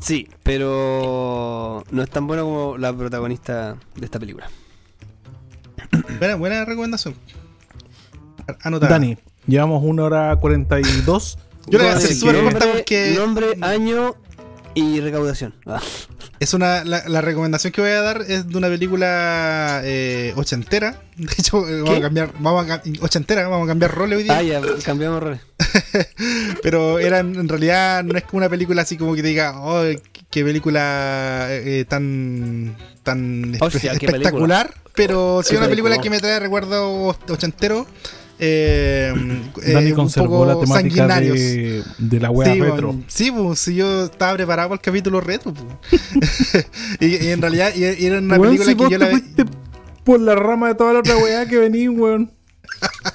Sí, pero no es tan bueno como la protagonista de esta película. Buena, buena recomendación. Anotada. Dani, llevamos una hora 42. Yo le voy a hacer súper corta porque Nombre, año y recaudación. Ah. es una, la, la recomendación que voy a dar es de una película eh, ochentera. De hecho, eh, vamos a cambiar, vamos a, ochentera, vamos a cambiar roles hoy día. Ah, ya, cambiamos roles. Pero era en realidad no es como una película así como que te diga, oh, qué película eh, tan tan Hostia, qué espectacular. Pero sí una película película. que me trae recuerdos ochenteros. Eh, Dani eh, un conservó la poco temática sanguinarios. de, de la wea sí, retro. sí, pues, si yo estaba preparado para el capítulo retro. pues. y, y en realidad y- y era una película si que vos yo te la vi. por la rama de toda la otra weá que venís, weón.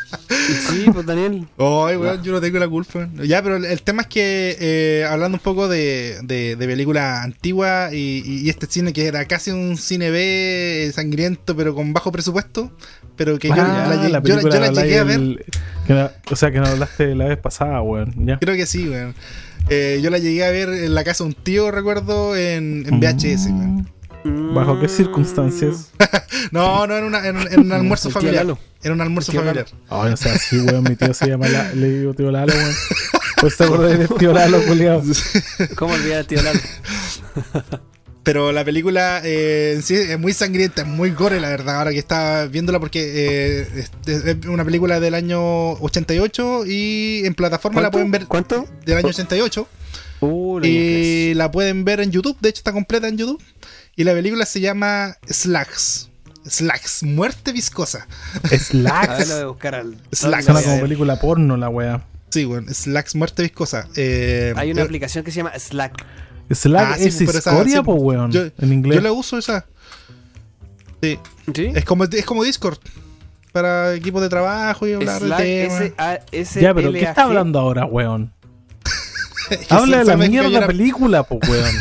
Sí, pues Daniel. Ay, weón, yo no tengo la culpa. Ya, pero el, el tema es que, eh, hablando un poco de, de, de película antigua y, y- y este cine que era casi un cine B eh, sangriento, pero con bajo presupuesto, pero que yo, Ah, la, yo la- película yo la habláis llegué a ver. del- que no- o sea, que nos hablaste la vez pasada, weón. Ya. Creo que sí, weón. Eh, yo la llegué a ver en la casa de un tío, recuerdo, en, en VHS, weón. Mm. ¿Bajo qué circunstancias? No, no, en, una- en un- en un almuerzo familiar. Lalo. Era un almuerzo familiar. Ay, o sea, sí, weón, mi tío se llama La- le digo tío Lalo, weón. Pues te acordás del tío Lalo, culiao. ¿Cómo olvidar al tío Lalo? Pero la película eh, en sí es muy sangrienta, es muy gore, la verdad, ahora que estaba viéndola, porque eh, es, es una película del año 88 y en plataforma la pueden ver ¿Cuánto? del año 88 Uh, lo y la pueden ver en YouTube, de hecho está completa en YouTube. Y la película se llama Slacks. Slacks, muerte viscosa. A ver, Slacks. lo voy a buscar al. Slack. Suena como película porno la weá. Sí, bueno, Slacks, muerte viscosa. Eh, Hay una yo- aplicación que se llama Slack. Slack Ah, sí, es esa- escoria, po, weón. yo- en inglés. Yo la uso esa. Sí, ¿Sí? es como, es como Discord. Para equipos de trabajo y hablar de Slack, temas. S A S Ya, pero ¿qué está hablando ahora, weón? Habla de la mierda película, po, weón.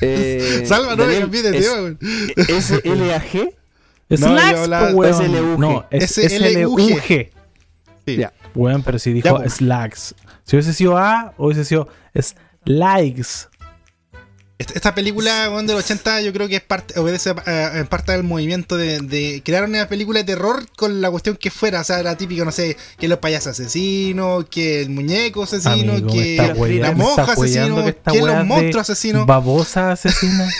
Eh, Salva, no le cambié de tema, weón. S L A G. yo Slacks, po, weón. SLUG. No, es SLUG. Ya. Weón, pero si dijo. Slacks. Si hubiese sido A, hubiese sido Slikes. Esta, esta película weón, del 80 yo creo que es parte, obedece en parte del movimiento de, de crear una película de terror con la cuestión que fuera. O sea, era típico, no sé, que los payasos asesinos, que el muñeco asesino, Amigo, que la monja asesino, que los monstruos asesinos. Babosa asesina.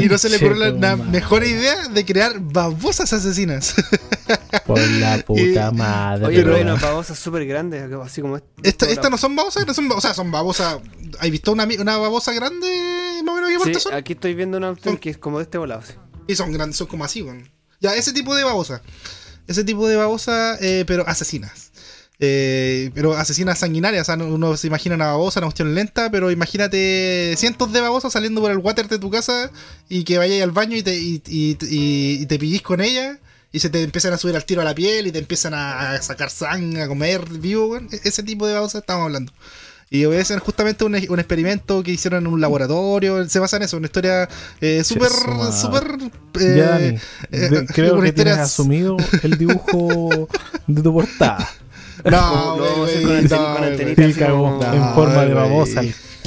Y no se le ocurrió la, mejor idea de crear babosas asesinas. Por la puta Y- madre. Oye, pero hay unas babosas súper grandes, así como esta. Esta- Estas no son babosas, no son babosas, o sea, son babosas. ¿Has visto una, una babosa grande? Más o menos, ¿qué Sí, son? aquí estoy viendo una opción que es como de este volado. sí. Y son grandes, son como así, weón. Ya, ese tipo de babosa. Ese tipo de babosa, eh, pero asesinas. Eh, pero asesinas sanguinarias. O sea, uno se imagina una babosa, una cuestión lenta, pero imagínate cientos de babosas saliendo por el water de tu casa y que vayas al baño y te, y, y- y- y te pillís con ella y se te empiezan a subir al tiro a la piel y te empiezan a, sacar sangre, a comer vivo. E- Ese tipo de babosa estamos hablando. Y obedecen justamente un, un experimento que hicieron en un laboratorio. Se basa en eso, una historia eh, súper, súper. Ya, Dani, eh, eh, creo que tienes historia- asumido el dibujo de tu portada. No, no, como- en forma de babosa.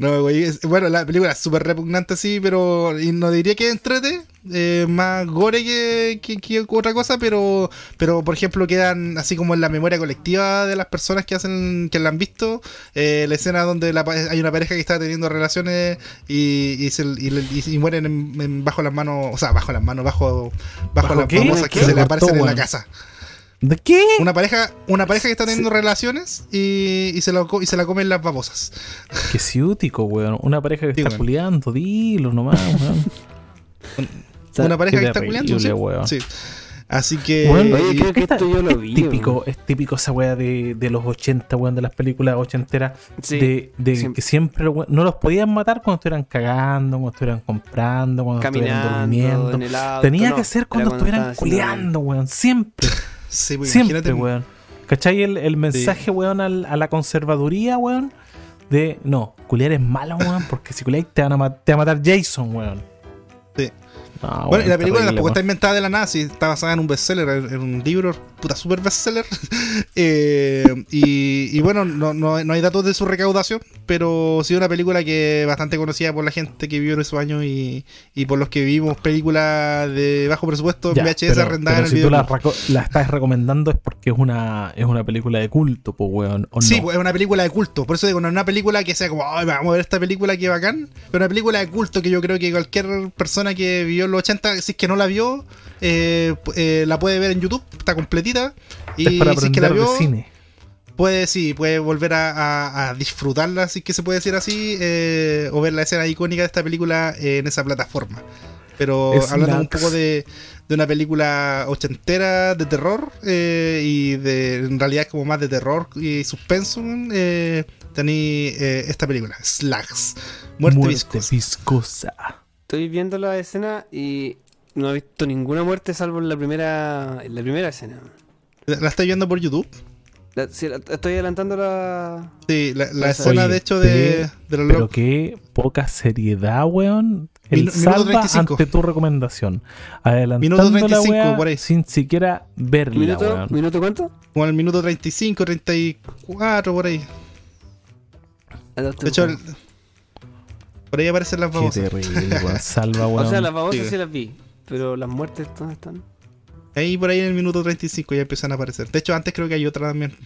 No, güey. es- Bueno, la película es súper repugnante, sí, pero. Y no diría que entrete. eh, más gore que, que- que otra cosa, pero. Pero, por ejemplo, quedan así como en la memoria colectiva de las personas que hacen que la han visto. eh, la escena donde la hay una pareja que está teniendo relaciones y, y, se- y y- mueren en- en- bajo las manos. O sea, bajo las manos, bajo. Bajo, ¿Bajo las famosas que ¿Qué? se le aparecen en la casa. ¿De qué? Una pareja, una pareja que está teniendo relaciones y, y se co- y se la comen las babosas. Qué ciútico, weón. Una pareja que Sí, está culiando, dilo nomás, weón. una pareja que está culiando, ¿sí? weón. Sí. Así que. Weón, Oye, creo que Esta- esto yo lo es vi. típico, weón. es típico esa weá de, de los 80, weón, de las películas ochenteras. Sí, de, de siempre. que siempre weón, no los podían matar cuando estuvieran cagando, cuando estuvieran comprando, cuando estuvieran Caminando durmiendo. en el auto. Tenía no, que ser cuando estuvieran culeando, weón. Siempre, sí, pues, siempre, imagínate, weón. ¿Cachai el, el mensaje, weón, al- a la conservaduría, weón? De, no, culiar es malo, weón, porque si culiáis te, van a te va a matar Jason, weón. Sí. No, Bueno, y la película terrible, tampoco está inventada de la nada, sí, está basada en un bestseller, en, un libro, puta super bestseller. Eh, y, y bueno, no, no, no hay datos de su recaudación, pero sí una película que es bastante conocida por la gente que vivió en esos años y, y por los que vivimos películas de bajo presupuesto Ya, VHS pero- arrendada pero en el si tú la, video. reco- la estás recomendando es porque es una, es una película de culto, pues, weón. ¿o Sí, no? es una película de culto. Por eso digo, no es una película que sea como, "Ay, vamos a ver esta película que bacán. Pero una película de culto que yo creo que cualquier persona que vivió en los 80, si es que no la vio, eh, eh, la puede ver en YouTube, está completita. Y es para si es que la vio, de cine. puede, sí, puede volver a, a- a disfrutarla, si es que se puede decir así, eh, o ver la escena icónica de esta película en esa plataforma. Pero Es hablando un poco de, de una película ochentera de terror y de en realidad como más de terror y suspenso, tení esta película, Slags, Muerte, Viscosa. viscosa. Estoy viendo la escena y no he visto ninguna muerte salvo en la primera, en la primera escena. ¿La estoy viendo por YouTube? La- sí, la- estoy adelantando la. Sí, la, la Oye, escena de hecho de, de los Pero qué poca seriedad, weón. El Minu- minuto salva 35. ante tu recomendación. Adelantando Minuto la 35 weá por ahí. sin siquiera verla, ¿Minuto, weón. ¿Minuto cuánto? Como el minuto 35, 34, por ahí. Ah, De hecho, el-. Por ahí aparecen las Qué babosas. terrible, weón. Salva, weón. o sea, las babosas Sí. sí las vi. Pero las muertes, ¿dónde están? Ahí por ahí en el minuto 35 ya empiezan a aparecer. De hecho, antes creo que hay otra también.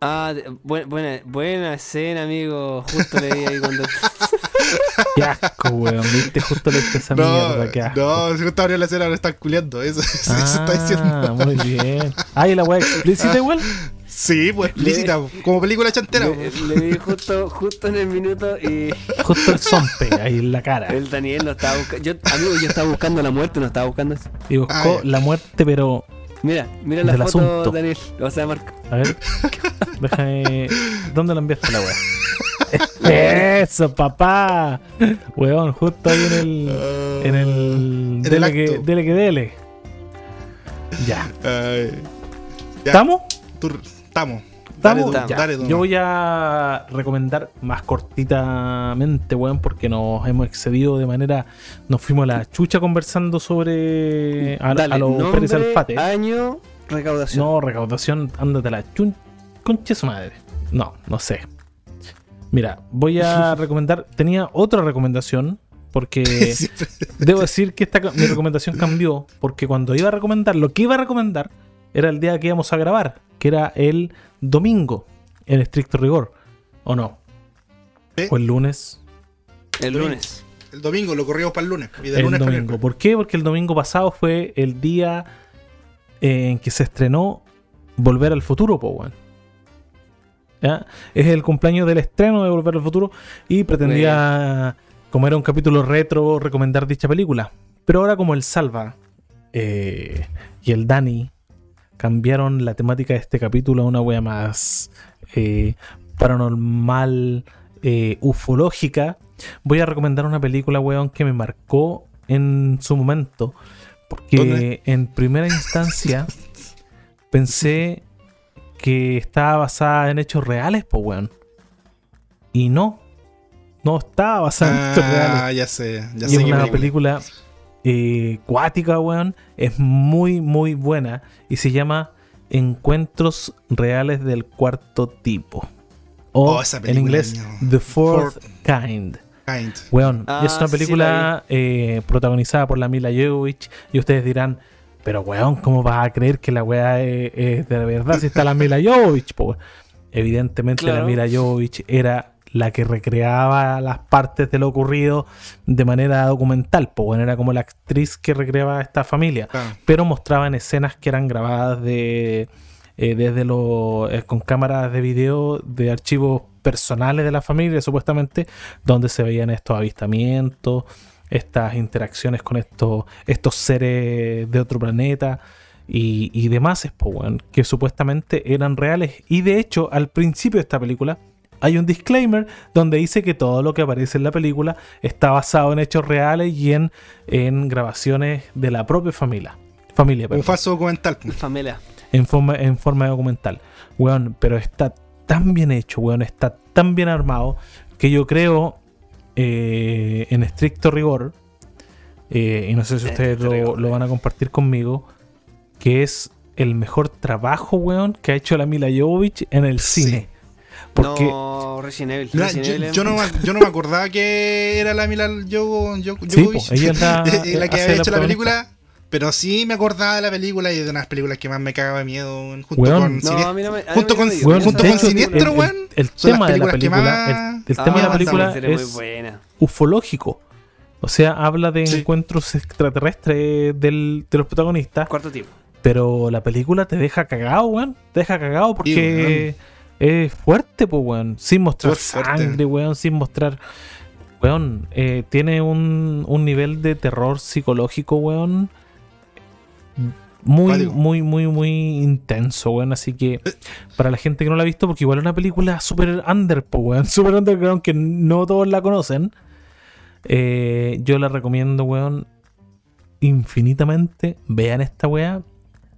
Ah, bu- buena, buena escena, amigo. Justo le vi ahí cuando. Qué asco, weón. Viste justo le esa No, mierda, qué asco. no, si justo abrió la escena ahora están culiando. Eso, eso, eso está Ah, diciendo. muy bien. Ay, la weá explícita igual. Sí, pues explícita, como película chantera. le, le vi justo, justo en el minuto y Justo el zompe ahí en la cara. el Daniel no estaba buscando. Yo, amigo, yo estaba buscando la muerte, no estaba buscando eso. Y buscó Ah, la muerte, pero. Mira, mira la foto, asunto. Daniel. O sea, Marco. A ver. Déjame. ¿Dónde la enviaste la weá? Eso, papá. Weón, justo ahí en el. En el. En el Dele que, acto. dele que dele. Ya. Ay, Ya. ¿Estamos? tú, estamos. Dale, dale, tú, Yo voy a recomendar más cortitamente, weón, porque nos hemos excedido de manera. Nos fuimos a la chucha conversando sobre. A, Dale, a los nombre, Pérez Alfate. año Recaudación. No, recaudación, ándate la chun, conche su madre. No, no sé. Mira, voy a recomendar. Tenía otra recomendación. Porque debo decir que esta, mi recomendación cambió. Porque cuando iba a recomendar, lo que iba a recomendar era el día que íbamos a grabar. Que era el domingo. En estricto rigor. ¿O no? O el lunes. El lunes. El domingo lo corrimos para el lunes. Y de el lunes para el domingo. ¿Por qué? Porque el domingo pasado fue el día eh, en que se estrenó Volver al Futuro, po, weón. ¿Ya? Es el cumpleaños del estreno de Volver al Futuro y pretendía, como era un capítulo retro, recomendar dicha película. Pero ahora como el Salva eh, y el Dani cambiaron la temática de este capítulo a una wea más eh, paranormal, eh, ufológica, voy a recomendar una película, weón, que me marcó en su momento. Porque ¿Dónde? en primera instancia pensé que estaba basada en hechos reales, pues, weón. Y no. No estaba basada en hechos reales. Ah, ya sé. Ya Y sé es una película eh, cuática, weón. Es muy, muy buena. Y se llama Encuentros Reales del Cuarto Tipo. O Oh, esa en inglés. The Fourth Fourth. Kind. Kind. Weón, Ah, y es una sí, película eh, protagonizada por la Mila Jovovich. Y ustedes dirán, pero weón, ¿cómo vas a creer que la weá es, es de verdad si está la Mila Jovovich? po?" Evidentemente la. Mila Jovovich era la que recreaba las partes de lo ocurrido de manera documental. Pues bueno, era como la actriz que recreaba a esta familia Claro. pero mostraban escenas que eran grabadas de eh, desde los eh, con cámaras de video de archivos personales de la familia supuestamente donde se veían estos avistamientos estas interacciones con estos estos seres de otro planeta y, y demás weón, que supuestamente eran reales y de hecho al principio de esta película hay un disclaimer donde dice que todo lo que aparece en la película está basado en hechos reales y en, en grabaciones de la propia familia. Familia, Un falso documental. Familia. en, forma, en forma de documental. Weón, pero está tan bien hecho, weón, está tan bien armado que yo creo, eh, en estricto rigor, eh, y no sé si ustedes lo, rigor, lo van a compartir conmigo, que es el mejor trabajo, weón, que ha hecho la Mila Jovovich en el Sí. Porque No, Resident Evil. Resident yo, Evil es- yo no, me- yo no me acordaba que era la Mila Yo- Yo- Sí, po, ella es la- la que había hecho la película. Pero sí me acordaba de la película y de unas películas que más me cagaba de miedo. Junto Weón. con No, Siniestro. a mí no me. a mí junto con- me Weón, junto con Siniestro, el, weón, el- tema de la que película, más- el, el Ah, tema de la película es buena. ufológico. O sea, habla de Sí. encuentros extraterrestres del- de los protagonistas, Cuarto tipo. pero la película te deja cagado, weón. Te deja cagado porque es fuerte, pues, weón. Sin mostrar sangre, weón. Sin mostrar. Weón, eh, tiene un, un nivel de terror psicológico, weón. Muy, muy, muy, muy intenso, weón. Así que para la gente que no la ha visto, porque igual es una película super under, po, weón. Super underground que no todos la conocen. eh, yo la recomiendo, weón. Infinitamente. Vean esta weá.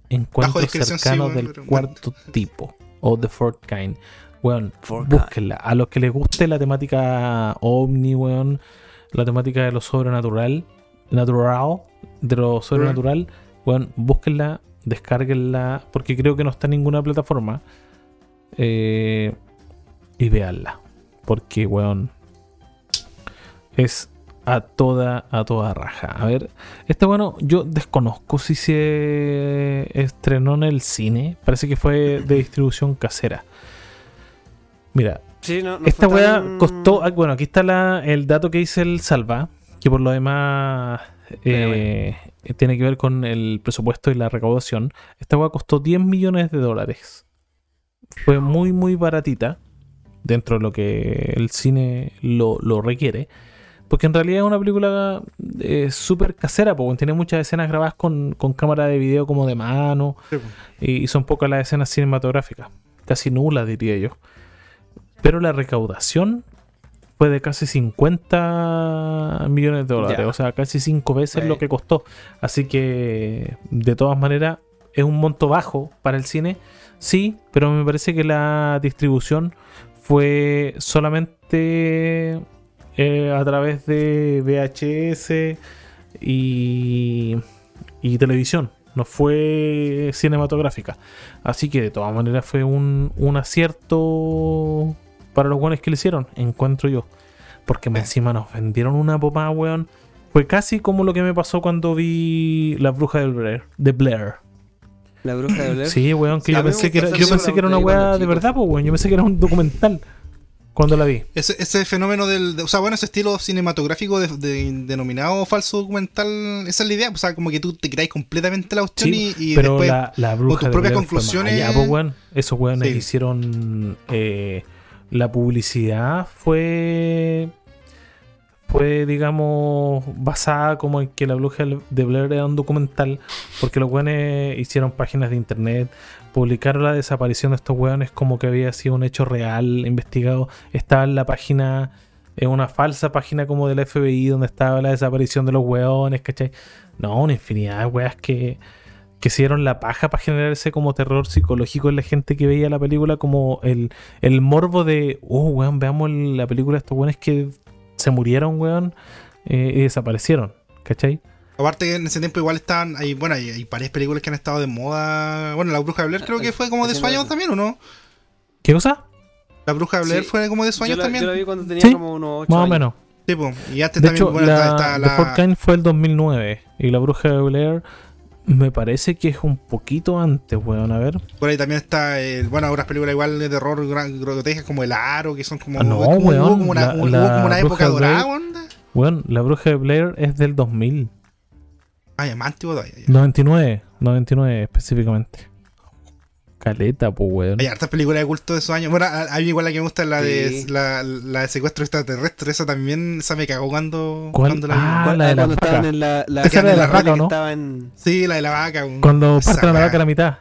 Encuentros sí, cercanos weón, del cuarto tipo. O The Fourth Kind. Weón, búsquenla. A los que les guste la temática ovni, weón. La temática de lo sobrenatural. Natural. De lo sobrenatural. Weón, búsquenla. Descárguenla. Porque creo que no está en ninguna plataforma. Eh, y veanla. Porque, weón. Es a toda, a toda raja. A ver, este bueno, yo desconozco si se estrenó en el cine. Parece que fue de distribución casera. Mira, Sí, no, no esta weá tan- costó. ah, Bueno, aquí está la- el dato que dice el Salva. Que por lo demás eh, tiene que ver con el presupuesto y la recaudación. Esta weá costó 10 millones de dólares. Fue muy, muy baratita. Dentro de lo que el cine lo, lo requiere. Porque en realidad es una película eh, súper casera, porque tiene muchas escenas grabadas con, con cámara de video como de mano. Sí. Y, y son pocas las escenas cinematográficas. Casi nulas, diría yo. Pero la recaudación fue de casi 50 millones de dólares. Ya. O sea, casi cinco veces lo que costó. Así que, de todas maneras, es un monto bajo para el cine. Sí, pero me parece que la distribución fue solamente eh, a través de VHS y, y televisión. no fue cinematográfica. Así que de todas maneras fue un, un acierto para los buenos que le hicieron, encuentro yo. Porque encima nos vendieron una pomada, weón. Fue casi como lo que me pasó cuando vi La Bruja de Blair. De Blair. La bruja de Blair. Sí, weón, que yo pensé que era, yo pensé que era una weá de verdad, pues, weón. Yo pensé que era un documental cuando la vi. Ese, ese fenómeno del. de- o sea, bueno, ese estilo cinematográfico de, de- denominado falso documental, esa es la idea. O sea, como que tú te creáis completamente la cuestión Sí, y, y pero después. la, la bruja tus propias conclusiones- allá, po, weón. Esos weones Sí. hicieron eh, la publicidad fue fue digamos basada como en que la bruja de Blair era un documental porque los weones hicieron páginas de internet publicaron la desaparición de estos weones como que había sido un hecho real investigado estaba en la página en una falsa página como del FBI donde estaba la desaparición de los weones ¿cachai? no una infinidad de weas que que se dieron la paja para generar ese como terror psicológico en la gente que veía la película, como el, el morbo de, oh, weón, veamos la película de estos weones que se murieron, weón, eh, y desaparecieron, ¿cachai? Aparte que en ese tiempo igual estaban. Hay, bueno, hay, hay varias películas que han estado de moda. Bueno, La Bruja de Blair creo que fue como de su año también, ¿o no? ¿Qué cosa? La Bruja de Blair Sí. fue como de su año también. yo la vi cuando tenía Sí, como unos 8 Más o menos. Sí, po. Y antes De también, hecho, bueno, la, está, está The la. Fort Kind fue el 2009 y La Bruja de Blair me parece que es un poquito antes, weón, a ver. Por ahí también está, el, bueno, otras películas igual de terror grotescas como El Aro, que son como. Ah, no, es como, weón, hubo como una, la- hubo la como una Bruja época dorada, weón. Weón, La Bruja de Blair es del 2000, Ay, es más antiguo todavía. ya. 99, 99 específicamente. Caleta, pues, weón. Hay hartas películas de culto de esos años. Bueno, a, a mí igual la que me gusta es la de la, la de secuestro extraterrestre. Esa también, esa me cagó cuando, ¿Cuál? cuando la vi. Ah, Cuando, la de la cuando estaban vaca. en la, la, Esa era de la vaca, ¿o que no? estaba en Sí, la de la vaca. Cuando parten a la vaca a la mitad.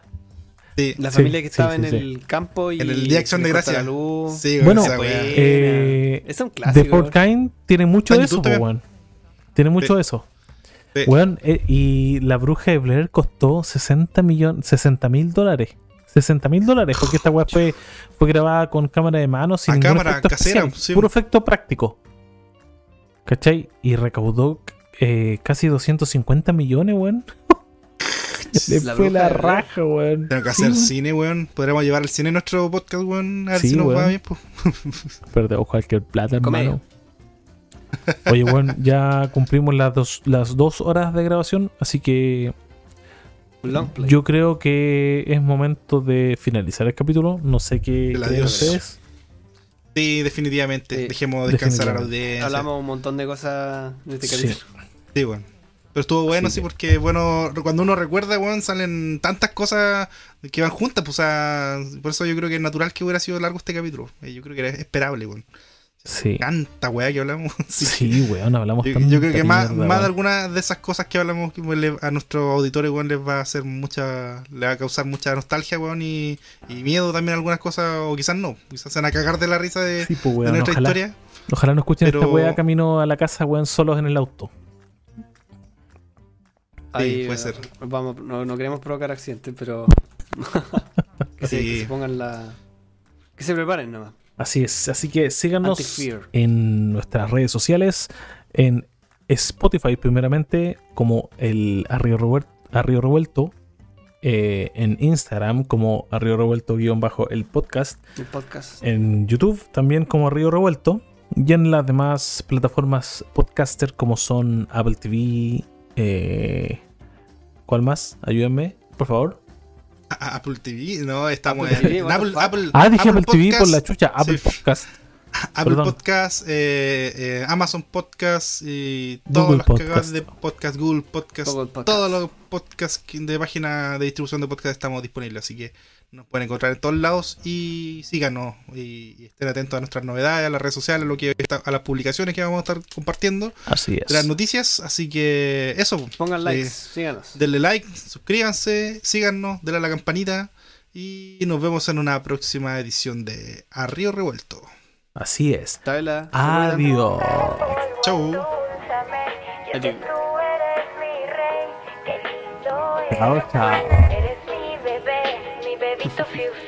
Sí, la Sí, familia que estaba sí, en sí. el campo y en el Día de Acción de Gracia. la luz. Sí, Bueno, esa. Eh, es un The clásico. Fourth Kind tiene mucho de eso, weón. Tiene mucho de eso. Sí. Weón, eh, y la bruja de Blair costó 60 millones, 60 mil dólares. 60 mil dólares, porque esta weá fue, fue grabada con cámara de mano sin cámara efecto casera, especial, sí. puro efecto práctico. ¿Cachai? Y recaudó eh, casi 250 millones, weón. Le La fue la raja, weón. Tengo que hacer cine, weón. Podríamos llevar al cine nuestro podcast, weón. A ver Sí, si nos va bien, pues. Perdemos cualquier plata, Comedia. hermano. Oye, bueno, ya cumplimos las dos, las dos horas de grabación, así que Long play. yo creo que es momento de finalizar el capítulo. No sé qué ustedes. Sí, definitivamente. Sí. Dejemos descansar a la audiencia. Hablamos un montón de cosas de este Sí. capítulo. Sí, weón. Pero estuvo bueno, Sí, sí, que- porque, bueno, cuando uno recuerda, weón, salen tantas cosas que van juntas, pues, o sea, por eso yo creo que es natural que hubiera sido largo este capítulo. Eh, Yo creo que era esperable, weón. Sí. Tanta weá que hablamos. sí. Sí, weón, hablamos Yo, yo creo que más, mierda, más de algunas de esas cosas que hablamos que le- a nuestros auditores, weón, les va a hacer mucha, le va a causar mucha nostalgia, weón, y, y miedo también a algunas cosas, o quizás no, quizás se van a cagar de la risa de, Sí, pues, de nuestra ojalá, historia. ojalá no escuchen esta Pero- weá camino a la casa, weón, solos en el auto. Ahí, puede eh, ser. Vamos, no, no queremos provocar accidentes, pero. que, Sí. que se pongan la. Que se preparen nomás. Así es, así que síganos en nuestras redes sociales, en Spotify primeramente como el Arrio Revuelto, Arrio Revuelto eh, en Instagram como Arrio Revuelto guion bajo el podcast, El podcast. en YouTube también como Arrio Revuelto y en las demás plataformas podcaster como son Apple TV, eh, ¿cuál más? Ayúdenme, por favor. Apple TV, no, estamos Apple en, TV, Apple, fuck? Apple, Ah, dije Apple, TV por la chucha, Apple sí. Podcast. Apple Perdón. Podcast, eh, eh, Amazon Podcast y Google todas las Podcast. cagadas de podcast, Google Podcast, Google Podcast. todos los podcasts de página de distribución de podcast estamos disponibles, así que nos pueden encontrar en todos lados y síganos y, y estén atentos a nuestras novedades, a las redes sociales, a, lo que está- a las publicaciones que vamos a estar compartiendo, Así es. de las noticias, así que eso. Pongan eh, likes, síganos. Denle like, suscríbanse, síganos, denle a la campanita y nos vemos en una próxima edición de A Río Revuelto. Así es. Tabla. Adiós. Chau. Adiós. Tú eres mi rey, qué lindo Chao, chao. Eres mi bebé,